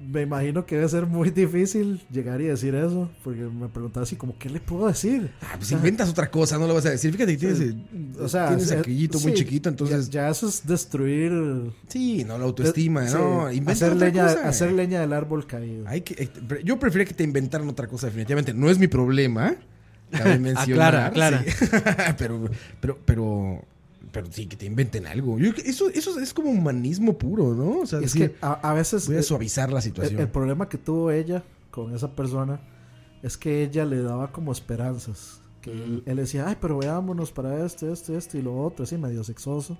me imagino que debe ser muy difícil llegar y decir eso, porque me preguntaba así como, ¿qué le puedo decir? Ah, pues inventas otra cosa, no lo vas a decir. Fíjate que tienes, eh, O sea, tienes aquellito muy sí, chiquito, entonces... Ya, ya eso es destruir... Sí, no, la autoestima, Sí, no, inventa hacer otra leña, cosa. hacer leña del árbol caído. Hay que, eh, yo prefiero que te inventaran otra cosa, definitivamente. No es mi problema. Cabe mencionar. Aclara, aclara. sí. pero, pero, pero, pero sí, que te inventen algo. Yo, eso, eso es como humanismo puro, ¿no? O sea, es decir, que a, a veces voy a suavizar la situación. el problema que tuvo ella con esa persona es que ella le daba como esperanzas. Que él, él decía, ay, pero veámonos para esto, esto, esto y lo otro, así medio sexoso.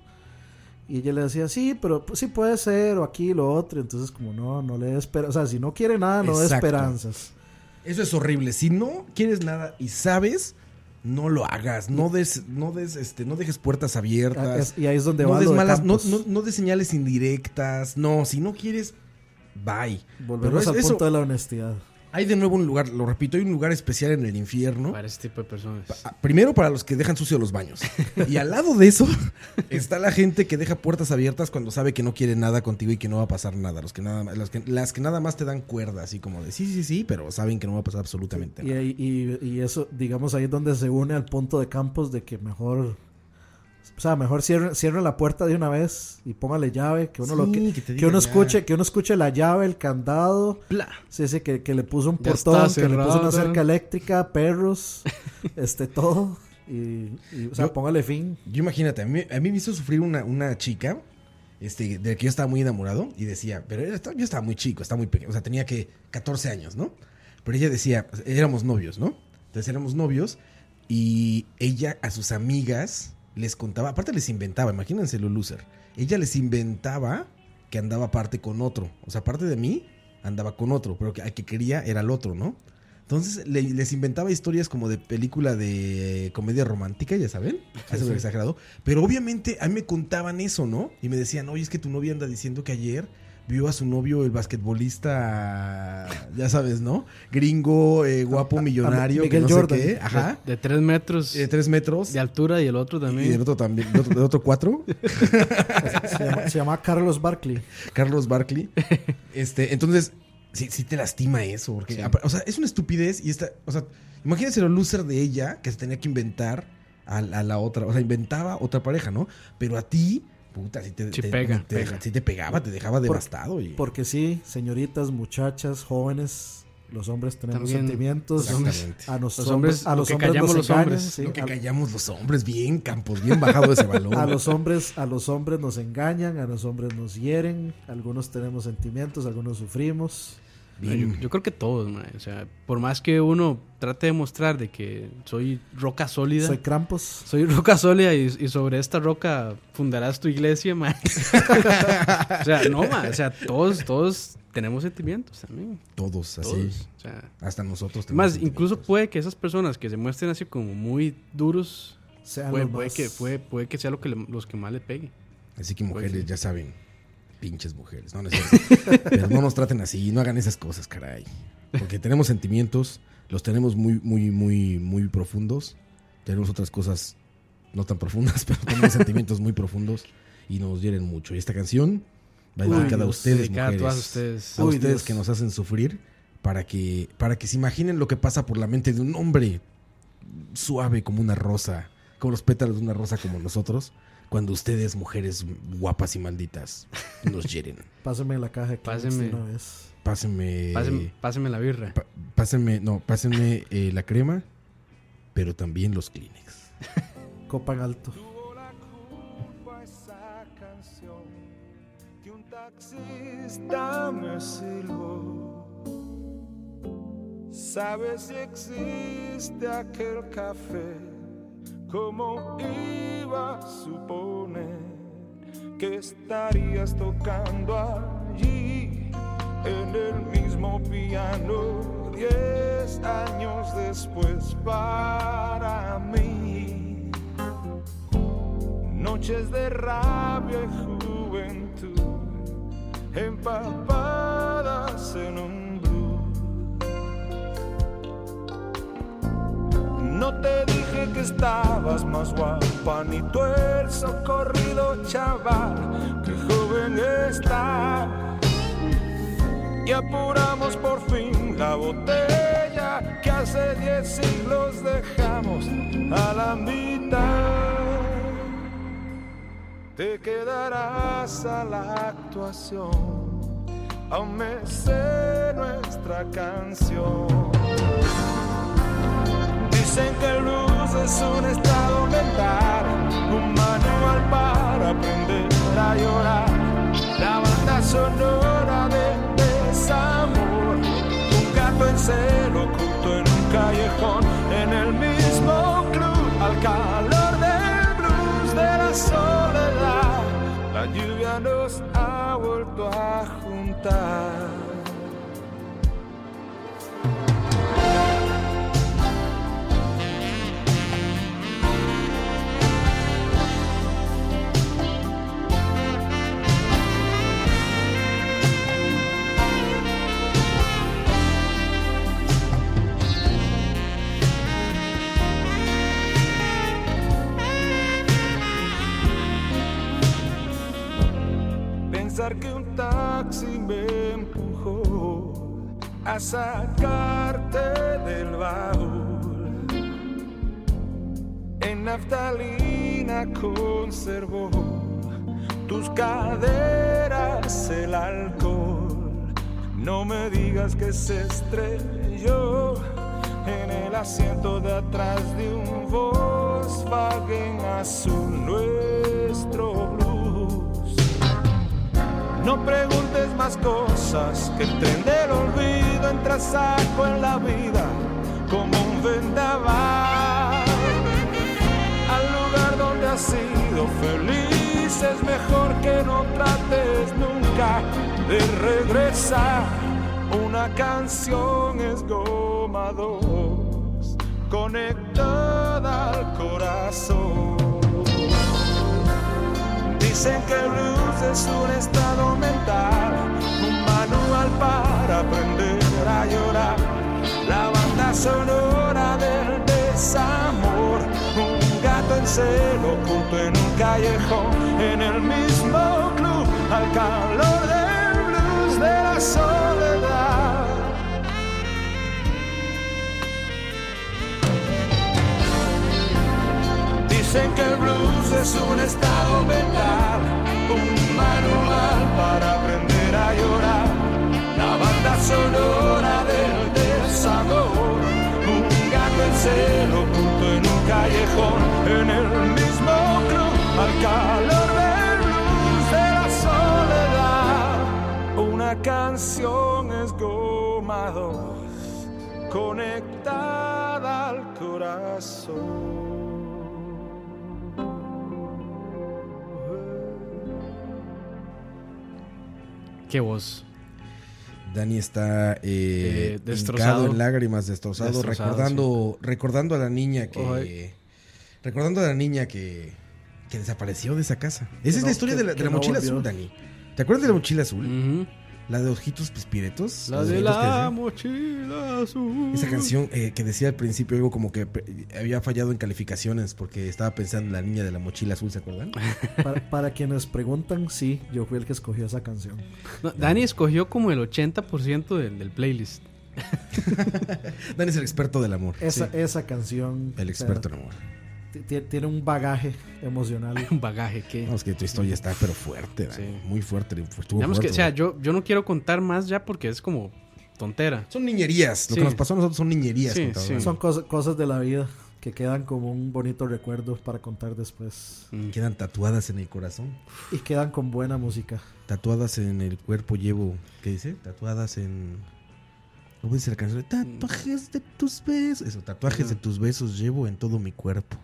Y ella le decía, sí, pero pues, sí puede ser, o aquí lo otro. Entonces, como no, no le dé esperanzas. O sea, si no quiere nada, no dé Exacto. esperanzas. Eso es horrible. Si no quieres nada y sabes, no lo hagas. No des, no des, este, no dejes puertas Ah, abiertas. es- y ahí es donde no des de malas, no, no, no des señales indirectas. No, si no quieres, bye. Volvemos Pero al es- eso- punto de la honestidad. Hay de nuevo un lugar, lo repito, hay un lugar especial en el infierno. Para ese tipo de personas. Primero para los que dejan sucio los baños. Y al lado de eso está la gente que deja puertas abiertas cuando sabe que no quiere nada contigo y que no va a pasar nada. Los que nada más, las, que, las que nada más te dan cuerda, así como de sí, sí, sí, pero saben que no va a pasar absolutamente Y, nada. y eso, digamos, ahí es donde se une al punto de Campos de que mejor. O sea, mejor cierre, cierre la puerta de una vez y póngale llave, que uno lo que, que que uno escuche, que uno escuche la llave, el candado, Pla. sí, sí, que, que le puso un portón, está que le puso una cerca eléctrica, perros, este todo. Y, y, o sea, Yo- póngale fin. Yo imagínate, a mí, a mí me hizo sufrir una, una chica este, de la que yo estaba muy enamorado y decía, pero yo estaba muy chico, estaba muy pequeño, o sea, tenía que 14 años, ¿no? Pero ella decía, éramos novios, ¿no? Entonces éramos novios y ella a sus amigas les contaba, aparte les inventaba, imagínense lo loser, ella les inventaba que andaba aparte con otro, o sea, aparte de mí, andaba con otro, pero que al que quería era el otro, ¿no? Entonces le- les inventaba historias como de película de comedia romántica, ya saben, hace sí. exagerado, pero obviamente a mí me contaban eso, ¿no? Y me decían, oye, es que tu novia anda diciendo que ayer vio a su novio, el basquetbolista, ya sabes, ¿no? Gringo, eh, guapo, millonario, Miguel no sé Jordan. qué, ajá, De, de tres metros de tres metros. de altura y el otro Y también. el otro también, el otro, el otro cuatro, Se llama, se llama Carlos Barkley. Carlos Barkley. Este, entonces, sí, sí te lastima eso. Porque, Sí. o sea, es una estupidez y esta, o sea, imagínense lo loser de ella que se tenía que inventar a la otra. O sea, inventaba otra pareja, ¿no? Pero a ti Puta, si te, Sí te- pega, te- pega. sí te pegaba, te dejaba devastado. Y... Porque sí, señoritas, muchachas, jóvenes, los hombres tenemos También sentimientos. los hombres- Exactamente. A los, Los hombres, a lo los que hombres callamos nos los engañan, hombres, sí, Lo que a- callamos los hombres, bien campos, bien bajado ese balón. A los hombres, a los hombres nos engañan, a los hombres nos hieren, algunos tenemos sentimientos, algunos sufrimos. Yo, Bien. yo creo que todos, mae. O sea, por más que uno trate de mostrar de que soy roca sólida, Soy soy, Krampus. roca sólida y, y sobre esta roca fundarás tu iglesia, mae. o sea, no, mae. O sea, todos, todos tenemos sentimientos también. Todos así. Todos. O sea, Hasta nosotros. tenemos más, incluso puede que esas personas que se muestren así como muy duros, puede, que, puede, puede que sea lo que le- los que más le pegue. Así que mujeres, Pues ya saben. Pinches mujeres. No, no es cierto. Pero no nos traten así. No hagan esas cosas, caray. Porque tenemos sentimientos. Los tenemos muy, muy, muy, muy profundos. Tenemos otras cosas no tan profundas, pero tenemos sentimientos muy profundos. Y nos hieren mucho. Y esta canción va dedicada a Dios, ustedes, mujeres. todas ustedes. a Uy, ustedes Dios. que nos hacen sufrir para que para que se imaginen lo que pasa por la mente de un hombre suave como una rosa, como los pétalos de una rosa como nosotros, cuando ustedes mujeres guapas y malditas nos hieren. Pásenme la caja de Pásenme. una vez. Pásenme Páseme, páseme la birra. pásenme, no, pásenme eh, la crema, pero también los Kleenex. Copan alto. Tuvo la culpa esa canción que un taxista me silbó. ¿Sabes si existe aquel café? ¿Cómo iba a suponer que estarías tocando allí en el mismo piano diez años después para mí? Noches de rabia y juventud empapadas en un No te dije que estabas más guapa, ni tú el socorrido chaval, que joven está. Y apuramos por fin la botella que hace diez siglos dejamos a la mitad. Te quedarás a la actuación, aún me sé nuestra canción. Dicen que blues es un estado mental, un manual para aprender a llorar. La banda sonora de desamor, un gato en celo oculto en un callejón, en el mismo club, al calor del blues de la soledad. La lluvia nos ha vuelto a juntar. A sacarte del baúl. En naftalina conservó tus caderas el alcohol. No me digas que se estrelló en el asiento de atrás de un Volkswagen azul nuestro. No preguntes más cosas que el tren del olvido entra saco en la vida como un vendaval. Al lugar donde has sido feliz es mejor que no trates nunca de regresar. Una canción es goma dos, conectada al corazón. Dicen que el blues es un estado mental, un manual para aprender a llorar. La banda sonora del desamor, un gato en celo oculto en un callejón, en el mismo club, al calor del blues de la soledad. Dicen que el blues es un estado mental, un manual para aprender a llorar. La banda sonora del desamor, un gato en celo oculto en un callejón, en el mismo club, al calor del blues de la soledad. Una canción es goma dos, conectada al corazón. Qué voz. Dani está eh, Eh, destrozado. en lágrimas, destrozado, Destrozado, recordando, recordando a la niña que, Oye. recordando a la niña que, que desapareció de esa casa. Esa es no- la historia que- de la, de que la no mochila volvió. azul, Dani. ¿Te acuerdas de la mochila azul? La de ojitos pispiretos. La de la mochila azul. Esa canción eh, que decía al principio algo como que había fallado en calificaciones porque estaba pensando en la niña de la mochila azul, ¿se acuerdan? Para, para quienes preguntan, sí, yo fui el que escogió esa canción. No, Dani escogió como el 80% del, del playlist. Dani es el experto del amor. Esa, esa canción. El experto en amor. Ti- ti- tiene un bagaje emocional. Un bagaje que... No, es que tu historia está pero fuerte. Sí. Muy fuerte. estuvo Digamos que, o sea, yo, yo no quiero contar más ya porque es como tontera. Son niñerías. Lo Sí. que nos pasó a nosotros son niñerías. Sí. Son cosas, cosas de la vida que quedan como un bonito recuerdo para contar después. Mm. Quedan tatuadas en el corazón. Y quedan con buena música. Tatuadas en el cuerpo llevo. ¿Qué dice? Tatuadas en. ¿Cómo dice la canción? Tatuajes de tus besos. Eso, tatuajes de tus besos llevo en todo mi cuerpo.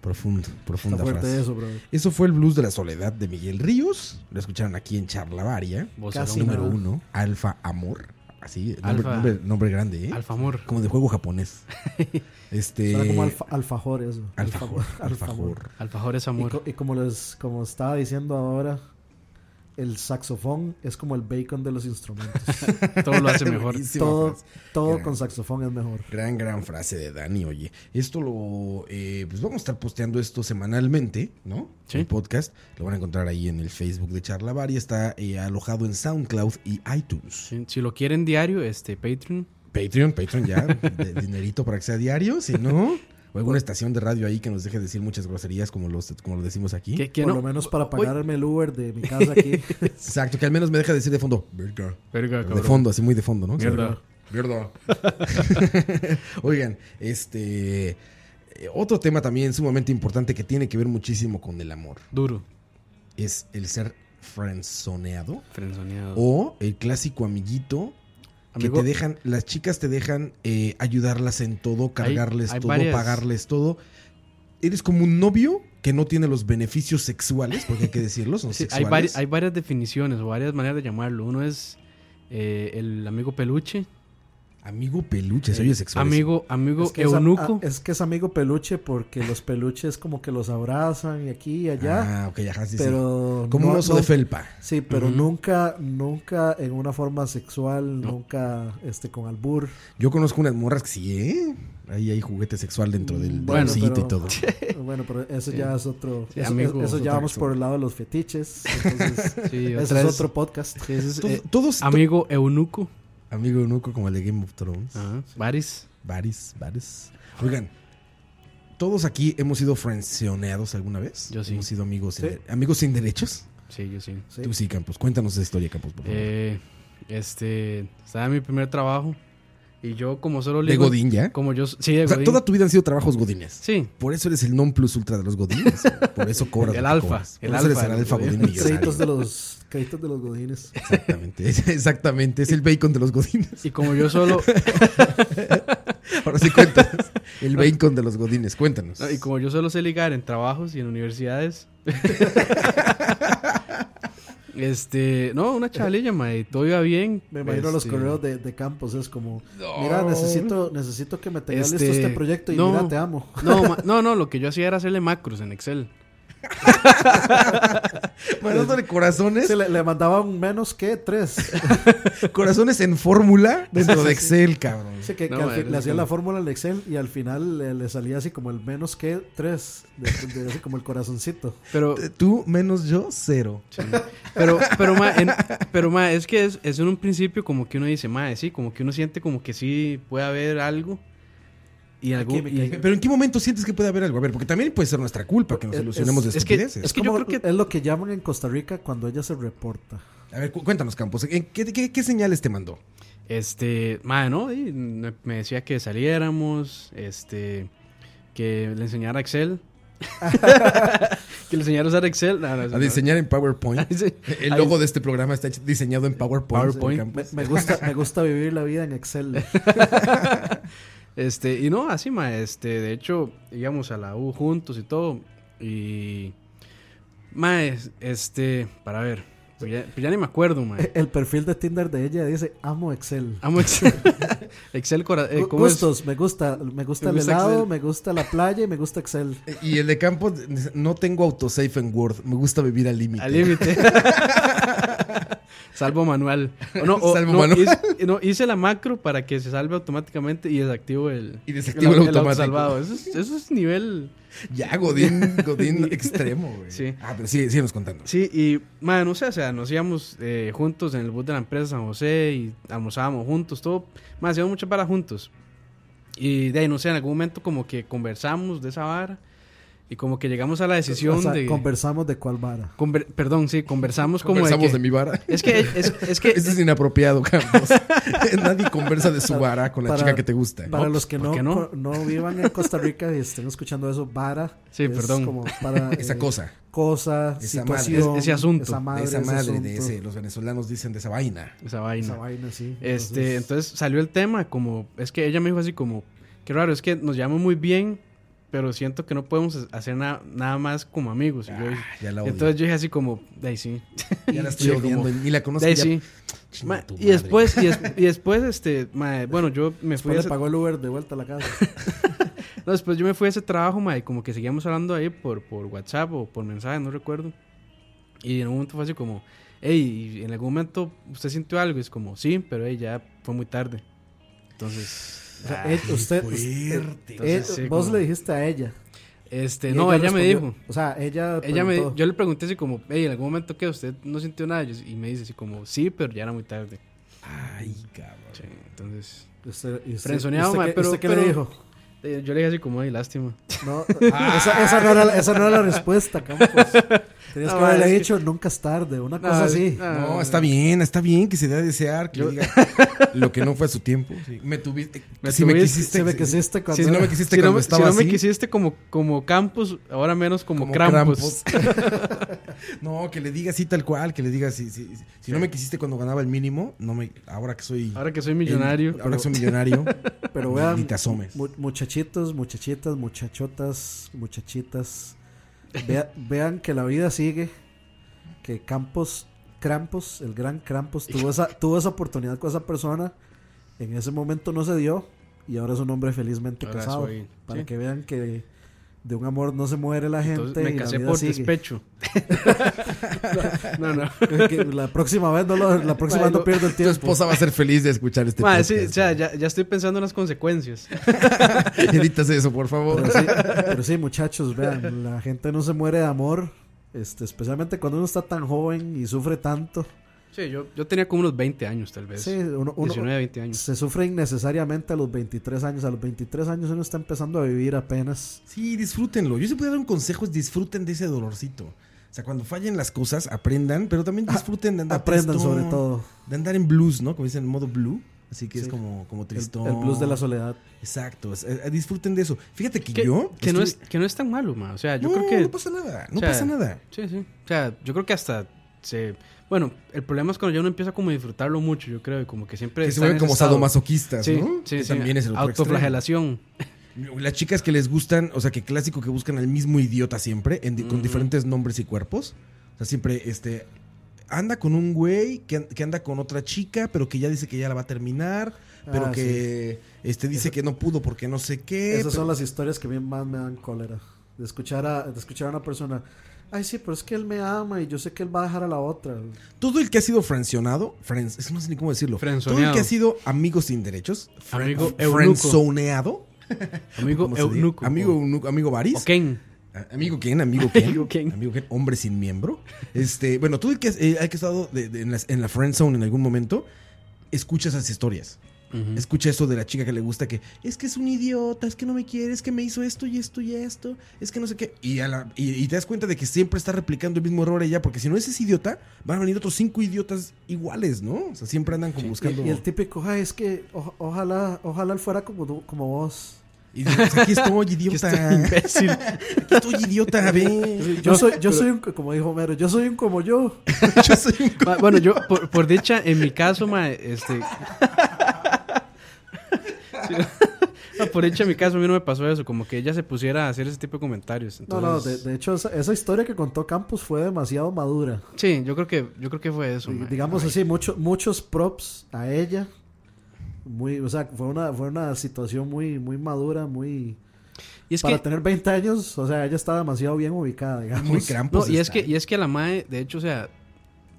Profundo, está profunda fuerte frase. eso, bro. Eso fue el blues de la soledad de Miguel Ríos. Lo escucharon aquí en Charlavaria. Vocerón. Casi Número uno, Alfa Amor. Así, nombre, Alfa. nombre, nombre grande, ¿eh? Alfamor. Como de juego japonés. este. Suena como alfa- alfajor eso. Alfajor. Alfajor. Alfajor. Alfajor es Y, amor. co- y como les como estaba diciendo ahora, el saxofón es como el bacon de los instrumentos. Todo lo hace mejor. Todo todo Gran. con saxofón es mejor. Gran, gran frase de Dani, oye. Esto lo. eh, pues vamos a estar posteando esto semanalmente, ¿no? Sí. El podcast. Lo van a encontrar ahí en el Facebook de Charlavaria. Está eh, alojado en SoundCloud y iTunes. Si, si lo quieren diario, este Patreon. Patreon, Patreon ya. de- dinerito para que sea diario. Si no. O alguna estación de radio ahí que nos deje decir muchas groserías como, los, como lo decimos aquí. Que, que Por no. lo menos para pagarme el Uber de mi casa aquí. Exacto, que al menos me deje decir de fondo. Verga. Verga, De cabrón. fondo, así muy de fondo, ¿no? Mierda. Mierda. Oigan, este. eh, Otro tema también sumamente importante que tiene que ver muchísimo con el amor Duro. es el ser frenzoneado Frenzoneado. o el clásico amiguito que te dejan, las chicas te dejan eh, ayudarlas en todo, cargarles hay todo, varias- pagarles todo. Eres como un novio que no tiene los beneficios sexuales, porque hay que decirlo, son Sí, hay, sexuales. vari- hay varias definiciones o varias maneras de llamarlo. Uno es eh, el amigo peluche. Amigo peluche, se oye sexual. Amigo, amigo Es que, es, eunuco. a- es que es amigo peluche porque los peluches como que los abrazan y aquí y allá. Ah, ok, ajá, sí, sí. pero Como no- un oso no- de felpa. Sí, pero nunca, nunca en una forma sexual, No. nunca este con albur. Yo conozco unas morras que sí, ¿eh? Ahí hay juguete sexual dentro del, Bueno, pero- y todo. Bueno, pero eso Sí. ya es otro. Sí, eso, amigo, eso es ya vamos por el lado de los fetiches. Entonces, otra es otro podcast. es, eh, todos, to- amigo eunuco. Amigo eunuco como el de Game of Thrones. Ajá. Varis. Varis, varis. Oigan, todos aquí hemos sido frencioneados alguna vez. Yo sí. Hemos sido amigos, sin, amigos sin derechos. Sí, yo sí. Sí. Tú sí, Campos. Cuéntanos esa historia, Campos, por favor. Eh, este, estaba en mi primer trabajo y yo como solo de ligo- Godín, ¿ya? Como yo, sí, de O sea, Godín. toda tu vida han sido trabajos godines. Sí, Por eso eres el non plus ultra de los godines. Por eso cobras. El alfa, cobras. el Por eso eres alfa el de los alfa godín millonario. De los créditos de los godines. Exactamente, exactamente. Es el bacon de los godines. y como yo solo, Ahora sí cuéntanos. El bacon de los godines, cuéntanos. no, y como yo solo sé ligar en trabajos y en universidades. este, no, una chavalilla, ma, y todo iba bien. Me imagino los este, correos de, de campos. Es como, mira, necesito, necesito que me tengas listo Este, este proyecto y no. mira, te amo. No, ma- no, no, lo que yo hacía era hacerle macros en Excel. Mandándole corazones. Le, le mandaban menos que tres. Corazones en fórmula dentro de Excel, cabrón. Sí, que, No, que al man, fin- le hacía la fórmula en Excel y al final le, le salía así como el menos que tres. De, de- así como el corazoncito. Pero, Tú menos yo, cero. pero, pero, ma, en- pero, ma, es que es, es en un principio como que uno dice, ma, sí, como que uno siente como que sí puede haber algo. Y algo. química. y- Pero ¿en qué momento sientes que puede haber algo? A ver, porque también puede ser nuestra culpa que nos Es- ilusionemos de es que- estupideces. es que yo como- creo que- es lo que llaman en Costa Rica cuando ella se reporta. A ver, cu- cuéntanos, Campos. ¿en ¿Qué, qué, qué señales te mandó? Este, madre, ¿no? Y me decía que saliéramos, este, que le enseñara Excel. que le enseñara a usar Excel. No, no, eso A no. diseñar en PowerPoint. El logo de este programa está hecho- diseñado en PowerPoint. Me gusta, me gusta vivir la vida en Excel. Este, y no, así, ma, este, de hecho, íbamos a la U juntos y todo. Y. Ma, es- este, para ver, pues ya, pues ya ni me acuerdo, ma. El perfil de Tinder de ella dice amo Excel. Amo Excel. Excel, eh. Gustos, me gusta, me gusta Me el gusta helado, Excel. me gusta la playa y me gusta Excel. Y el de Campos, dice, no tengo autosave en Word. Me gusta vivir al límite. Al límite. Salvo manual. O no, o- Salvo no, manual. Hice, no, hice la macro para que se salve automáticamente y desactivo el. Y desactivo el automático. autosalvado. Eso es, eso es nivel. Ya, Godín, Godín extremo, güey. Sí. Ah, pero sí, síguenos contando. Sí, y, man, no sé, o sea, nos íbamos eh, juntos en el bus de la empresa San José y almorzábamos juntos, todo. Más, hacíamos muchas varas juntos. Y de ahí, no sé, en algún momento como que conversamos de esa vara y como que llegamos a la decisión O sea, de. conversamos de cuál vara. conver- perdón, sí, conversamos como Conversamos de, de. mi vara. que- es que, es, es que Eso es inapropiado, Campos. Nadie conversa de su vara con la Para- chica que te gusta. Para No, los que ¿por no, no? vivan en Costa Rica y estén escuchando eso, vara. Sí, es perdón. como para, Esa eh, cosa. cosa, Esa situación. madre. Ese asunto. Esa madre, de esa ese madre, de asunto, ese. Los venezolanos dicen de esa vaina. esa vaina. Esa vaina, sí. Este, entonces salió el tema como, es que ella me dijo así como, qué raro, es que nos llevamos muy bien, pero siento que no podemos hacer na- nada más como amigos. Y yo dije- Ya la odio. entonces yo dije así como, de ahí sí. ya la estoy como- odiando. Ni la conozco. De ahí ya- sí. Ma, y después, y, es- y después, este, ma, bueno, yo me fui Después a le ese, pagó el Uber de vuelta a la casa. no, después yo me fui a ese trabajo, ma, y como que seguíamos hablando ahí por, por WhatsApp o por mensaje, no recuerdo. Y en un momento fue así como, hey, y en algún momento usted sintió algo, y es como, sí, pero hey, ya fue muy tarde. Entonces, O sea, ah, él- usted, fuerte. usted- él- Entonces, sí, vos como- le dijiste a ella. este, no, ella me respondió. dijo. O sea, ella. Ella me, yo le pregunté así como, hey, en algún momento que usted no sintió nada, y me dice así como, sí, pero ya era muy tarde. Ay, cabrón. Sí, entonces, Usted, usted- Frenzoneado, usted ma, qué- pero- ¿Usted qué pero- le dijo? eh, yo le dije así como, ay, lástima. No, esa, esa no era, la- esa no era la respuesta, Campos. Tenías No, que haberle que- dicho, nunca es tarde, una No, cosa así. no, No, está bien, está bien que se dé a desear, que Yo- diga lo que no fue a su tiempo. Sí. Me tuviste. Me si me quisiste. Si me quisiste cuando si no me quisiste Si no, cuando me- estaba si no me así, quisiste como, como Campos, ahora menos como, como Krampus. Krampus. no, que le diga así tal cual, que le diga si, si, si no me quisiste cuando ganaba el mínimo, no me, ahora que soy Ahora que soy millonario. el- ahora que soy millonario, Pero ni- vean, ni te asomes. mu- muchachitos, muchachitas, muchachotas, muchachitas, vea- vean que la vida sigue, que Campos, Krampus, el gran Krampus, tuvo esa, tuvo esa oportunidad con esa persona, en ese momento no se dio, y ahora es un hombre felizmente Ahora casado. soy- para sí. que vean que de un amor no se muere la gente Entonces me y la casé vida por sigue. despecho. no, no. La próxima vez no, lo- la próxima Mae, no pierdo el Tu tiempo. esposa va a ser feliz de escuchar este Ma, podcast. sí, o sea, ya, ya estoy pensando en las consecuencias. Editas eso, por favor. Pero sí, pero sí, muchachos, vean, la gente no se muere de amor, este, especialmente cuando uno está tan joven y sufre tanto. Sí, yo, yo tenía como unos 20 años, tal vez. Sí, uno, uno- 19, 20 años. se sufre innecesariamente a los 23 años. A los 23 años uno está empezando a vivir apenas. Sí, disfrútenlo. Yo si puedo dar un consejo es disfruten de ese dolorcito. O sea, cuando fallen las cosas, aprendan, pero también disfruten de andar Aprendan tristón, sobre todo. De andar en blues, ¿no? Como dicen, en modo blue. Así que es como, como tristón. el blues de la soledad. Exacto. es- eh, disfruten de eso. Fíjate que, Que, yo. que no es, que no es tan malo, ma. O sea, yo no, creo que... no pasa nada. No o sea, pasa nada. Sí, sí. O sea, yo creo que hasta se... Bueno, el problema es cuando ya uno empieza como a disfrutarlo mucho, yo creo, y como que siempre... Que se vuelven como estado. sadomasoquistas, Sí, ¿no? sí, Que sí. También es el otro Autoflagelación. extremo. Las chicas que les gustan, o sea, que clásico que buscan al mismo idiota siempre, en con diferentes nombres y cuerpos. O sea, siempre, este. Anda con un güey que, an- que anda con otra chica, pero que ya dice que ya la va a terminar, pero Ah, que este dice que no pudo porque no sé qué. Esas pero- son las historias que a mí más me dan cólera. De escuchar a, de escuchar a una persona. Ay, sí, pero es que él me ama y yo sé que él va a dejar a la otra. Todo el que ha sido frencionado, friends, es que no sé ni cómo decirlo. Todo el que ha sido amigos sin derechos, Amigo eunuco. friendzoneado, Amigo eunuco. amigo eunuco, amigo Baris. O Ken. A- Amigo Ken, amigo Ken. Amigo Ken. Amigo Ken, hombre sin miembro. Este, bueno, tú el que eh, el que ha estado de- de- en, la, en la friend zone en algún momento, escucha esas historias. Escucha eso de la chica que le gusta que es que es un idiota, es que no me quiere, es que me hizo esto y esto y esto, es que no sé qué. Y, a la- y, y te das cuenta de que siempre está replicando el mismo error ella, porque si no es ese idiota, van a venir otros cinco idiotas iguales, ¿no? O sea, siempre andan como buscando. Y, y el típico, ay, es que o- ojalá, ojalá él fuera como, tú- como vos. Y dices, aquí estoy, idiota. Aquí estoy, imbécil. Aquí estoy, idiota, ve. Yo soy, yo soy un, como dijo Homero, yo soy un como yo. Yo soy un Ma, bueno, yo, por, por dicha, en mi caso, ma, este. Sí. No, por dicha, en mi caso, a mí no me pasó eso. Como que ella se pusiera a hacer ese tipo de comentarios. No, no, de, hecho, esa, esa historia que contó Campos fue demasiado madura. Sí, yo creo que, yo creo que fue eso. Y digamos así, mucho- muchos props a ella. Muy, o sea, fue una, fue una situación muy, muy madura, muy... Y es para que. tener 20 años, o sea, ella está demasiado bien ubicada, digamos. Muy crampos. No, y es que, y es que la Mae, de hecho, o sea,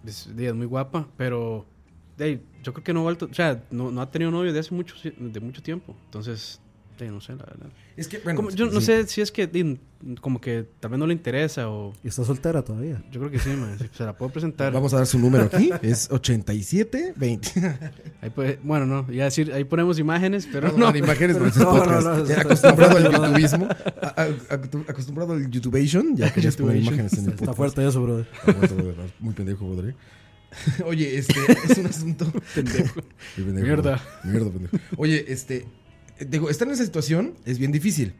es, es muy guapa, pero yo creo que no ha vuelto, o sea, no, no ha tenido novio de hace mucho, de mucho tiempo. Entonces, no sé, la verdad. Es que, bueno, Como- yo no sí. sé si es que como que vez no le interesa o Y está soltera todavía. yo creo que sí, mae, se la puedo presentar. Vamos a dar su número aquí. Es 87 20. Ahí puede- bueno, no, iba a decir, ahí ponemos imágenes, pero No, no. de imágenes, pero No, no, podcast. no, Ya está- acostumbrado al está youtubismo. a- a- acostum- Acostumbrado al youtubation. Ya poner Youtubation. imágenes en el Está podcast. fuerte eso, brother. Está fuerte, brother. Muy pendejo, brother. Oye, este es un asunto. Pendejo. Mierda. Mierda, pendejo. Oye, este. Digo, estar en esa situación es bien difícil.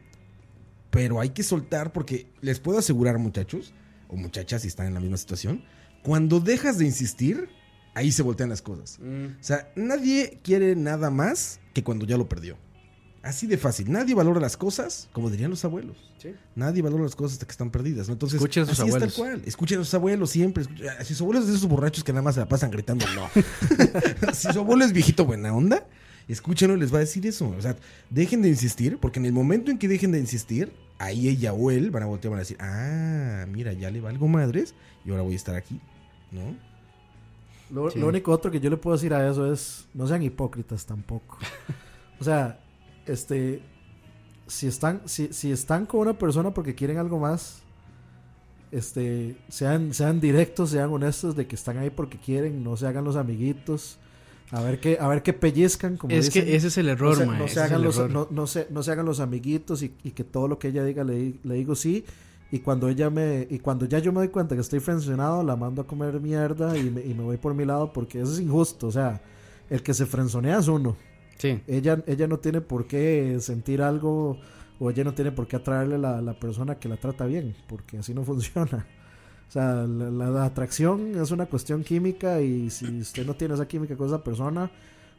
Pero hay que soltar porque les puedo asegurar, muchachos, o muchachas, si están en la misma situación, cuando dejas de insistir, ahí se voltean las cosas. Mm, O sea, nadie quiere nada más que cuando ya lo perdió. Así de fácil. Nadie valora las cosas, como dirían los abuelos. Sí. Nadie valora las cosas hasta que están perdidas. ¿no? Entonces, Escuchen a sus así abuelos. es tal cual. Escuchen a sus abuelos siempre. Escuchen- Si sus abuelos es de esos borrachos que nada más se la pasan gritando, no. si su abuelo es viejito buena onda, escúchenlo y les va a decir eso. O sea, dejen de insistir, porque en el momento en que dejen de insistir, ahí ella o él van a voltear y van a decir, ah, mira, ya le valgo madres y ahora voy a estar aquí. ¿No? Lo, Sí. lo único otro que yo le puedo decir a eso es, no sean hipócritas tampoco. O sea, este, si están, si, si están con una persona porque quieren algo más, este, sean, sean directos, sean honestos de que están ahí porque quieren, no se hagan los amiguitos, a ver qué, a ver qué pellizcan, como Es dicen. que ese es el error, no se, no hagan los, no, no se, no se hagan los amiguitos y, y que todo lo que ella diga le, le digo sí. Y cuando ella me, y cuando ya yo me doy cuenta que estoy frencionado, la mando a comer mierda y me, y me voy por mi lado porque eso es injusto. O sea, el que se frenzonea es uno. Sí. Ella, ella no tiene por qué sentir algo o ella no tiene por qué atraerle a la, la persona que la trata bien, porque así no funciona. O sea, la, la- la atracción es una cuestión química y si usted no tiene esa química con esa persona,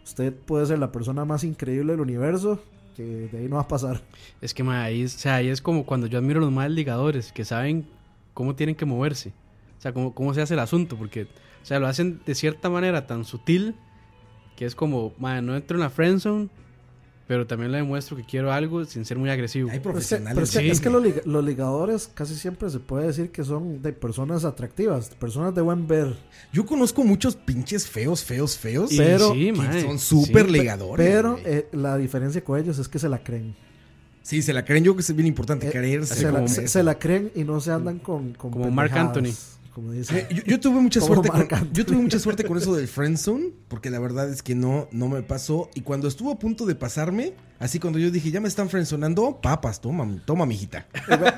usted puede ser la persona más increíble del universo, que de ahí no va a pasar. Es que ahí, es, o sea, ahí es como cuando yo admiro a los más ligadores que saben cómo tienen que moverse. O sea, cómo, cómo se hace el asunto. Porque, o sea, lo hacen de cierta manera tan sutil que es como, mae, no entro en la friendzone, pero también le demuestro que quiero algo sin ser muy agresivo. Hay Pero es que, profesionales. pero es que- sí. es que los, liga- los ligadores casi siempre se puede decir que son de personas atractivas, personas de buen ver. Yo conozco muchos pinches feos, feos, feos. Y pero- sí, que son súper sí. legadores. Pero eh, la diferencia con ellos es que se la creen. sí, se la creen. Yo creo que es bien importante Eh, creerse. se, la, como se- eso. se la creen y no se andan con, con Como pendejadas, Anthony. Como dice. Eh, Yo, yo tuve mucha suerte con, yo tuve mucha suerte con eso del friendzone porque la verdad es que no no me pasó y cuando estuvo a punto de pasarme así cuando yo dije ya me están frenzonando papas toma toma mijita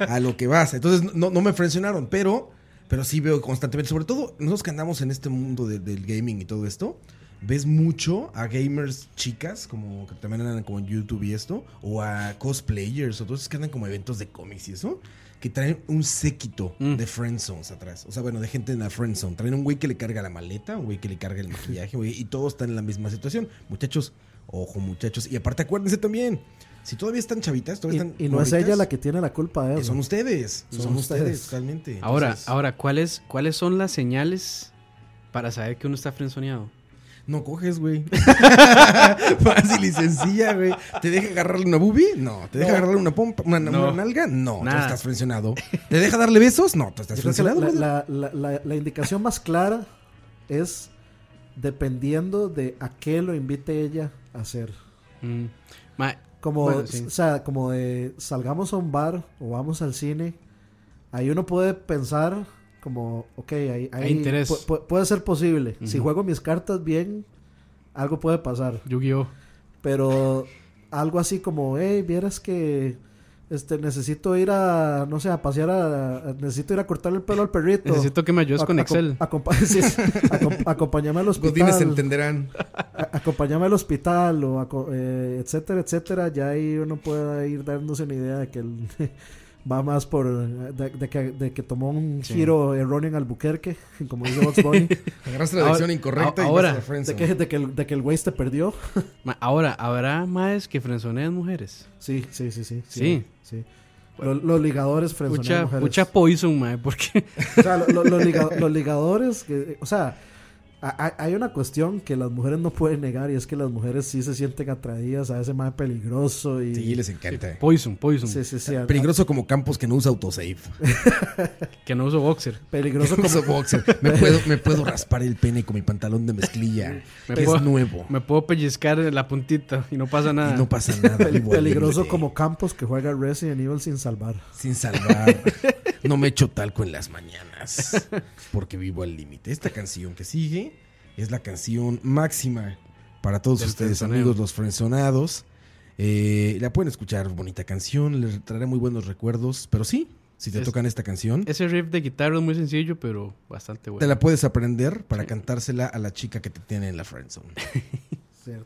a lo que vas entonces no, no me frenzonaron pero pero sí veo constantemente sobre todo nosotros que andamos en este mundo de- del gaming y todo esto ves mucho a gamers chicas como que también andan como en YouTube y esto o a cosplayers o todos que andan como eventos de cómics y eso que traen un séquito Mm. de friendzones atrás. O sea, bueno, de gente en la friendzone. Traen un güey que le carga la maleta, un güey que le carga el maquillaje, güey, y todos están en la misma situación. Muchachos, ojo, muchachos. Y aparte, acuérdense también, si todavía están chavitas, Y, todavía están. y no es ella la que tiene la culpa de eh, eso. Son ustedes. Son, Son ustedes, ustedes. totalmente. Ahora, Entonces, ahora ¿cuáles, ¿cuáles son las señales para saber que uno está frenzoneado? No coges, güey. Fácil y sencilla, güey. ¿Te deja agarrarle una boobie? No. ¿Te deja agarrarle una pompa, una, No. una nalga? No. Nada. Tú estás frencionado. ¿Te deja darle besos? No, tú estás Yo frencionado. la- la- la- la indicación más clara es dependiendo de a qué lo invite ella a hacer. Mm. Como, Bueno, sí. o sea, como de salgamos a un bar o vamos al cine, ahí uno puede pensar como, ok, ahí, ahí interés. pu- pu- puede ser posible. Si juego mis cartas bien, algo puede pasar. Yu-Gi-Oh! Pero algo así como, hey, vieras que este necesito ir a, no sé, a pasear a, a- necesito ir a cortarle el pelo al perrito. Necesito que me ayudes con Excel. sí, sí, acom- acompáñame al hospital. Godines entenderán. acompáñame al hospital o eh, etcétera, etcétera, ya ahí uno puede ir dándose una idea de que el- va más por de, de que, de que tomó un Sí. giro erróneo en Albuquerque, como dice Box Bunny, Agarraste la dirección incorrecta y ahora, friendzone. de que, de que de que el güey te perdió. Ma- Ahora, ¿habrá más que frenzonean mujeres? Sí, sí, sí, sí. Sí. sí. Los, los ligadores frenzonean Mucha, mujeres. mucha poison, mae, porque O sea, lo- lo- los, liga- los ligadores, que, o sea, hay una cuestión que las mujeres no pueden negar y es que las mujeres sí se sienten atraídas a ese más peligroso y Sí, les encanta. poison, poison, sí, sí, sí, a- Peligroso como Campos que no usa autosave. que no uso boxer. peligroso No como uso boxer. Me puedo, me puedo raspar el pene con mi pantalón de mezclilla. Me que puedo- es nuevo. Me puedo pellizcar la puntita y no pasa nada. Y no pasa nada. pel- peligroso como Campos que juega Resident Evil sin salvar. Sin salvar. No me echo talco en las mañanas. Porque vivo al límite. Esta canción que sigue es la canción máxima para todos Del ustedes, frenzoneo. amigos, los frenzonados. Eh, la pueden escuchar, bonita canción, les traerá muy buenos recuerdos. Pero sí, si te Es- tocan esta canción, Ese riff de guitarra es muy sencillo, pero bastante bueno. te la puedes aprender para cantársela a la chica que te tiene en la friendzone. Cierto.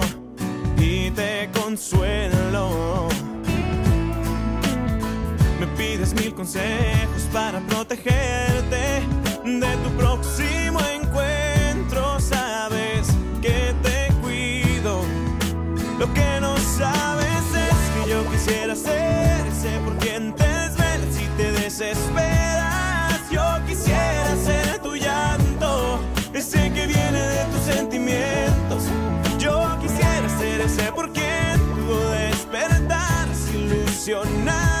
te consuelo. Me pides mil consejos para protegerte de tu próximo ilusionada.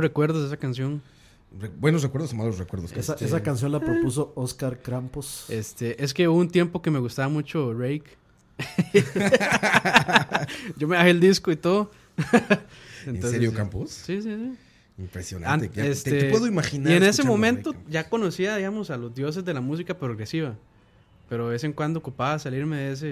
Recuerdos de esa canción. Re- ¿Buenos recuerdos o malos recuerdos? Esa, Este- esa canción la propuso Oscar Krampus. Este, es que hubo un tiempo que me gustaba mucho Rake. Yo me bajé el disco y todo. ¿En serio, sí. Campos? Sí, sí, sí. Impresionante. An- te- este, te, puedo imaginar. Y en ese momento ya conocía, digamos, a los dioses de la música progresiva. Pero de vez en cuando ocupaba salirme de ese,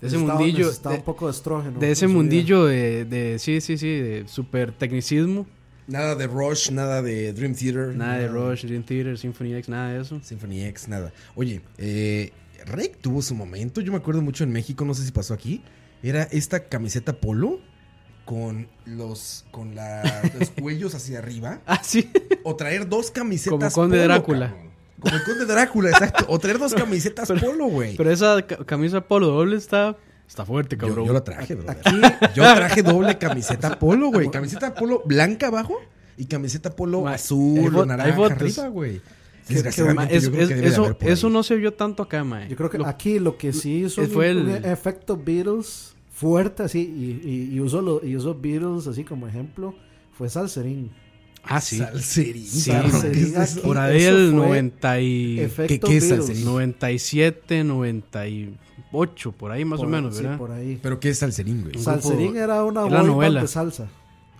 de ese mundillo. necesitaba De, un poco de estrógeno. de ese mundillo de, de, sí, sí, sí, de super tecnicismo. Nada de Rush, nada de Dream Theater. Nada de Rush, Dream Theater, Symphony X, nada de eso. Symphony X, nada. Oye, eh, Rake tuvo su momento. Yo me acuerdo mucho en México, no sé si pasó aquí. Era esta camiseta polo con los con la- los cuellos hacia arriba. Ah, sí. O traer dos camisetas Como Conde polo, Drácula. cabrón. Como el Conde Drácula, exacto. O traer dos camisetas polo, güey. Pero esa ca- camisa polo doble está, está fuerte, Yo, cabrón. yo la traje, bro. Aquí, Yo traje doble camiseta polo, güey. Camiseta polo blanca abajo y camiseta polo Ma, azul o hay naranja arriba, güey. Es- yo creo es- que debe de eso, eso no se vio tanto acá, mae. yo creo que Lo- aquí lo que sí hizo un, fue el- un efecto Beatles fuerte así y, y, y usó lo, y usó Beatles así como ejemplo fue Salserín. Ah, sí. Salserín. Sí, cabrón, Salserín ¿qué es eso? aquí. Por ahí el fue 90 y... Efecto qué es. Salserín? 97, 98, por ahí más Por- o menos, sí, ¿verdad? por ahí. ¿Pero qué es Salserín, güey? Salserín era una boy novela. band de salsa.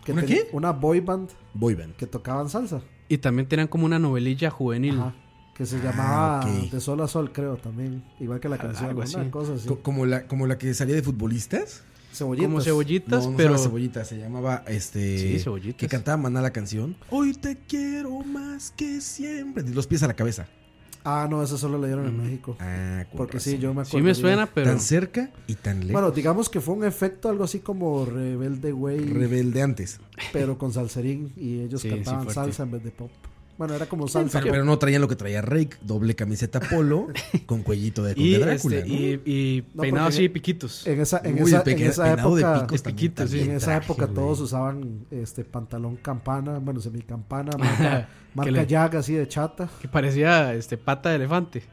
Que ¿Una qué? Una boy band Boy band. que tocaban salsa. Y también tenían como una novelilla juvenil. Ajá. Que se Ah, llamaba. De Sol a Sol, creo también. Igual que la canción. algo una así. cosa así. Co- Como la, como la que salía de futbolistas. Cebollitas. Como cebollitas, no, no pero... se llama cebollita, se llamaba este. Sí, cebollitas. Que cantaba Maná la canción. Hoy te quiero más que siempre. De los pies a la cabeza. Ah, no, eso solo le dieron en Mm. México. Ah, Porque sí, yo me acuerdo. Sí me suena, pero... Tan cerca y tan lejos. Bueno, digamos que fue un efecto algo así como Rebelde Way, Rebelde antes. pero con salserín y ellos Sí, cantaban salsa en vez de pop. Bueno, era como salsa. Pero, pero no traían lo que traía Rake. Doble camiseta polo con cuellito de y, Conde Drácula. este, ¿no? y, y No, así, piquitos. En esa, en Uy, esa, en esa de época, también, piquitos, sí. en esa traje, época güey. todos usaban este pantalón campana, bueno, semicampana, marca, marca le- llaga así de chata. Que parecía este pata de elefante.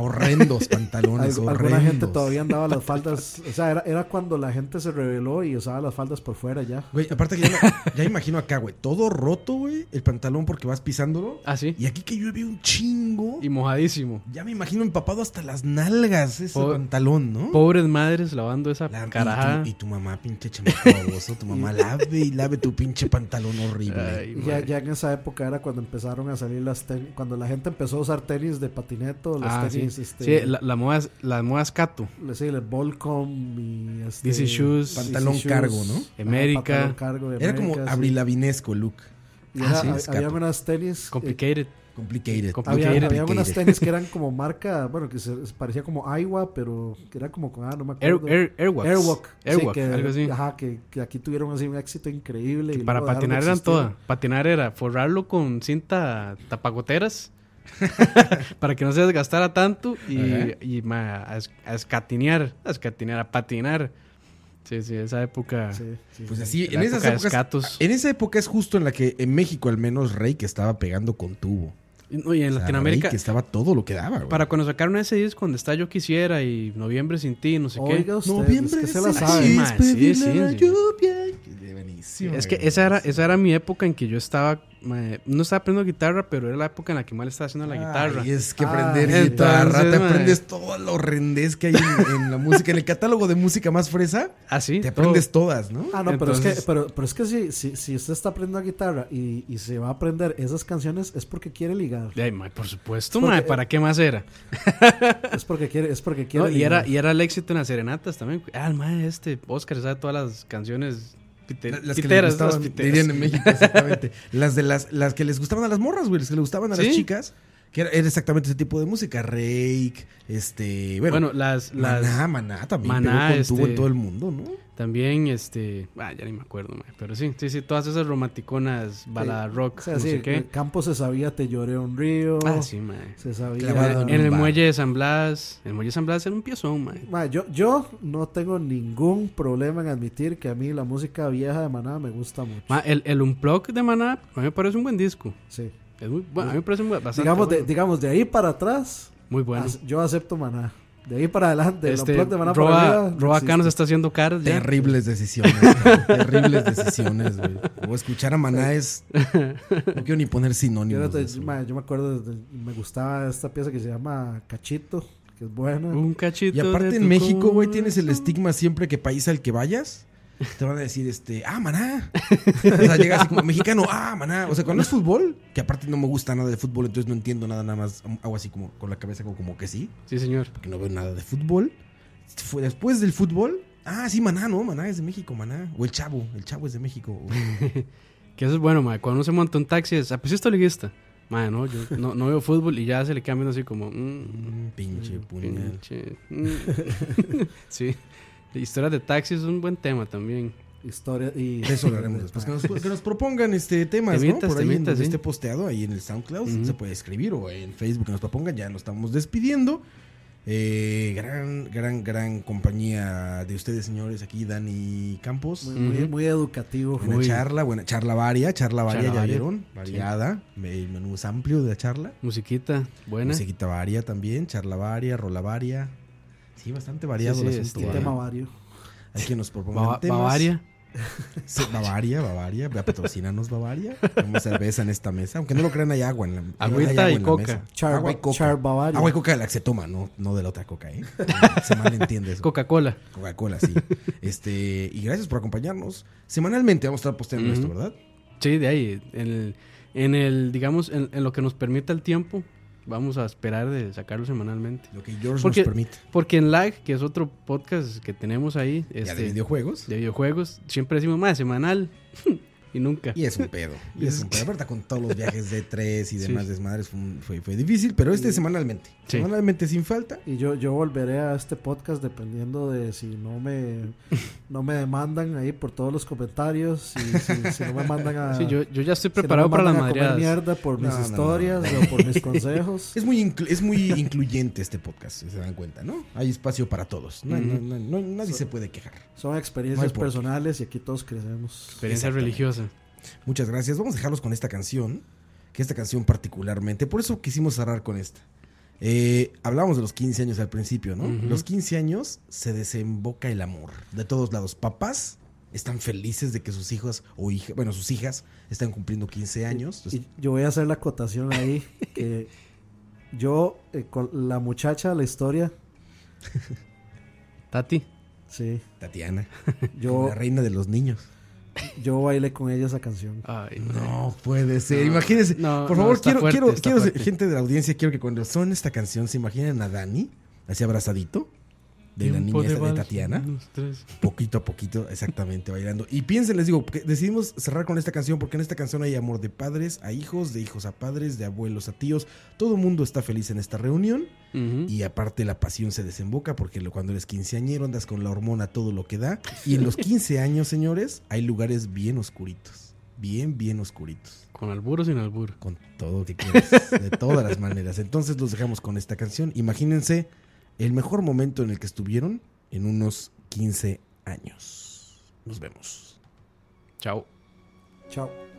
Horrendos pantalones, Algu- horrendos. alguna gente todavía andaba las faldas, o sea, era, era cuando la gente se rebeló y usaba las faldas por fuera ya. Güey, aparte que ya, me- ya imagino acá, güey. Todo roto, güey. El pantalón porque vas pisándolo. Ah, sí. Y aquí que llueve un chingo. Y mojadísimo. Ya me imagino empapado hasta las nalgas ese pantalón, ¿no? Pobres madres lavando esa La- y, tu, y tu mamá, pinche chamaco baboso. Tu mamá lave y lave tu pinche pantalón horrible. Ay, ya, ya en esa época era cuando empezaron a salir las tenis, cuando la gente empezó a usar tenis de patineto, los Ah, sí. Este, Sí, la, la moda, la moda Scato. sí, el Volcom y este, DC Shoes. Pantalón cargo, ¿no? América. pantalón cargo de Era como sí. abrilavinesco look. Y Ah, era- sí, había unas tenis. eh, Complicated. Complicated. Compli- había, había unas tenis que eran como marca, bueno, que se parecía como Aiwa, pero que era como con, ah, no me acuerdo. Air. Airwalk. Airwalk, que, algo así. Ajá, que, que aquí tuvieron así un éxito increíble. y Para patinar eran todas. Patinar era forrarlo con cinta tapagoteras para que no se desgastara tanto y, y ma, a, a escatinear, a escatinear, a patinar. Sí, sí, esa época. Sí, sí, Pues sí. así, en esas épocas. escatos. En esa época es justo en la que en México al menos Rey que estaba pegando con tubo. Y, no, y en O sea, Latinoamérica, Rey que estaba todo lo que daba, güey. para cuando sacaron ese disco donde está Yo Quisiera y Noviembre Sin Ti, no sé qué. Oiga usted, Noviembre es que se la es sabe. Sí, mae, sí, sí, sí. lluvia. Qué buenísimo, Es que esa era, esa era mi época en que yo estaba, no estaba aprendiendo guitarra, pero era la época en la que mal estaba haciendo la guitarra. Ay, es que Ah, aprender entonces, guitarra, te mae. aprendes todo lo horrendez que hay en, en la música. En el catálogo de música más fresa, Ah, sí, te todo. aprendes todas, ¿no? Ah, no, pero es que, pero, pero es que si, si, si usted está aprendiendo guitarra y, y se va a aprender esas canciones es porque quiere ligar. Ay, por supuesto, Porque- ¿para qué más era? Es porque quiere, es porque quiere No, y, ligar. era, y era el éxito en las serenatas también. Ah, el ma, este Oscar sabe todas las canciones pite- Las que les piteras, gustaban, las piteras. dirían en México, exactamente. las de las, las que les gustaban a las morras, güey, las que les gustaban a las Sí. chicas. Que era, era exactamente ese tipo de música. Rake, este. Bueno, Bueno, las, las Maná, Maná también. Maná, pegó con tubo este- en todo el mundo, ¿no? también, este, ah, ya ni me acuerdo, ma, pero sí, sí, sí, todas esas romanticonas, balada rock, O sea, no sí, sé qué. el campo se sabía Te lloré un río. Ah, sí, ma. Se sabía. Clavado En el muelle de San Blas, el muelle de San Blas era un piezón, ma. Ma, yo, yo no tengo ningún problema en admitir que a mí la música vieja de Maná me gusta mucho. Ma, el, el Unplug de Maná, a mí me parece un buen disco. Sí. Es muy, bueno, a mí me parece un buen- bastante Digamos de, bueno. digamos, de ahí para atrás, muy bueno. yo acepto Maná. De ahí para adelante, Este, el de Maná para Roa, arriba. nos está haciendo caras. ya. Terribles decisiones. cabrón, terribles decisiones, güey. O escuchar a Maná es. No quiero ni poner Yo, sinónimos. no de te- eso. ma, yo me acuerdo, de- me gustaba esta pieza que se llama Cachito, que es buena. Un cachito. Y aparte de en tu México, güey, tienes el estigma siempre que país al que vayas. Te van a decir, este, ah, maná. O sea, llega así como mexicano, ah, maná. O sea, cuando es fútbol, que aparte no me gusta nada de fútbol, entonces no entiendo nada, nada más. Hago así como con la cabeza, como, como que sí, Sí, señor. porque no veo nada de fútbol. Fue después del fútbol, ah, sí, maná, no, maná es de México, maná. O el chavo, el chavo es de México. Que eso es bueno, mae. Cuando uno se monta un taxi es, ah, pues sí estoy liguista. Mae, no, yo no, no veo fútbol y ya se le cambian así como... mm, Mm, pinche puñal. pinche, mm. sí. Historias de taxi es un buen tema también. Historia y De eso hablaremos después. Que nos, que nos propongan este temas, Temitas, ¿no? Por ahí en temitas, donde sí. esté posteado, ahí en el SoundCloud, Ujú. se puede escribir o en Facebook que nos propongan. Ya nos estamos despidiendo. Eh, gran, gran, gran compañía de ustedes, señores. Aquí Dani Campos. muy, muy- muy educativo. Buena Uy. charla, buena charla varia, charla varia, Charla ya varia. vieron, variada, el menú es amplio de la charla, Musiquita buena. musiquita varia también, charla varia, rola varia, sí, bastante variado Sí, el sí, asunto, este, tema vario. Hay que nos propongan Bava- temas. Bavaria. Sí, Bavaria, Bavaria, patrocinarnos Bavaria. Tenemos cerveza en esta mesa, aunque no lo crean hay agua en la Agüita hay agua y en la coca. mesa. Char, agua y coca. Char Bavaria. Agua y coca de la que se toma, no, no de la otra coca, ¿eh? Se malentiende eso. Coca-Cola. Coca-Cola, sí. Este, y gracias por acompañarnos. Semanalmente vamos a estar posteando Ujú. esto, ¿verdad? Sí, de ahí. En el, en el digamos, en, en lo que nos permita el tiempo, vamos a esperar de sacarlo semanalmente. Lo que George Porque- nos permite. Porque en Lag, que es otro podcast que tenemos ahí, Ya este, de videojuegos. de videojuegos, siempre decimos más semanal y nunca. Y es un pedo. Y es un pedo. Aparte, con todos los viajes de tres y Sí. demás desmadres fue, fue, fue difícil, pero este semanalmente. Sí. Semanalmente sin falta. Y yo, yo volveré a este podcast dependiendo de si no me no me demandan ahí por todos los comentarios. Y si, si no me mandan a. Sí, yo, yo ya estoy si no me preparado para las mandan a comer madreadas. mierda por mis No, no, no. historias o por mis consejos. Es muy, inclu- es muy incluyente este podcast, si se dan cuenta, ¿no? Hay espacio para todos. No, Ujú. no- no- no- nadie se puede quejar. Son experiencias personales y aquí todos crecemos. Experiencia religiosa. Muchas gracias. Vamos a dejarlos con esta canción. Que esta canción particularmente. Por eso quisimos cerrar con esta. Eh, hablábamos de los 15 años al principio, ¿no? Los 15 años se desemboca el amor. De todos lados. Papás están felices de que sus hijos o hijas, bueno, sus hijas están cumpliendo 15 años. Entonces, Y yo voy a hacer la acotación ahí. que yo, eh, con la muchacha, la historia, Tati. sí. Tatiana, Yo, la reina de los niños. Yo bailé con ella esa canción. Ay, No puede ser. No, Imagínense. no, por favor, quiero, fuerte, quiero, quiero gente de la audiencia, quiero que cuando son esta canción se imaginen a Dani, así abrazadito, de la niña de vals, Tatiana. poquito a poquito, exactamente, bailando. Y piensen, les digo, que decidimos cerrar con esta canción porque en esta canción hay amor de padres a hijos, de hijos a padres, de abuelos a tíos. Todo el mundo está feliz en esta reunión y aparte la pasión se desemboca porque cuando eres quinceañero andas con la hormona todo lo que da. Y en los 15 años, señores, hay lugares bien oscuritos, bien, bien oscuritos. Con albur o sin albur. Con todo lo que quieras, de todas las maneras. Entonces los dejamos con esta canción. Imagínense el mejor momento en el que estuvieron en unos 15 años. Nos vemos. Chao. Chao.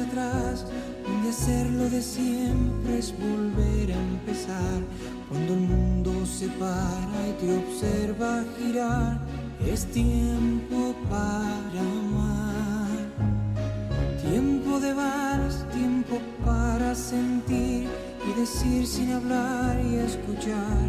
Atrás, donde hacerlo de siempre es volver a empezar. Cuando el mundo se para y te observa girar, es tiempo para amar. Tiempo de vals, tiempo para sentir y decir sin hablar y escuchar